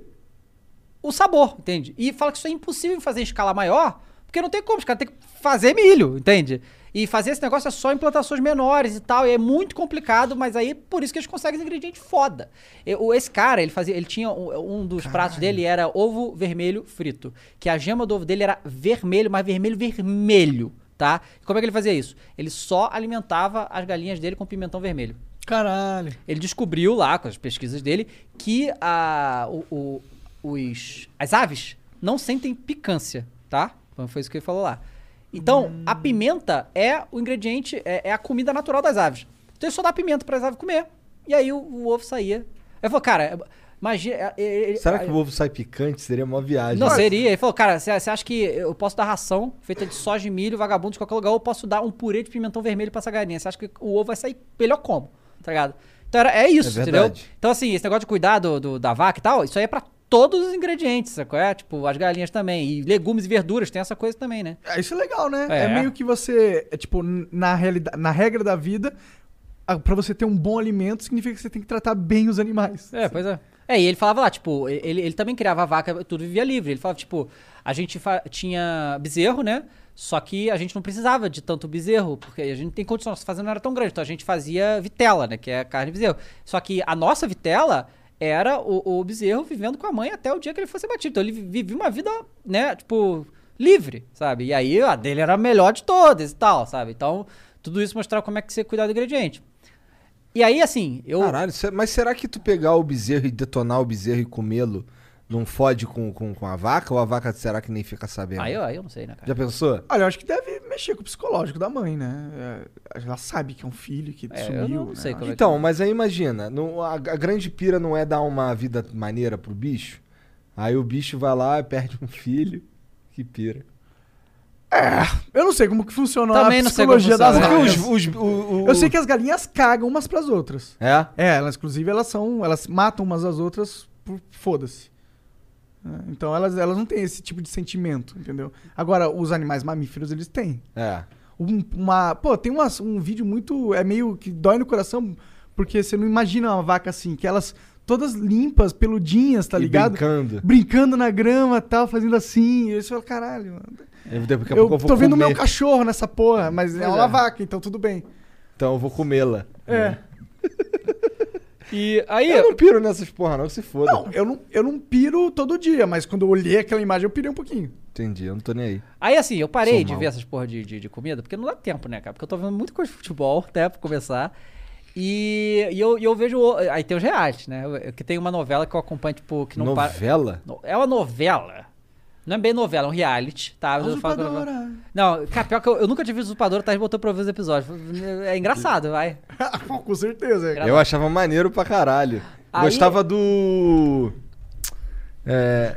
S3: o sabor, entende? E fala que isso é impossível fazer em escala maior, porque não tem como, os caras têm que fazer milho, entende? E fazer esse negócio é só em plantações menores e tal, e é muito complicado, mas aí por isso que eles conseguem ingrediente foda. Eu- esse cara, ele fazia, ele tinha um, um dos pratos dele era ovo vermelho frito, que a gema do ovo dele era vermelho, mas vermelho vermelho, tá? E como é que ele fazia isso? Ele só alimentava as galinhas dele com pimentão vermelho.
S1: Caralho.
S3: Ele descobriu lá, com as pesquisas dele, que a, o, o- os, as aves não sentem picância, tá? Então foi isso que ele falou lá. Então, a pimenta é o ingrediente, é, é a comida natural das aves. Então ele só dá pimenta para as aves comer. E aí o, o ovo saía. Ele falou, cara, imagina. é, é, é,
S2: Será que o ovo sai picante? Seria uma viagem.
S3: não, seria. Ele falou, cara, você acha que eu posso dar ração feita de soja e milho, vagabundo de qualquer lugar, ou eu posso dar um purê de pimentão vermelho pra essa galinha? Você acha que o ovo vai sair melhor como? Tá ligado? Então era, é isso,
S2: É
S3: entendeu? Então, assim, esse negócio de cuidar do, do- da vaca e tal, isso aí é pra todos os ingredientes, sacou? É, tipo, as galinhas também. E legumes e verduras, tem essa coisa também, né?
S1: É, Isso é legal, né?
S3: É.
S1: É, meio que você, é, tipo, na, realidade, na regra da vida, a- pra você ter um bom alimento, significa que você tem que tratar bem os animais.
S3: É, pois é. É, e ele falava lá, tipo, ele, ele também criava a vaca, tudo vivia livre. Ele falava, tipo, a gente tinha bezerro, né? Só que a gente não precisava de tanto bezerro, porque a gente tem condição, nossa fazenda não era tão grande. Então a gente fazia vitela, né? Que é carne de bezerro. Só que a nossa vitela era o, o bezerro vivendo com a mãe até o dia que ele fosse batido. Então ele vi- vivia uma vida, né, tipo, livre, sabe? E aí a dele era a melhor de todas e tal, sabe? Então, tudo isso mostrava como é que você cuidar do ingrediente. E aí, assim, eu.
S2: Caralho, mas será que tu pegar o bezerro e detonar o bezerro e comê-lo não fode com, com, com a vaca? Ou a vaca será que nem fica sabendo?
S3: Aí eu, aí eu não sei, né, cara?
S2: Já pensou?
S1: Olha, eu acho que deve mexer com o psicológico da mãe, né? É, Ela sabe que é um filho que
S3: É, eu
S1: sumiu.
S3: não
S1: né?
S3: sei como é que-
S2: Então, mas aí imagina, não- a, a grande pira não é dar uma vida maneira pro bicho? Aí o bicho vai lá e perde um filho. Que pira.
S1: Eu não sei como que funciona
S3: Também
S1: a
S3: não sei como
S1: psicologia das galinhas. Eu sei que as galinhas cagam umas pras outras.
S2: É?
S1: É, elas, inclusive, elas são. Elas matam umas às outras por foda-se. É, Então elas, elas não têm esse tipo de sentimento, entendeu? Agora, os animais mamíferos, eles têm.
S2: É.
S1: Um- uma. Pô, tem umas- um vídeo muito. É meio que dói no coração, porque você não imagina uma vaca assim, que elas todas limpas, peludinhas, tá
S2: E
S1: ligado?
S2: brincando.
S1: Brincando na grama e tal, fazendo assim. E você fala, caralho, mano.
S2: Eu, daqui a
S1: Eu
S2: eu vou
S1: tô vendo meu cachorro nessa porra, mas é uma
S2: é.
S1: vaca, então tudo bem.
S2: Então eu vou comê-la.
S1: É.
S3: E aí,
S2: Eu não piro nessas porra, não, se foda.
S1: Não, eu não, eu não piro todo dia, mas quando eu olhei aquela imagem, eu pirei um pouquinho.
S2: Entendi, eu não tô nem aí.
S3: aí assim, eu parei
S2: Sou
S3: de
S2: mal.
S3: ver essas porra de, de, de comida, porque não dá tempo, né, cara? Porque eu tô vendo muita coisa de futebol, até [laughs] pra começar. E, e eu, e eu vejo. Aí tem os reais, né? Que tem uma novela que eu acompanho, tipo, que não para.
S2: Novela?
S3: No- É uma novela. Não é bem novela, é um reality, tá? Eu é novela.
S1: Usurpadora.
S3: Não, cara, pior que eu, eu nunca visto Usurpadora, tá? botou pra eu ver os episódios. É engraçado, vai. [laughs]
S1: Com certeza.
S3: Gra-
S2: Eu achava maneiro pra caralho.
S3: Aí-
S2: Gostava do. É.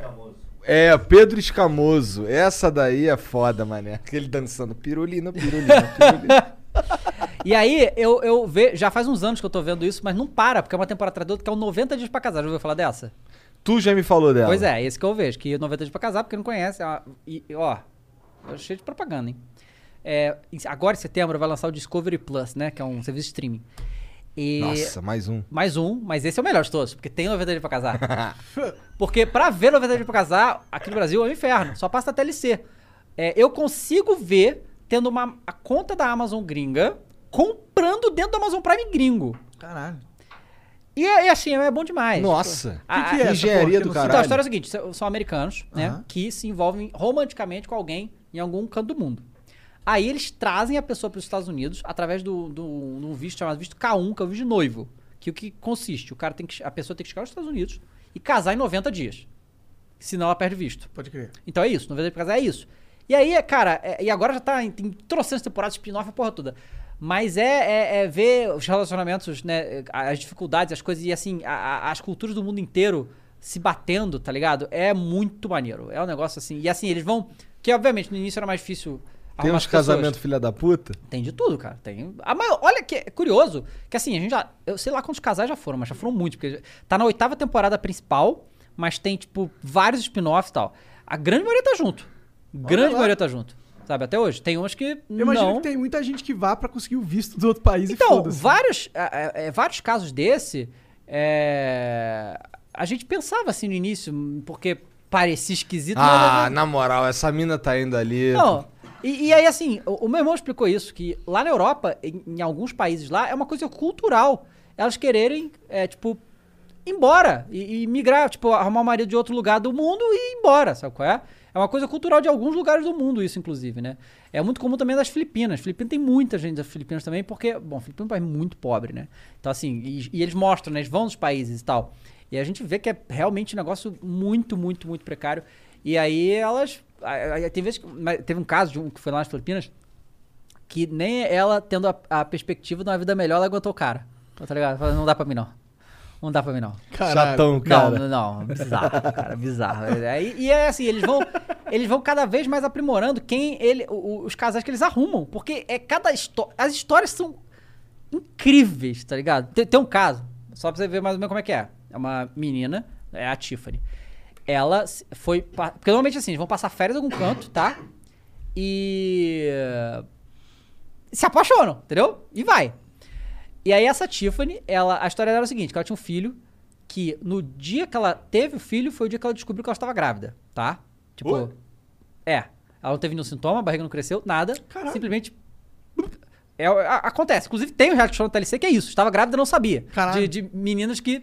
S2: É, Pedro Escamoso. Essa daí é foda, mané. Aquele dançando pirulina, pirulina, [laughs] pirulina.
S3: E aí, eu, eu vejo. Já faz uns anos que eu tô vendo isso, mas não para, porque é uma temporada atrás da outra que é o 90 dias pra casar. Já ouviu falar dessa?
S2: Tu já me falou dela.
S3: Pois é, esse que eu vejo, que 90 dias pra casar, porque não conhece. ó, E, ó, é cheio de propaganda, hein? É, agora em setembro vai lançar o Discovery Plus, né? Que é um serviço de streaming. E
S2: Nossa, mais um.
S3: mais um, mas esse é o melhor de todos, porque tem 90 dias pra casar. [laughs] porque pra ver 90 dias pra casar, aqui no Brasil é um inferno, só passa na TLC. É, eu consigo ver tendo uma, a conta da Amazon gringa comprando dentro do Amazon Prime gringo.
S1: Caralho.
S3: E, é- e assim, é bom demais.
S2: Nossa.
S3: A-
S1: Que que é
S2: engenharia do caralho.
S3: Então a história é a seguinte: são americanos, né? Que se envolvem romanticamente com alguém em algum canto do mundo. Aí eles trazem a pessoa para os Estados Unidos através do, do, de um visto chamado visto K1, que é o visto de noivo. Que o que consiste? O cara tem que, a pessoa tem que chegar aos Estados Unidos e casar em 90 dias. Senão ela perde visto.
S1: Pode crer.
S3: Então é isso, 90 dias pra casar é isso. E aí, cara, é- e agora já tá em tem trocentas temporadas, spin-off, a porra toda. Mas é, é- é ver os relacionamentos, né, as dificuldades, as coisas, e assim, a- a- as culturas do mundo inteiro se batendo, tá ligado? É muito maneiro. É um negócio assim. E assim, eles vão. Que obviamente no início era mais difícil.
S2: Tem uns casamentos filha da puta?
S3: Tem de tudo, cara. Tem. A maior, olha que é curioso, que assim, a gente já. Eu sei lá quantos casais já foram, mas já foram muitos, porque tá na oitava temporada principal, mas tem, tipo, vários spin-offs e tal. A grande maioria tá junto. Grande maioria tá junto. Sabe, até hoje. Tem umas que.
S1: Eu imagino
S3: não.
S1: que tem muita gente que vá pra conseguir o visto do outro país e
S3: Então, vários, é, é, vários casos desse, é, a gente pensava assim no início, porque parecia esquisito.
S2: Ah,
S3: mas-
S2: na moral, essa mina tá indo ali.
S3: Não. E, e aí, assim, o, o meu irmão explicou isso, que lá na Europa, em, em alguns países lá, é uma coisa cultural. Elas quererem, é, tipo, ir embora e, e migrar, tipo, arrumar um marido de outro lugar do mundo e ir embora, sabe qual é? É uma coisa cultural de alguns lugares do mundo, isso, inclusive, né? É muito comum também das Filipinas. Filipinas tem muita gente das Filipinas também, porque, bom, Filipinas é um país muito pobre, né? Então, assim, e, e eles mostram, né? Eles vão nos países e tal. E a gente vê que é realmente um negócio muito, muito, muito precário. E aí elas. Tem vezes Teve um caso de um que foi lá nas Filipinas que nem ela, tendo a, a perspectiva de uma vida melhor, ela aguentou o cara. Tá ligado? Não dá pra mim, não. Não dá pra mim, não.
S1: Caralho.
S2: Chatão, cara.
S3: Não, não, não, bizarro, cara, bizarro. É, E, e é assim, eles vão, eles vão cada vez mais aprimorando quem ele, o- os casais que eles arrumam, porque é cada história, as histórias são incríveis, tá ligado? Tem, tem um caso, só pra você ver mais ou menos como é que é. É uma menina, é a Tiffany. Ela foi, porque normalmente assim, eles vão passar férias em algum canto, tá? E se apaixonam, entendeu? E vai. E aí essa Tiffany, ela, a história dela era o seguinte, que ela tinha um filho que no dia que ela teve o filho foi o dia que ela descobriu que ela estava grávida, tá? Tipo,
S2: Oi?
S3: é, ela não teve nenhum sintoma, a barriga não cresceu, nada, simplesmente é, acontece. Inclusive tem um reality show no TLC que é isso, estava grávida e não sabia.
S1: Caralho.
S3: De, de meninas que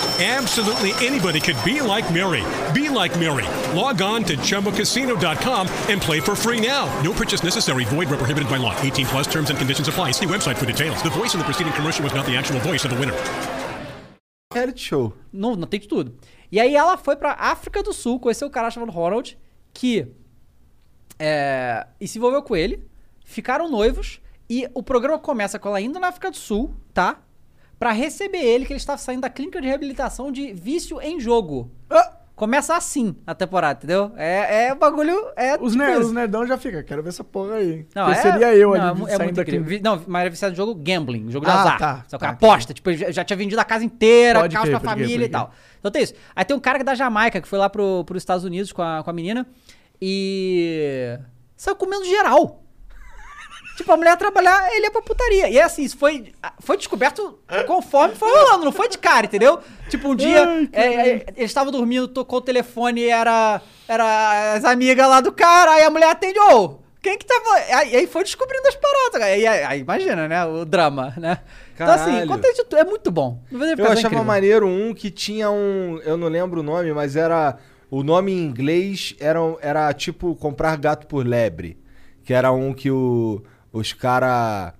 S8: Absolutely anybody could be like Mary. Be like Mary. Log on to chumbacasino.com and play for free now. No purchase necessary. Void where prohibited by law. 18 plus terms and conditions apply. See website for details. The voice in the preceding commercial was not the actual voice of the winner.
S2: reality show.
S3: Não, não tem de tudo. E aí ela foi pra África do Sul, conheceu um cara chamado Ronald, que é, e se envolveu com ele, ficaram noivos, e o programa começa com ela indo na África do Sul, tá? Pra receber ele, que ele estava saindo da clínica de reabilitação de vício em jogo.
S1: Ah!
S3: Começa assim a temporada, entendeu? É, é o bagulho. É
S1: Os,
S3: tipo
S1: os nerdão já fica, quero ver essa porra aí.
S3: Não, é,
S1: seria eu
S3: não,
S1: ali
S3: é
S1: saindo daqui.
S3: Não, mas era viciado em jogo gambling, jogo de
S1: Ah,
S3: azar.
S1: tá,
S3: Só que
S1: tá,
S3: aposta, tipo, já, já tinha vendido a casa inteira,
S1: Pode
S3: caos
S1: crer,
S3: pra
S1: pode crer,
S3: família e tal. Então tem isso. Aí tem um cara que é da Jamaica, que foi lá pro, pros Estados Unidos com a, com a menina e. saiu comendo geral. Tipo, a mulher trabalhar, ele ia pra putaria. E é assim, isso foi, foi descoberto conforme foi rolando, não foi de cara, entendeu? Tipo, um dia,
S1: Ai,
S3: é, é, ele estava dormindo, tocou o telefone e era, era as amigas lá do cara, aí a mulher atende, ô, quem que tava... Aí, aí foi descobrindo as paradas, aí, aí, aí imagina, né, o drama, né? Então assim,
S2: Caralho.
S3: conta de tudo, é muito bom.
S2: Eu achava maneiro um que tinha um. Eu não lembro o nome, mas era. O nome em inglês era, era tipo comprar gato por lebre. Que era um que o, os cara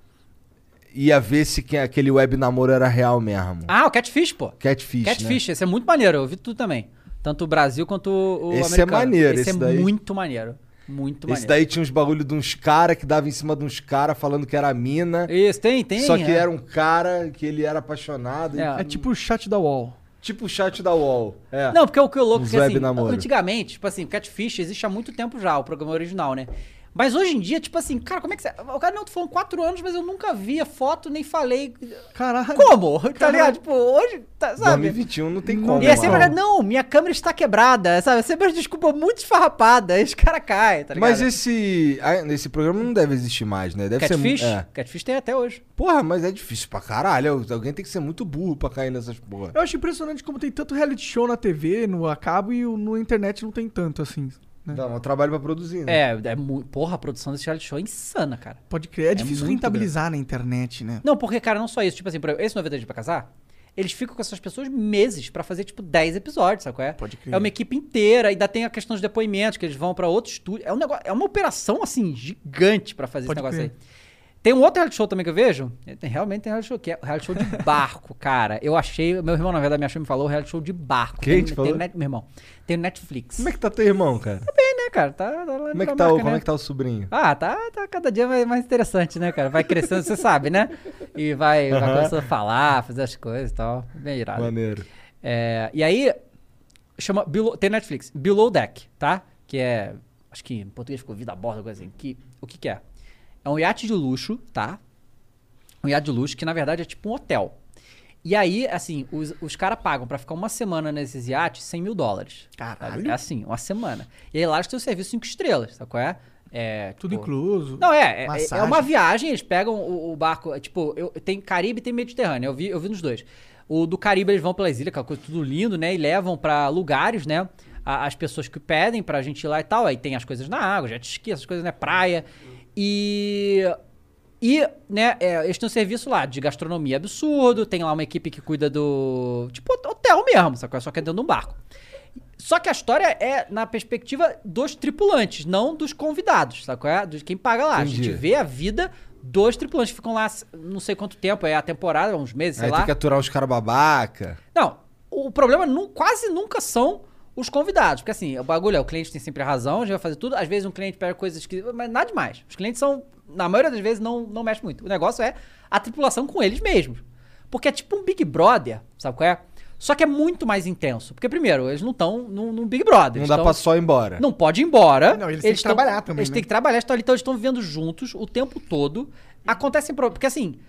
S2: ia ver se que- aquele web namoro era real mesmo.
S3: Ah, o Catfish, pô.
S2: Catfish,
S3: Catfish, esse é muito maneiro, eu vi tudo também. Tanto o Brasil quanto o
S2: Esse é
S3: americano.
S2: maneiro,
S3: esse,
S2: esse
S3: é
S2: daí.
S3: muito maneiro. Muito
S2: Esse
S3: maneiro.
S2: daí tinha uns bagulho de uns cara que dava em cima de uns cara falando que era mina.
S3: Isso, tem, tem.
S2: Só que
S3: é.
S2: era um cara que ele era apaixonado.
S3: É.
S1: É tipo o chat da wall.
S2: Tipo o chat da UOL. É.
S3: Não, porque o que é louco é
S2: Uns
S3: que assim,
S2: namoro.
S3: antigamente, tipo assim, Catfish existe há muito tempo já, o programa original, né? Mas hoje em dia, tipo assim, cara, como é que você. O cara não, tu falou quatro anos, mas eu nunca vi a foto, nem falei.
S1: Caralho.
S3: Como? Tá
S1: Caralho.
S3: ligado? Tipo, hoje, tá, sabe?
S2: 2021 não tem como.
S3: E é sempre,
S2: mano.
S3: não, minha câmera está quebrada, sabe? É sempre uma desculpa muito esfarrapada, aí os caras caem, tá ligado?
S2: Mas esse, esse programa não deve existir mais, né? Deve
S3: Catfish?
S2: ser. É.
S3: Catfish tem até hoje.
S2: Porra, mas é difícil pra caralho. Alguém tem que ser muito burro pra cair nessas porra.
S1: Eu acho impressionante como tem tanto reality show na TV, no a cabo e no internet não tem tanto assim. Né?
S2: Dá um trabalho pra produzir, né?
S3: É, é porra, a produção desse reality show é insana, cara.
S1: Pode crer. É, difícil
S3: muito
S1: rentabilizar na internet, né?
S3: Não, porque, cara, não só isso. Tipo assim, esse 90 Dias pra Casar, eles ficam com essas pessoas meses pra fazer, tipo, 10 episódios, sabe qual é?
S1: Pode crer.
S3: É uma equipe inteira, ainda tem a questão dos depoimentos, que eles vão pra outro estúdio. É um negócio, é uma operação, assim, gigante pra fazer
S1: Pode
S3: esse negócio
S1: crer.
S3: aí. Tem um outro reality show também que eu vejo. é, realmente tem reality show, que é o reality show de [laughs] barco, cara. Eu achei, meu irmão, na verdade, me achou e me falou, o reality show de barco.
S2: Quem
S3: tem,
S2: te falou?
S3: net- meu irmão, tem Netflix.
S2: Como é que tá teu irmão, cara?
S3: bem, né, cara? Tá, tá lá
S2: Como é que tá, o,
S3: marca,
S2: como
S3: né?
S2: é que tá o sobrinho?
S3: Ah, tá, tá cada dia mais, mais interessante, né, cara? Vai crescendo, você sabe, né? E vai, vai
S2: Aham.
S3: começando a falar, fazer as coisas e tal. Bem irado.
S2: Maneiro.
S3: É, e aí, chama Below- tem Netflix, Below Deck, tá? Que é, acho que em português ficou Vida a Bordo, coisa assim. Que, o que que é? É um iate de luxo, tá? Um iate de luxo que, na verdade, é tipo um hotel. E aí, assim, os, os caras pagam pra ficar uma semana nesses iates 100 mil dólares.
S1: Caralho.
S3: É assim, uma semana. E aí lá eles têm o serviço 5 estrelas, sabe qual é? É,
S1: Tudo
S3: tipo,
S1: incluso.
S3: não, é, é,
S1: Massagem.
S3: é uma viagem, eles pegam o, o barco, é, tipo, eu, tem Caribe e tem Mediterrâneo, eu vi, eu vi nos dois. O do Caribe eles vão pelas ilhas, aquela coisa tudo lindo, né, e levam pra lugares, né, a- as pessoas que pedem pra gente ir lá e tal, aí tem as coisas na água, jet ski, essas coisas, né, praia, e... E, né, é, eles têm um serviço lá de gastronomia absurdo, tem lá uma equipe que cuida do... Tipo, hotel mesmo, sacou? Só que é dentro de um barco. Só que a história é na perspectiva dos tripulantes, não dos convidados, sabe qual é? De quem paga lá. A
S2: Entendi.
S3: gente vê a vida dos tripulantes. Ficam lá não sei quanto tempo, é a temporada, uns meses, sei
S2: Aí
S3: lá.
S2: tem que aturar uns caras babaca.
S3: Não, o problema nu- quase nunca são os convidados. Porque assim, o bagulho é, o cliente tem sempre a razão, a gente vai fazer tudo. Às vezes um cliente pega coisas que... Mas nada demais. Os clientes são, na maioria das vezes, não, não mexe muito. O negócio é a tripulação com eles mesmos. Porque é tipo um Big Brother, sabe qual é? Só que é muito mais intenso. Porque, primeiro, eles não estão num, num Big Brother.
S2: Não
S3: eles
S2: dá
S3: tão-
S2: pra só ir embora.
S3: não pode ir embora.
S1: Não, eles têm que
S3: tão-
S1: trabalhar também,
S3: Eles
S1: né?
S3: têm que trabalhar, estão ali, então eles estão vivendo juntos o tempo todo. Acontecem porque assim,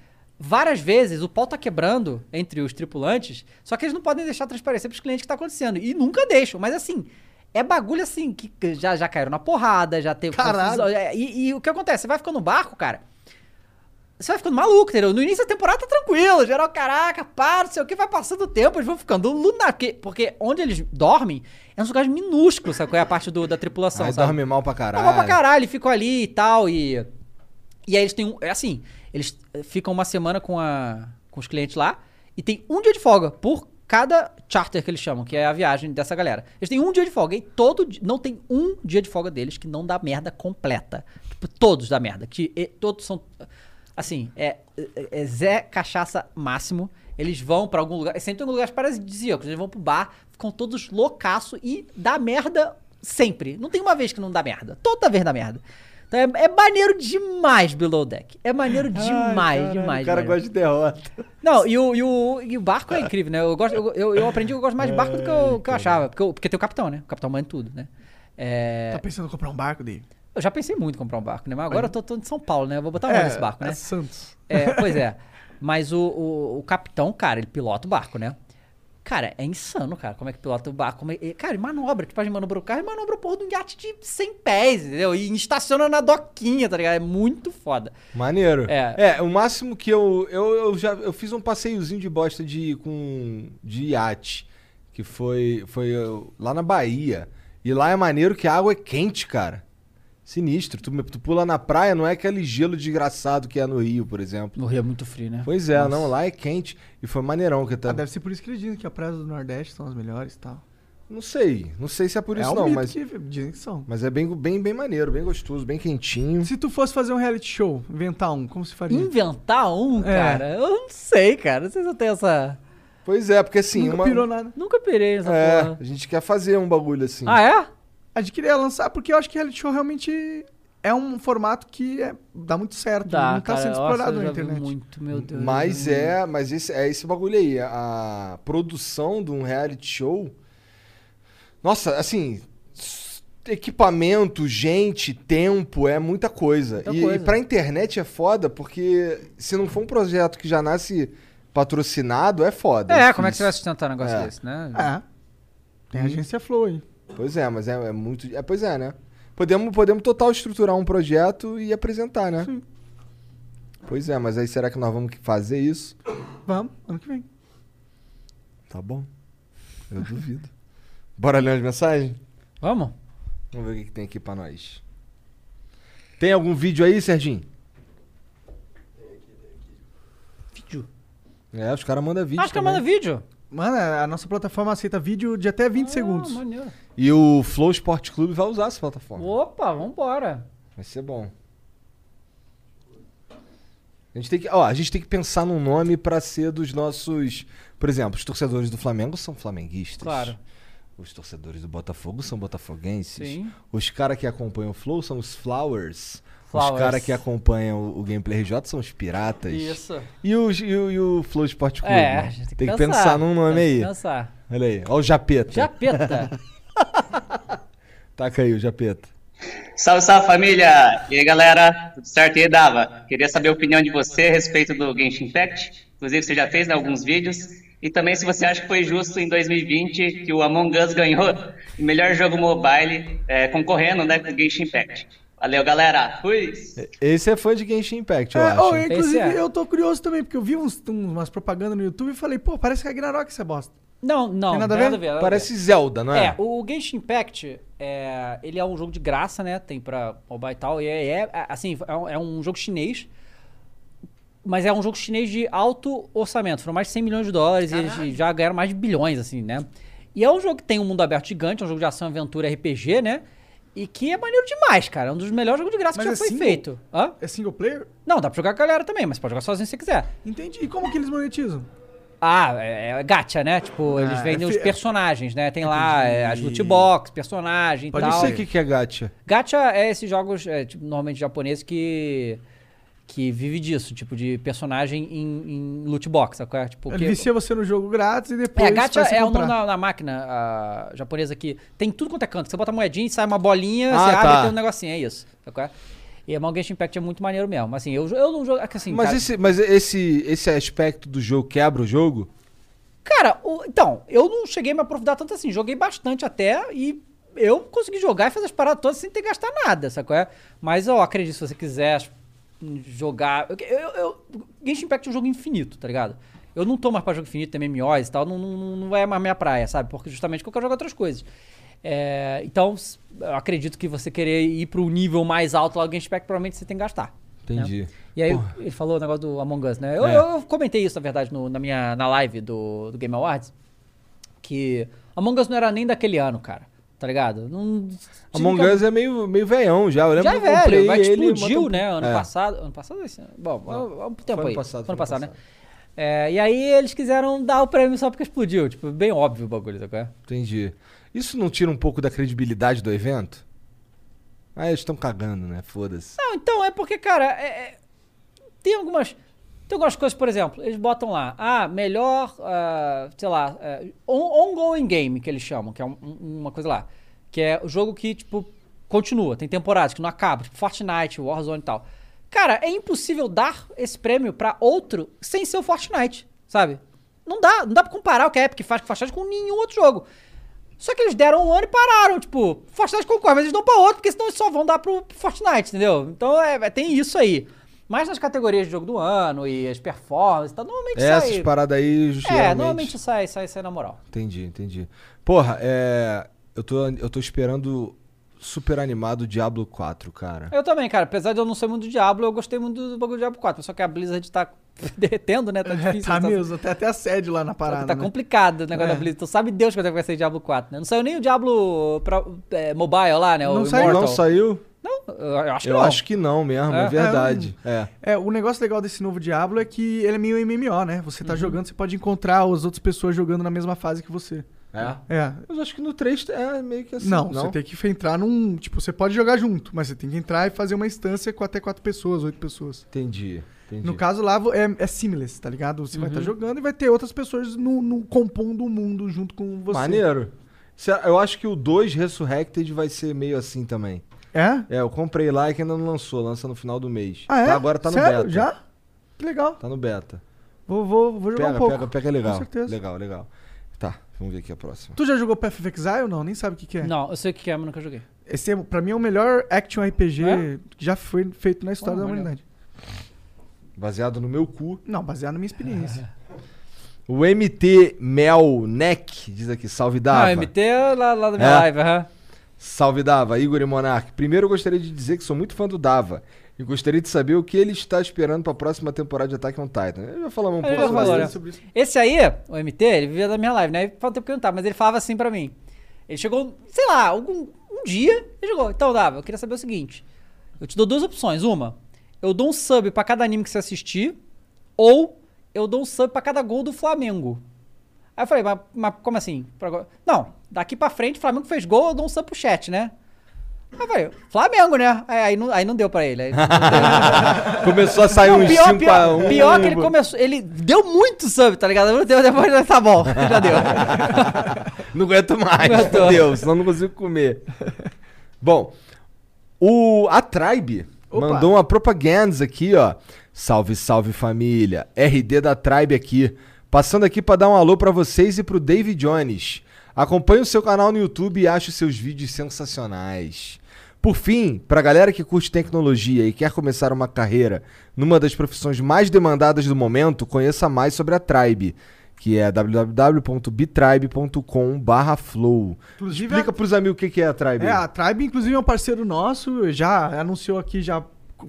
S3: várias vezes o pau tá quebrando entre os tripulantes, só que eles não podem deixar transparecer pros clientes o que tá acontecendo. E nunca deixam, mas assim, é bagulho assim que já, já caíram na porrada, já teve
S1: Caralho.
S3: É, E, e o que acontece? Você vai ficando no barco, cara. Você vai ficando maluco, entendeu? No início da temporada tá tranquilo, geral, caraca, para, não sei o que, vai passando o tempo, eles vão ficando lunar. Porque, porque onde eles dormem é uns lugares minúsculos, sabe? Qual é a parte do- da tripulação,
S2: Aí
S3: sabe?
S2: dorme mal pra caralho.
S3: Normal pra caralho, ficam ali e tal. E, e aí eles têm um. É assim, eles eh, ficam uma semana com, a, com os clientes lá e tem um dia de folga por cada charter que eles chamam, que é a viagem dessa galera. Eles têm um dia de folga e todo di- não tem um dia de folga deles que não dá merda completa. Tipo, todos dá merda. Que e, todos são. Assim, é, é- é Zé Cachaça máximo. Eles vão pra algum lugar. Sempre tem lugares paradisíacos. Eles vão pro bar, ficam todos loucaço e dá merda sempre. Não tem uma vez que não dá merda. Toda vez dá merda. Então é, é maneiro demais Below Deck. É maneiro demais, demais.
S2: O cara gosta de derrota.
S3: Não, e o, e, o, e o barco é [laughs] incrível, né? Eu, gosto, eu, eu, eu aprendi que eu gosto mais de barco do que eu, que eu achava. Porque, eu- porque tem o capitão, né? O capitão manda tudo, né? É,
S1: Tá pensando em comprar um barco dele?
S3: eu já pensei muito em comprar um barco, né? Mas agora eu tô, tô em São Paulo, né? Eu vou botar onde esse barco, né?
S1: É Santos.
S3: É, pois é. [laughs] Mas o, o, o capitão, cara, ele pilota o barco, né? Cara, é insano, cara. Como é que pilota o barco? É- cara, manobra. Tipo, a gente manobra o carro e manobra o porra de um iate de 100 pés, entendeu? E estaciona na doquinha, tá ligado? É muito foda.
S2: Maneiro.
S3: É.
S2: É, o máximo que eu. Eu, eu já eu fiz um passeiozinho de bosta de, com, de iate. Que foi, foi lá na Bahia. E lá é maneiro que a água é quente, cara. Sinistro. Tu, tu pula na praia, não é aquele gelo desgraçado que é no Rio, por exemplo.
S3: No Rio é muito frio, né?
S2: Pois é, não, lá é quente. E foi maneirão que tá.
S1: Ah, deve ser por isso que eles dizem que as praias do Nordeste são as melhores e tal.
S2: Não sei. Não sei se é por
S1: É
S2: isso,
S1: um
S2: não,
S1: mito
S2: mas.
S1: que dizem que são.
S2: Mas é bem, bem, bem maneiro, bem gostoso, bem quentinho.
S1: Se tu fosse fazer um reality show, inventar um, como se faria?
S3: Inventar um,
S1: É.
S3: cara? Eu não sei, cara. Não sei se eu tenho essa.
S2: Pois é, porque assim.
S1: Nunca
S2: uma...
S1: pirou nada.
S3: Nunca pirei nessa
S2: É,
S3: porra.
S2: a gente quer fazer um bagulho assim.
S3: Ah, é?
S1: A gente queria lançar porque eu acho que reality show realmente é um formato que é- dá muito certo.
S3: Dá,
S1: não tá
S3: cara.
S1: sendo
S3: Nossa,
S1: explorado
S3: eu
S1: na internet.
S3: Muito, meu Deus.
S2: Mas é, mas esse, é esse bagulho aí. A produção de um reality show. Nossa, assim. Equipamento, gente, tempo, é muita coisa.
S3: Muita
S2: e,
S3: coisa.
S2: e pra internet é foda, porque se não for um projeto que já nasce patrocinado, é foda.
S3: É, como é que você vai sustentar um negócio
S2: É.
S3: desse, né?
S1: É. Tem a agência Flow aí.
S2: Pois é, mas é, é muito. É, pois é, né? Podemos, podemos total estruturar um projeto e apresentar, né? Pois é, mas aí será que nós vamos fazer isso?
S1: Vamos, ano que vem.
S2: Tá bom. Eu duvido. Bora ler as mensagens?
S3: Vamos?
S2: Vamos ver o que, que tem aqui pra nós. Tem algum vídeo aí, Serginho?
S3: Vídeo.
S2: É, os caras mandam vídeo.
S3: Acho que
S2: também.
S3: manda vídeo.
S1: Mano, a nossa plataforma aceita vídeo de até 20 segundos.
S3: Ah, maneiro.
S2: E o Flow Sport Clube vai usar essa plataforma.
S3: Opa, vambora.
S2: Vai ser bom. A gente tem que, ó, a gente tem que pensar num nome pra ser dos nossos, por exemplo, os torcedores do Flamengo são flamenguistas.
S3: Claro.
S2: Os torcedores do Botafogo são botafoguenses.
S3: Sim.
S2: Os caras que acompanham o Flow são os Flowers. Os
S3: Flowers.
S2: caras que acompanham o, o Gameplay RJ são os piratas.
S3: Isso.
S2: E, os, e, o, e o Flow Sport Clube?
S3: É,
S2: né?
S3: a gente
S2: tem que pensar, num nome
S3: tem
S2: aí.
S3: que pensar.
S2: Olha aí, olha o Japeta.
S3: Japeta. [laughs]
S2: Taca aí o Japeta.
S9: Salve, salve família! E aí galera, tudo certo? E aí, Dava? Queria saber a opinião de você a respeito do Genshin Impact. Inclusive, você já fez né, alguns vídeos. E também se você acha que foi justo em 2020 que o Among Us ganhou o melhor jogo mobile, é, concorrendo né, com o Genshin Impact. Valeu, galera! Fui!
S2: Esse é fã de Genshin Impact, eu
S1: É,
S2: acho.
S1: oh, inclusive,
S3: é.
S1: eu tô curioso também, porque eu vi uns, um- umas propagandas no YouTube e falei, pô, parece Ragnarok essa bosta.
S3: Não, não.
S1: Tem nada a
S3: tem
S1: ver?
S3: nada a ver.
S2: Parece Zelda, não é?
S3: É, o Genshin Impact, é, ele é um jogo de graça, né? Tem pra mobile e tal. E é, é, assim, é um, é um jogo chinês. Mas é um jogo chinês de alto orçamento. Foram mais de 100 milhões de dólares e eles já ganharam mais de bilhões, assim, né? E é um jogo que tem um mundo aberto gigante, é um jogo de ação, aventura, RPG, né? E que é maneiro demais, cara. É um dos melhores jogos de graça
S1: Mas
S3: que já
S1: é
S3: foi
S1: single?
S3: feito. Hã?
S1: É single player?
S3: Não, dá pra jogar com a galera também, mas pode jogar sozinho se você quiser.
S1: Entendi. E como que eles monetizam?
S3: Ah, é, é gacha, né? Tipo, eles
S1: Ah,
S3: vendem
S1: é
S3: os
S1: fi-
S3: personagens, né? Tem lá é, as loot box, personagem e
S2: Pode
S3: tal.
S2: ser o que, que é gacha.
S3: Gacha é esses jogos, é, tipo, normalmente japoneses, que que vive disso, tipo, de personagem em, em loot box, sabe é? Tipo,
S1: Ele
S3: que-
S1: vicia você no jogo grátis e depois
S3: é, gacha é o nome na, na máquina japonesa que tem tudo quanto é canto. Você bota a moedinha sai uma bolinha,
S2: Ah,
S3: você abre
S2: tá.
S3: e tem um negocinho, é isso. Sabe é? E o Genshin Impact é muito maneiro mesmo. Assim, eu, eu não jogo. Assim,
S2: Mas,
S3: cara,
S2: esse, mas esse, esse aspecto do jogo quebra o jogo?
S3: Cara, o- então, eu não cheguei a me aprofundar tanto assim. Joguei bastante até e eu consegui jogar e fazer as paradas todas sem ter que gastar nada, é? Mas eu acredito, se você quiser jogar... Eu, eu, eu- Genshin Impact é um jogo infinito, tá ligado? Eu não tô mais pra jogo infinito, tem MMOs e tal, não, não, não é mais minha praia, sabe? Porque justamente eu quero jogar outras coisas. É, então, eu acredito que você querer ir pro nível mais alto lá do Genshin Impact, provavelmente você tem que gastar.
S2: Entendi.
S3: E aí,
S2: Porra.
S3: ele falou o negócio do Among Us, né? Eu,
S2: É.
S3: eu comentei isso, na verdade, no- na minha na live do, do Game Awards. Que Among Us não era nem daquele ano, cara. Tá ligado? Não,
S2: Among Us é meio, meio veião já. Eu lembro
S3: já é
S2: eu comprei
S3: velho, mas
S2: ele...
S3: explodiu, né? Ano
S2: É.
S3: passado. Ano passado? Ano? Bom, há um tempo
S2: ano
S3: aí.
S2: passado,
S3: Foi ano
S2: foi
S3: passado,
S2: ano
S3: né? É, e aí eles quiseram dar o prêmio só porque explodiu. Tipo, bem óbvio o bagulho, qual é?
S2: Entendi. Isso não tira um pouco da credibilidade do evento? Ah, eles estão cagando, né? Foda-se.
S3: Não, então é porque, cara, é- é- tem algumas. Tem algumas coisas, por exemplo, eles botam lá, ah, melhor, ah, sei lá, on- ongoing game, que eles chamam, que é um- um- uma coisa lá. Que é o jogo que, tipo, continua, tem temporadas, que não acaba, tipo Fortnite, Warzone e tal. Cara, é impossível dar esse prêmio pra outro sem ser o Fortnite, sabe? Não dá, não dá pra comparar o que a Epic faz com Fortnite com nenhum outro jogo. Só que eles deram um ano e pararam, tipo, Fortnite concorre, mas eles dão pra outro, porque senão eles só vão dar pro Fortnite, entendeu? Então é, é- tem isso aí. Mas nas categorias de jogo do ano e as performances, tá, normalmente
S2: Essas
S3: sai.
S2: paradas aí,
S3: É,
S2: geralmente...
S3: normalmente sai, sai, sai na moral.
S2: Entendi, entendi. Porra, é... Eu tô, eu tô esperando super animado Diablo 4, cara.
S3: Eu também, cara. Apesar de eu não ser muito do Diablo, eu gostei muito do bagulho do Diablo 4. Só que a Blizzard tá [laughs] derretendo, né? Tá difícil.
S1: tá
S3: tá,
S1: mesmo, até, até a sede lá na parada.
S3: tá
S1: né?
S3: complicado o negócio
S1: É.
S3: da Blizzard. Então sabe Deus quando é que vai sair Diablo 4, né? Não saiu nem o Diablo pra, é, mobile lá, né?
S1: Não
S3: o
S1: saiu.
S3: Immortal.
S2: Não saiu?
S3: Não, eu acho que
S2: Eu
S3: não.
S2: acho que não mesmo, é,
S3: É?
S2: verdade. É.
S1: É, o negócio legal desse novo Diablo é que ele é meio MMO, né? Você
S3: Uhum.
S1: tá jogando, você pode encontrar as outras pessoas jogando na mesma fase que você.
S2: É?
S1: É.
S2: Eu acho que no 3 é meio que assim.
S1: não, você tem que entrar num. Tipo, você pode jogar junto, mas você tem que entrar e fazer uma instância com até quatro pessoas, oito pessoas.
S2: Entendi, entendi.
S1: No caso lá é, é seamless, tá ligado? Você vai
S2: Uhum.
S1: estar jogando e vai ter outras pessoas no, no compondo o mundo junto com você.
S2: Maneiro. Eu acho que o 2 Resurrected vai ser meio assim também.
S1: É?
S2: É, eu comprei lá e que ainda não lançou, lança no final do mês.
S1: Ah, é?
S2: Tá, agora tá no
S1: Sério?
S2: beta.
S1: Já? Que legal.
S2: Tá no beta.
S1: Vou, vou, vou jogar
S2: Pega,
S1: um pouco.
S2: pega, pega, é legal.
S1: Com certeza.
S2: Legal, legal. Tá, vamos ver aqui a próxima.
S1: Tu já jogou Path of Exile? Não, nem sabe o que, que é.
S3: Não, eu sei o que é, mas nunca joguei.
S1: Esse, é, pra mim, é o melhor action RPG
S3: É?
S1: que já foi feito na história
S3: Oh,
S1: da humanidade.
S2: Baseado no meu cu.
S1: Não, baseado na minha experiência. [laughs]
S2: O MT Melneck diz aqui, salve Dava.
S3: Ah, MT lá, lá da minha
S2: É?
S3: live, aham.
S2: Salve Dava, Igor e Monark. Primeiro eu gostaria de dizer que sou muito fã do Dava. E gostaria de saber o que ele está esperando para a próxima temporada de Attack on Titan. Eu já falamos um
S3: Ele
S2: pouco
S3: né?
S2: sobre isso.
S3: Esse aí, o MT, ele vivia da minha live, né? Um tempo que eu não tava, mas ele falava assim pra mim. Ele chegou, sei lá, algum, um dia, ele chegou. Então, Dava, eu queria saber o seguinte. Eu te dou duas opções. Uma, eu dou um sub pra cada anime que você assistir, ou eu dou um sub pra cada gol do Flamengo. Aí eu falei, mas, mas como assim? Não, daqui pra frente, Flamengo fez gol, eu dou um sub pro chat, né? Aí eu falei, Flamengo, né? Aí, aí não, aí não deu pra ele. Aí- [laughs]
S2: Começou a sair
S3: Não,
S2: uns
S3: pior,
S2: 5
S3: pior,
S2: a 1.
S3: pior que ele começou. Ele deu muito sub, tá ligado? Não deu, depois tá bom, [laughs] já deu. [laughs]
S2: Não aguento mais,
S3: Não aguentou.
S2: fodeu, senão não consigo comer. Bom, o a Tribe
S1: Opa.
S2: mandou uma propaganda aqui, ó. Salve, salve família. RD da Tribe aqui. Passando aqui pra dar um alô pra vocês e pro David Jones. Acompanhe o seu canal no YouTube e acho seus vídeos sensacionais. Por fim, pra galera que curte tecnologia e quer começar uma carreira numa das profissões mais demandadas do momento, conheça mais sobre a Tribe, que é www.bitribe.com/flow. Explica
S1: a-
S2: pros amigos o que é a Tribe.
S1: É, a Tribe, inclusive, é um parceiro nosso, já anunciou aqui já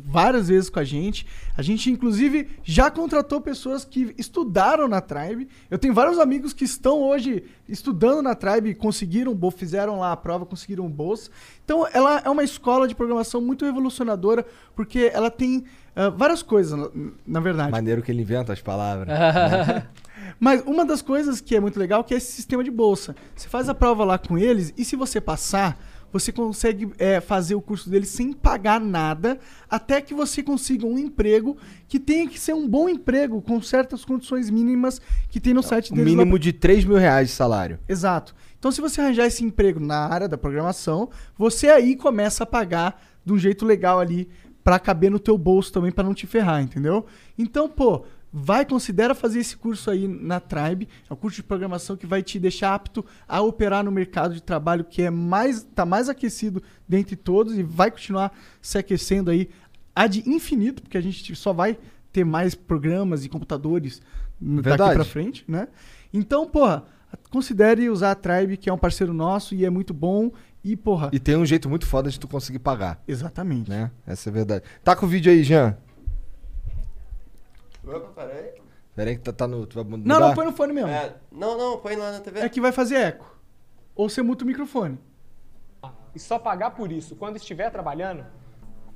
S1: várias vezes com a gente. A gente, inclusive, já contratou pessoas que estudaram na Tribe. Eu tenho vários amigos que estão hoje estudando na Tribe, conseguiram, fizeram lá a prova, conseguiram bolsa. Então, ela é uma escola de programação muito revolucionadora, porque ela tem ah, várias coisas, na, verdade.
S2: Maneiro que ele inventa as palavras. [laughs]
S1: Mas uma das coisas que é muito legal que é esse sistema de bolsa. Você faz a prova lá com eles e se você passar, você consegue é, fazer o curso deles sem pagar nada, até que você consiga um emprego que tenha que ser um bom emprego, com certas condições mínimas que tem no site
S2: O
S1: deles. lá
S2: mínimo de 3 mil reais de salário.
S1: Exato. Então, se você arranjar esse emprego na área da programação, você aí começa a pagar de um jeito legal ali pra caber no teu bolso também pra não te ferrar, entendeu? Então, pô, vai considera fazer esse curso aí na Tribe, é um curso de programação que vai te deixar apto a operar no mercado de trabalho que é mais tá mais aquecido dentre todos e vai continuar se aquecendo aí ad infinito, porque a gente só vai ter mais programas e computadores n- daqui
S2: Verdade.
S1: pra frente, né? Então, porra, considere usar a Tribe, que é um parceiro nosso e é muito bom. E, porra.
S2: E tem um jeito muito foda de tu conseguir pagar.
S1: Exatamente.
S2: Né? Essa é a verdade. Tá com o vídeo aí, Jean?
S4: Opa, peraí.
S2: Peraí que tá, tá no. Tu vai mudar?
S1: Não, não, põe no fone mesmo.
S4: É, não, não, põe lá na TV.
S1: É que vai fazer eco. Ou você muta o microfone.
S10: e só pagar por isso quando estiver trabalhando?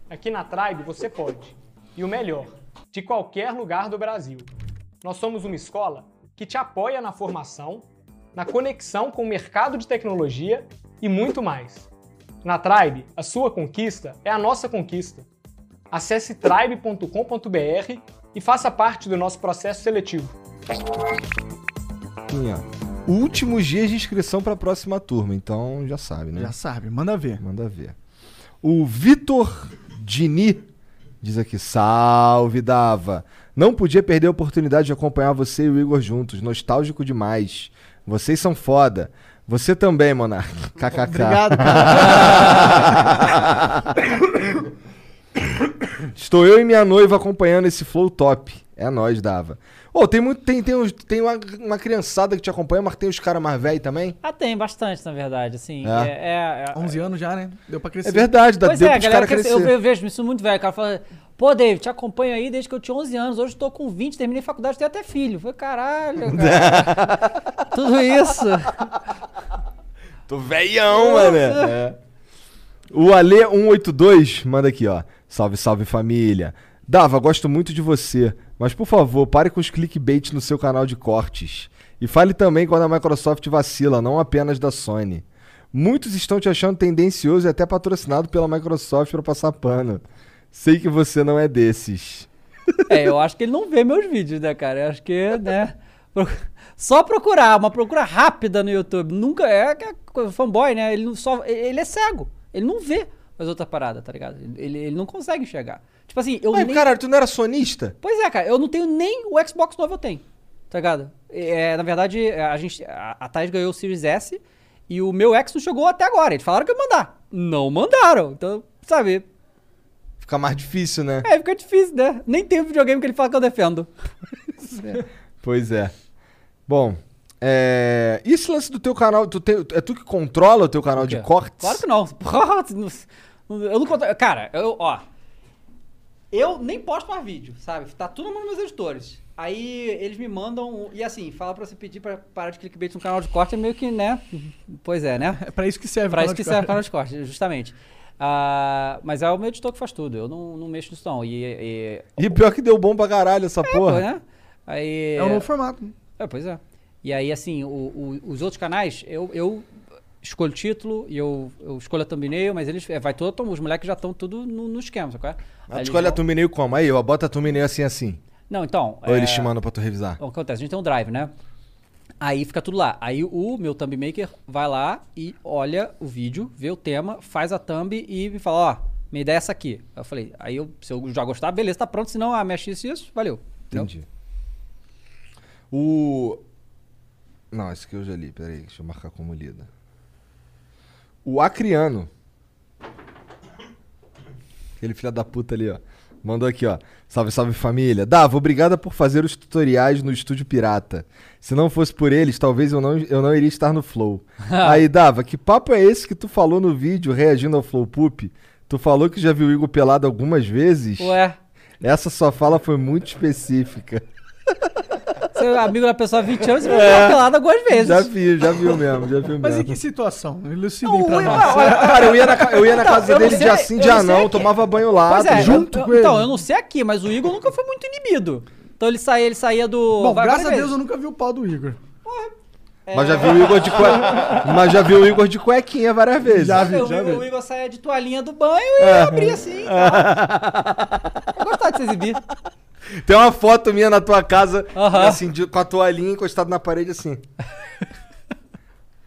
S10: Aqui na Tribe você pode. E o melhor, de qualquer lugar do Brasil. Nós somos uma escola que te apoia na formação, na conexão com o mercado de tecnologia e muito mais. Na Tribe, a sua conquista é a nossa conquista. Acesse tribe.com.br e faça parte do nosso processo seletivo.
S2: Últimos dias de inscrição pra próxima turma, então já sabe, né?
S1: Já sabe, manda ver.
S2: Manda ver. O Vitor Dini diz aqui: Salve, Dava. Não podia perder a oportunidade de acompanhar você e o Igor juntos. Nostálgico demais. Vocês são foda. Você também, Monark. [laughs] KKK.
S1: Obrigado, [laughs] [laughs]
S2: Estou eu e minha noiva acompanhando esse flow top. É nóis, Dava. Ô, tem muito. Tem, tem, uns- tem uma, uma criançada que te acompanha, mas tem os caras mais velhos também?
S3: Ah, tem bastante, na verdade, assim.
S2: É.
S3: É, é, é-
S1: 11 anos já, né? Deu pra crescer.
S2: É verdade, dá
S3: Pois
S2: deu
S3: é, a
S2: pros
S3: galera
S2: caras
S3: cresce- eu,
S2: crescer.
S3: eu vejo isso muito velho. O cara fala, pô, David, te acompanho aí desde que eu tinha 11 anos. Hoje eu tô com 20, terminei faculdade, tenho até filho. Falei, caralho, [laughs] cara. Tudo isso.
S2: Tô velhão, mano. [laughs] É. O Ale182 manda aqui, ó. Salve, salve família. Dava, gosto muito de você, mas por favor, pare com os clickbait no seu canal de cortes. E fale também quando a Microsoft vacila, não apenas da Sony. Muitos estão te achando tendencioso e até patrocinado pela Microsoft pra passar pano. Sei que você não é desses. [laughs]
S3: É, eu acho que ele não vê meus vídeos, né, cara? Eu acho que, né. Só procurar, uma procura rápida no YouTube. Nunca. É é fanboy, né? Ele só. Ele é cego. Ele não vê as outras paradas, tá ligado? Ele, ele não consegue enxergar. Tipo assim, eu
S2: Mas,
S3: nem.
S2: caralho, tu não era sonista?
S3: Pois é, cara, eu não tenho nem o Xbox novo eu tenho, tá ligado? É, na verdade, a gente, a, a Thaís ganhou o Series S e o meu X não chegou até agora. Eles falaram que ia mandar. Não mandaram. Então, sabe,
S2: Fica mais difícil, né?
S3: é, fica difícil, né? Nem tem o videogame que ele fala que eu defendo. [laughs]
S2: Pois é. Bom, é... e esse lance do teu canal? Tu tem- É tu que controla o teu canal de cortes?
S3: Claro que não. [laughs] Eu não conto. Cara, eu, ó. Eu nem posto mais vídeo, sabe? Tá tudo na mão dos meus editores. Aí eles me mandam. E assim, fala pra você pedir pra parar de clickbait no canal de corte é meio que, né? Pois é, né?
S1: É pra isso que serve o
S3: Pra
S1: canal
S3: isso que
S1: de
S3: serve o
S1: corte.
S3: canal de corte, justamente. Ah, mas é o meu editor que faz tudo. Eu não, não mexo nisso, não. E. e
S2: E pior que deu bom pra caralho essa porra.
S3: pô, né? Aí,
S1: É um novo formato.
S3: É, pois é. E aí, assim, o- o- os outros canais, eu, eu escolho o título e eu, eu escolho a thumbnail, mas eles. é, vai todo, os moleques já estão tudo no, no esquema, sabe? qual é?
S2: Ah, tu escolhe a
S3: vão-
S2: thumbnail como? Aí, ó, bota a thumbnail assim, assim.
S3: Não, então.
S2: Ou
S3: é,
S2: eles te mandam pra tu revisar?
S3: O que acontece? A gente tem um drive, né? Aí fica tudo lá. Aí o meu thumb maker vai lá e olha o vídeo, vê o tema, faz a thumb e me fala, ó, minha ideia é essa aqui. Eu falei, aí eu, se eu já gostar, beleza, tá pronto. Se não, ah, mexe isso e isso, valeu.
S2: Entendi. O. Não, esse aqui eu já li, peraí, deixa eu marcar como lida. O Acriano. Aquele filho da puta ali, ó. Mandou aqui, ó. Salve, salve família. Dava, obrigada por fazer os tutoriais no Estúdio Pirata. Se não fosse por eles, talvez eu não, eu não iria estar no Flow. [laughs] Aí, Dava, que papo é esse que tu falou no vídeo reagindo ao Flow Poop? Tu falou que já viu o Igor pelado algumas vezes?
S3: Ué.
S2: Essa sua fala foi muito específica. [laughs]
S3: Você é amigo da pessoa há 20 anos e vai pelado algumas vezes.
S2: Já vi, já viu mesmo, já viu
S1: Mas em
S2: mesmo.
S1: que situação? Elucidem pra nós.
S3: olha,
S2: Cara, eu ia na, eu ia na
S3: Então,
S2: casa dele
S3: sei-
S2: dia sim,
S3: eu
S2: dia
S3: não sei
S2: não,
S3: aqui.
S2: tomava banho lá.
S3: É,
S1: junto
S3: eu-
S1: com ele.
S3: Então, eu não sei aqui, mas o Igor nunca foi muito inibido. Então ele saía, ele saía do.
S1: Bom,
S3: vai
S1: graças a Deus eu nunca vi o pau do Igor.
S2: Mas já viu o Igor de cue... Mas já viu o Igor de cuequinha várias vezes.
S1: Já vi,
S3: Eu
S1: já
S3: vi,
S1: vi.
S3: o Igor saía de toalhinha do banho e eu abria assim. Tá? Eu gostava de se exibir.
S2: Tem uma foto minha na tua casa,
S3: Aham.
S2: assim, de- com a toalhinha encostada na parede assim. [laughs]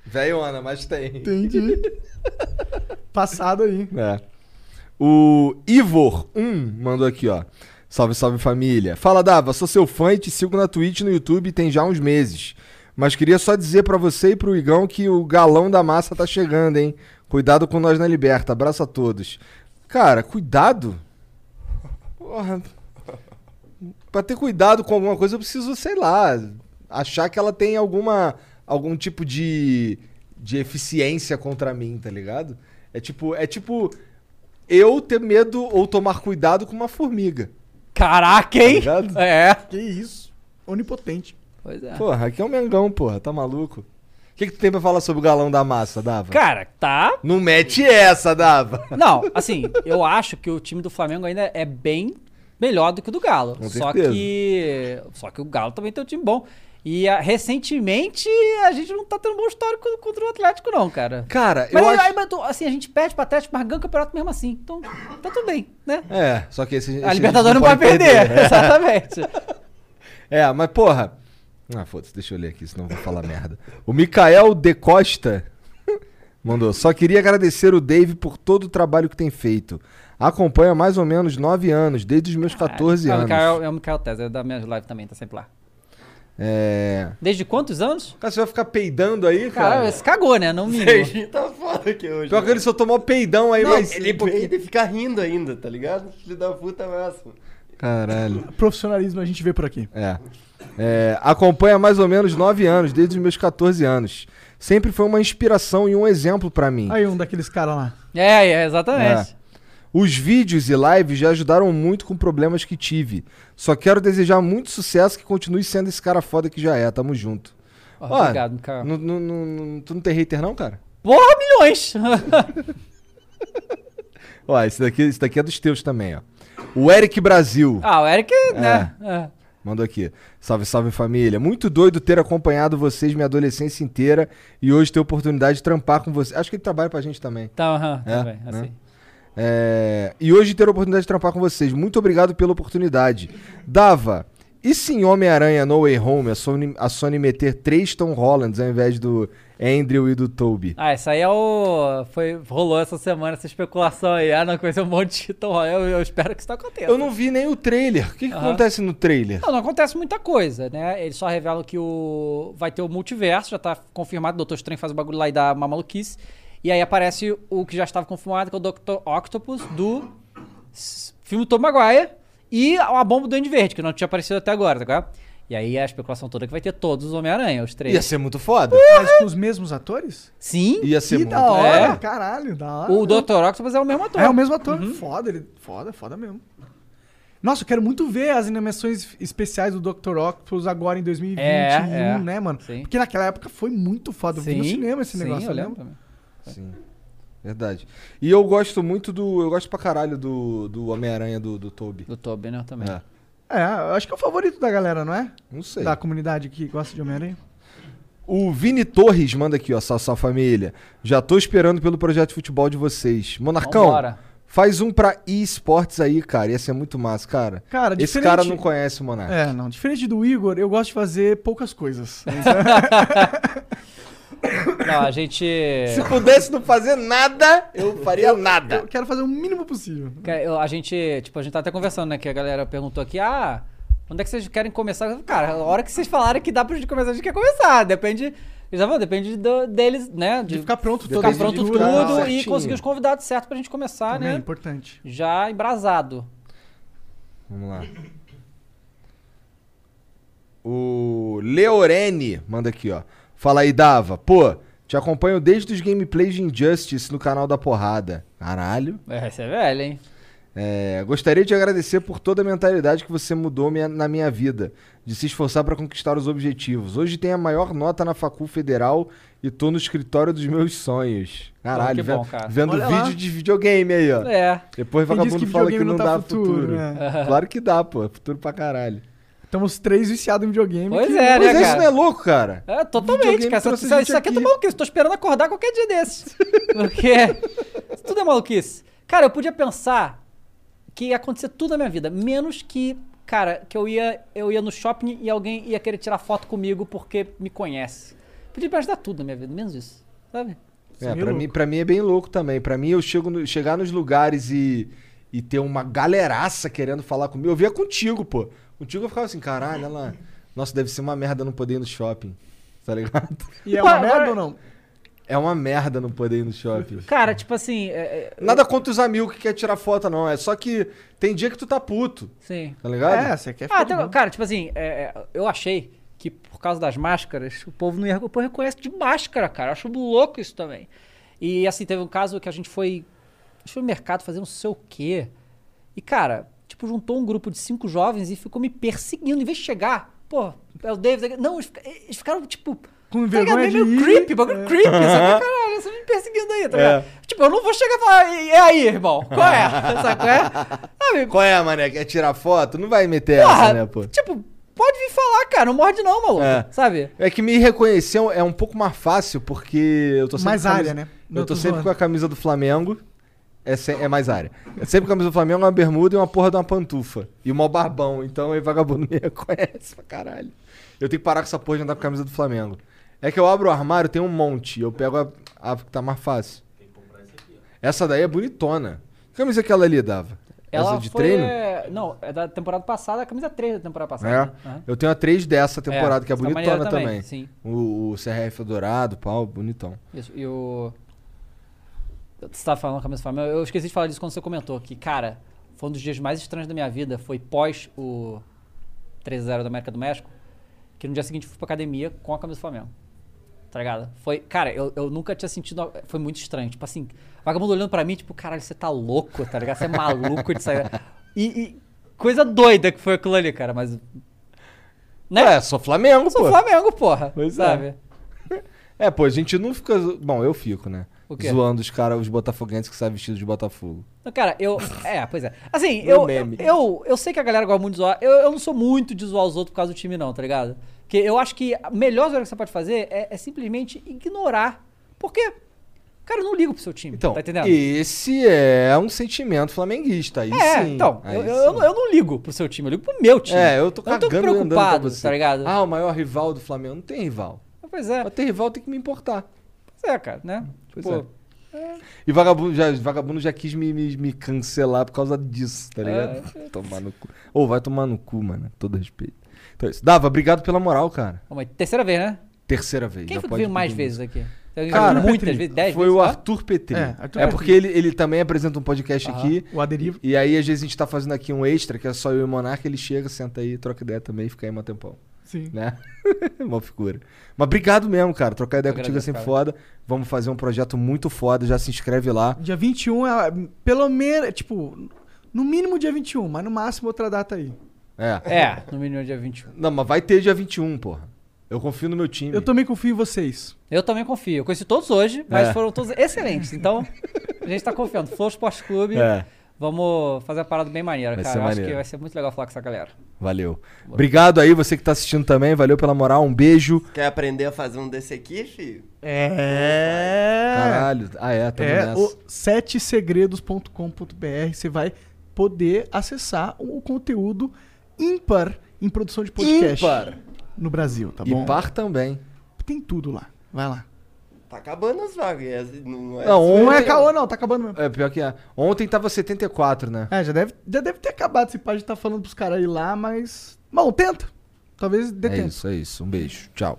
S2: Velho Ana, mas tem.
S1: Entendi. Passado aí.
S2: É. O Ivor1 mandou aqui, ó. Salve, salve família. Fala, Dava, sou seu fã e te sigo na Twitch e no YouTube tem já uns meses. Mas queria só dizer pra você e pro Igão que o galão da massa tá chegando, hein? Cuidado com nós na Liberta. Abraço a todos. Cara, cuidado? Porra. Pra ter cuidado com alguma coisa, eu preciso, sei lá, achar que ela tem alguma algum tipo de, de eficiência contra mim, tá ligado? É tipo, é tipo eu ter medo ou tomar cuidado com uma formiga.
S3: Caraca, hein?
S2: Tá?
S3: É.
S1: Que isso. Onipotente.
S3: Pois é.
S2: Porra, aqui é um Mengão, porra, tá maluco? O que, que tu tem pra falar sobre o galão da massa, Dava?
S3: Cara, tá.
S2: Não mete essa, Dava.
S3: Não, assim, eu acho que o time do Flamengo ainda é bem melhor do que o do Galo.
S2: Com
S3: só
S2: certeza.
S3: que. Só que o Galo também tem um time bom. E ah, recentemente a gente não tá tendo um bom histórico contra o Atlético, não, cara.
S2: Cara,
S3: Mas
S2: eu
S3: aí,
S2: acho...
S3: aí, assim, a gente perde pro Atlético, mas ganha o campeonato mesmo assim. Então, tá tudo bem, né?
S2: É, só que esse,
S3: a Libertadores não pode perder. [laughs] Exatamente. [laughs]
S2: É, mas porra. Ah, foda-se, deixa eu ler aqui, senão vou falar merda. O Mikael De Costa [laughs] mandou. Só queria agradecer o Dave por todo o trabalho que tem feito. Acompanha mais ou menos 9 anos, desde os meus 14
S3: É o
S2: anos.
S3: É o Mikael Tese, é da minha live também, tá sempre lá.
S2: É.
S3: Desde quantos anos?
S2: Cara, você vai ficar peidando aí, cara?
S3: Cara, você cagou, né? Mínimo.
S4: Serginho [laughs] tá foda aqui hoje.
S2: Pior que ele só tomou peidão aí,
S4: Não,
S2: mas.
S4: ele, porque ele fica rindo ainda, tá ligado? Filho da puta máximo.
S2: Caralho. [laughs]
S1: Profissionalismo a gente vê por aqui.
S2: É. É, acompanha mais ou menos 9 anos, desde os meus 14 anos. Sempre foi uma inspiração e um exemplo pra mim.
S1: Aí um daqueles caras lá.
S3: É, é, exatamente.
S2: É. Os vídeos e lives já ajudaram muito com problemas que tive. Só quero desejar muito sucesso que continue sendo esse cara foda que já é. Tamo junto.
S3: Ó, obrigado, cara.
S2: tu não tem hater não, cara?
S3: Porra, milhões! [laughs]
S2: Ó, esse daqui, esse daqui é dos teus também, ó. O Eric Brasil.
S3: ah, o Eric, né? É.
S2: Mandou aqui. Salve, salve família. Muito doido ter acompanhado vocês minha adolescência inteira e hoje ter a oportunidade de trampar com vocês. Acho que ele trabalha pra gente também.
S3: Tá, aham,
S2: É,
S3: também,
S2: né? É, e hoje ter a oportunidade de trampar com vocês. Muito obrigado pela oportunidade. Dava. E se em Homem-Aranha No Way Home a Sony, a Sony meter três Tom Hollands ao invés do Andrew e do Toby?
S3: Ah, isso aí é o. Foi, rolou essa semana essa especulação aí. Ah, não, ser um monte de Tom Holland. Eu, eu espero que isso não aconteça.
S2: Eu não vi nem o trailer. O que, que acontece no trailer?
S3: Não, não acontece muita coisa, né? Eles só revelam que o vai ter o multiverso, já tá confirmado, o Doutor Estranho faz o bagulho lá e dá uma maluquice. E aí aparece o que já estava confirmado, que é o Dr. Octopus do filme Tom Maguire e a bomba do Duende Verde, que não tinha aparecido até agora, tá ligado? E aí a especulação toda é que vai ter todos os Homem-Aranha, os três.
S2: Ia ser muito foda.
S1: Mas com os mesmos atores?
S3: Sim.
S2: Ia ser
S1: Que
S2: muito
S1: da hora,
S3: É.
S1: caralho, da hora.
S3: O Dr. Octopus é o mesmo ator.
S1: É o mesmo ator.
S2: Uhum.
S1: Foda, ele. Foda, foda mesmo. Nossa, eu quero muito ver as animações especiais do Dr. Octopus agora em 2021,
S3: É, é.
S1: né, mano?
S3: Sim.
S1: Porque naquela época foi muito foda. Eu vi no
S3: Sim,
S1: cinema esse
S3: sim,
S1: negócio,
S3: eu
S1: eu
S3: lembro
S1: lembro.
S3: também.
S2: Sim. Verdade. E eu gosto muito do. Eu gosto pra caralho do, do Homem-Aranha do, do Toby.
S3: Do Tobey, né, também.
S2: É.
S1: É, eu acho que é o favorito da galera, não é?
S2: Não sei.
S1: Da comunidade que gosta de Homem-Aranha.
S2: O Vini Torres manda aqui, ó, sua família. Já tô esperando pelo projeto de futebol de vocês. Monarcão,
S3: Vambora.
S2: faz um pra eSports aí, cara. Ia ser muito massa, cara.
S1: Cara,
S2: Esse
S1: diferente-
S2: cara não conhece o Monark.
S1: É, não. Diferente do Igor, eu gosto de fazer poucas coisas. [laughs] [laughs]
S3: Não, a gente.
S2: Se pudesse não fazer nada, eu faria nada.
S1: Eu quero fazer o mínimo possível.
S3: A gente, tipo, a gente tá até conversando, né? Que a galera perguntou aqui, ah, quando é que vocês querem começar? Cara, a hora que vocês falarem que dá pra gente começar, a gente quer começar. Depende. Eles depende do- deles, né?
S1: De ficar pronto
S2: de
S1: todo
S3: ficar pronto
S2: de
S3: tudo e
S2: certinho.
S3: conseguir os convidados certos pra gente começar,
S1: Também é
S3: né?
S1: importante.
S3: Já embrasado.
S2: Vamos lá. O Leorene manda aqui, ó. Fala aí, Dava. Pô, te acompanho desde os gameplays de Injustice no canal da Porrada. Caralho.
S3: É, você é velho, hein?
S2: É, gostaria de agradecer por toda a mentalidade que você mudou minha- na minha vida, de se esforçar para conquistar os objetivos. Hoje tenho a maior nota na Facul Federal e tô no escritório dos meus sonhos. Caralho,
S3: bom, cara.
S2: vendo
S1: Olha
S2: vídeo
S1: lá.
S2: de videogame aí, ó.
S3: É.
S2: Depois
S1: Quem
S2: vagabundo
S1: que
S2: fala que não,
S1: não tá
S2: dá
S1: futuro,
S2: futuro.
S1: né?
S2: Claro que dá, pô. Futuro pra caralho.
S1: Estamos três viciados em videogame.
S3: Pois
S1: que-
S3: é,
S2: Mas
S3: né,
S2: isso
S3: cara?
S2: não é louco, cara?
S3: É, totalmente, cara. Isso, isso aqui é maluquice. Tô esperando acordar qualquer dia desses. [laughs] Porque isso tudo é maluquice. Cara, eu podia pensar que ia acontecer tudo na minha vida, menos que, cara, que eu ia, eu ia no shopping e alguém ia querer tirar foto comigo porque me conhece. Podia me ajudar tudo na minha vida, menos isso. Sabe?
S2: É,
S1: meio
S2: pra
S1: louco.
S2: mim, pra mim é bem louco também. Pra mim, eu chego no- chegar nos lugares e, e ter uma galeraça querendo falar comigo. Eu via contigo, pô. Contigo eu ficava assim, caralho, ela... Nossa, deve ser uma merda não poder ir no shopping. [laughs] Tá ligado?
S1: E é uma merda ou não?
S2: É uma merda não poder ir no shopping.
S3: Cara, tipo assim. é- é-
S2: Nada contra os amigos que quer tirar foto, não. É só que tem dia que tu tá puto,
S3: Sim.
S2: tá ligado?
S1: É, você quer
S3: Ah,
S1: ficar de boa.
S3: cara, tipo assim, é, é, eu achei que por causa das máscaras, o povo não ia, o povo reconhece de máscara, cara. Eu acho louco isso também. E assim, teve um caso que a gente foi. A gente foi no mercado fazer não sei o quê. E, cara, tipo, juntou um grupo de cinco jovens e ficou me perseguindo. Em vez de chegar, pô, é o David. Não, eles, fica- eles ficaram, tipo.
S1: Com
S3: tá ligado?
S1: vergonha de
S3: meio
S1: ir.
S3: creepy, bagulho
S1: É.
S3: creepy, sabe? [laughs] Caralho, você me perseguindo aí, tá
S2: É.
S3: ligado? Tipo, eu não vou chegar e falar, e e aí, irmão? Qual é? [laughs] Sabe qual é? Sabe?
S2: Qual é, mané? Quer tirar foto? Não vai meter
S3: Porra,
S2: essa, né, pô?
S3: Tipo, pode vir falar, cara. Não morde não, maluco.
S2: É.
S3: Sabe?
S2: É que me reconhecer é um pouco mais fácil, porque eu tô sempre
S1: Mais
S2: com a
S1: área,
S2: camisa-
S1: né?
S2: Eu tô
S1: tô
S2: sempre com a camisa do Flamengo. É, se- é mais área. É sempre camisa do Flamengo, uma bermuda e uma porra de uma pantufa. E um barbão. Então aí vagabundo me [laughs] reconhece pra caralho. Eu tenho que parar com essa porra de andar com a camisa do Flamengo. É que eu abro o armário, tem um monte. Eu pego a, a que tá mais fácil. Essa daí é bonitona. Que camisa que ela ali dava?
S3: Ela
S2: essa de
S3: foi,
S2: treino?
S3: é, Não, é da temporada passada, a camisa 3 da temporada passada.
S2: É.
S3: né? Aham.
S2: Eu tenho a 3 dessa temporada,
S3: É,
S2: que é bonitona também.
S3: também, sim.
S2: O, o CRF dourado, pau, bonitão.
S3: Isso, e o. Você tava falando com a Flamengo, eu esqueci de falar disso quando você comentou, que, cara, foi um dos dias mais estranhos da minha vida. Foi pós o 3x0 da América do México. Que no dia seguinte eu fui pra academia com a camisa do Flamengo. Tá ligado? Foi. Cara, eu, eu nunca tinha sentido. Foi muito estranho. Tipo assim, vagabundo olhando pra mim, tipo, caralho, você tá louco, tá ligado? Você é maluco de sair. E, e coisa doida que foi aquilo ali, cara, mas. Né?
S2: É, sou Flamengo,
S3: Eu sou
S2: pô.
S3: Flamengo, porra.
S2: Pois é.
S3: sabe? [laughs]
S2: É, pô, a gente não fica. Bom, eu fico, né? Zoando os caras, os botafoguenses que saem vestidos de Botafogo.
S3: Não, Cara, eu. É, pois é. Assim, eu, eu,
S2: meme.
S3: eu. eu sei que a galera gosta muito de zoar. Eu, eu não sou muito de zoar os outros por causa do time, não, tá ligado? Porque eu acho que a melhor zoeira que você pode fazer é, é simplesmente ignorar. Porque. Cara, eu não ligo pro seu time.
S2: Então,
S3: tá entendendo?
S2: esse é um sentimento flamenguista. Aí
S3: é,
S2: sim.
S3: então,
S2: Aí
S3: eu,
S2: sim.
S3: eu, eu não- eu não ligo pro seu time, eu ligo pro meu time.
S2: É, eu tô
S3: eu tô
S2: cagando e andando pra
S3: preocupado, tá ligado?
S2: Ah, o maior rival do Flamengo. Não tem rival.
S3: Pois é.
S2: Pra ter rival tem que me importar.
S3: Pois é, cara, né?
S2: Pois
S3: Pô,
S2: é. E vagabundo já, vagabundo já quis me, me, me cancelar por causa disso, tá ligado? Tomar no cu. Ô, vai tomar no cu, mano. Todo respeito. Então é isso. Dava, obrigado pela moral, cara.
S3: Terceira vez, né?
S2: Terceira vez.
S3: Quem
S2: já
S3: foi que veio mais vezes aqui?
S2: Cara,
S3: muitas vezes, dez
S2: foi
S3: vezes?
S2: o? Arthur Petri.
S1: É,
S2: É,
S1: Arthur
S2: porque
S1: Petri.
S2: ele, ele também apresenta um podcast
S3: Aham.
S2: aqui.
S1: O Aderivo.
S2: E aí, às vezes, a gente tá fazendo aqui um extra, que é só eu e o Monarca, ele chega, senta aí, troca ideia também e fica aí um tempão.
S1: Sim.
S2: Né? [laughs] Uma figura. Mas obrigado mesmo, cara. Trocar ideia
S3: Eu
S2: contigo é sempre
S3: cara.
S2: foda. Vamos fazer um projeto muito foda, já se inscreve lá.
S1: Dia 21 é pelo menos, tipo, no mínimo dia 21, mas no máximo outra data aí.
S2: É.
S3: É, no mínimo dia 21.
S2: Não, mas vai ter dia 21, porra. Eu confio no meu time.
S1: Eu também confio em vocês.
S3: Eu também confio. Eu conheci todos hoje, mas
S2: É.
S3: foram todos excelentes. Então, a gente tá confiando. Flow Esporte Clube.
S2: É.
S3: Vamos fazer uma parada bem maneira,
S2: Vai
S3: cara.
S2: ser
S3: Eu acho
S2: maneiro.
S3: que vai ser muito legal falar com essa galera.
S2: Valeu. Obrigado aí, você que tá assistindo também. Valeu pela moral. Um beijo.
S4: Quer aprender a fazer um desse aqui, filho?
S1: É.
S2: Caralho. Ah, é, tamo
S1: É
S2: nessa.
S1: o setesegredos.com.br. Você vai poder acessar o conteúdo ímpar em produção de podcast.
S2: Ímpar.
S1: No Brasil, tá
S2: E
S1: bom?
S2: par também.
S1: Tem tudo lá. Vai lá.
S4: Tá acabando as vagas. é- Não é,
S2: Não,
S1: Não é caô, não. Tá acabando mesmo.
S2: É, pior que é. Ontem tava 74, né?
S1: É, já deve, já deve ter acabado. Esse pai já tá falando pros caras ir lá, mas... Bom, tenta. Talvez dê
S2: É
S1: tempo.
S2: isso, é isso. Um beijo. Tchau.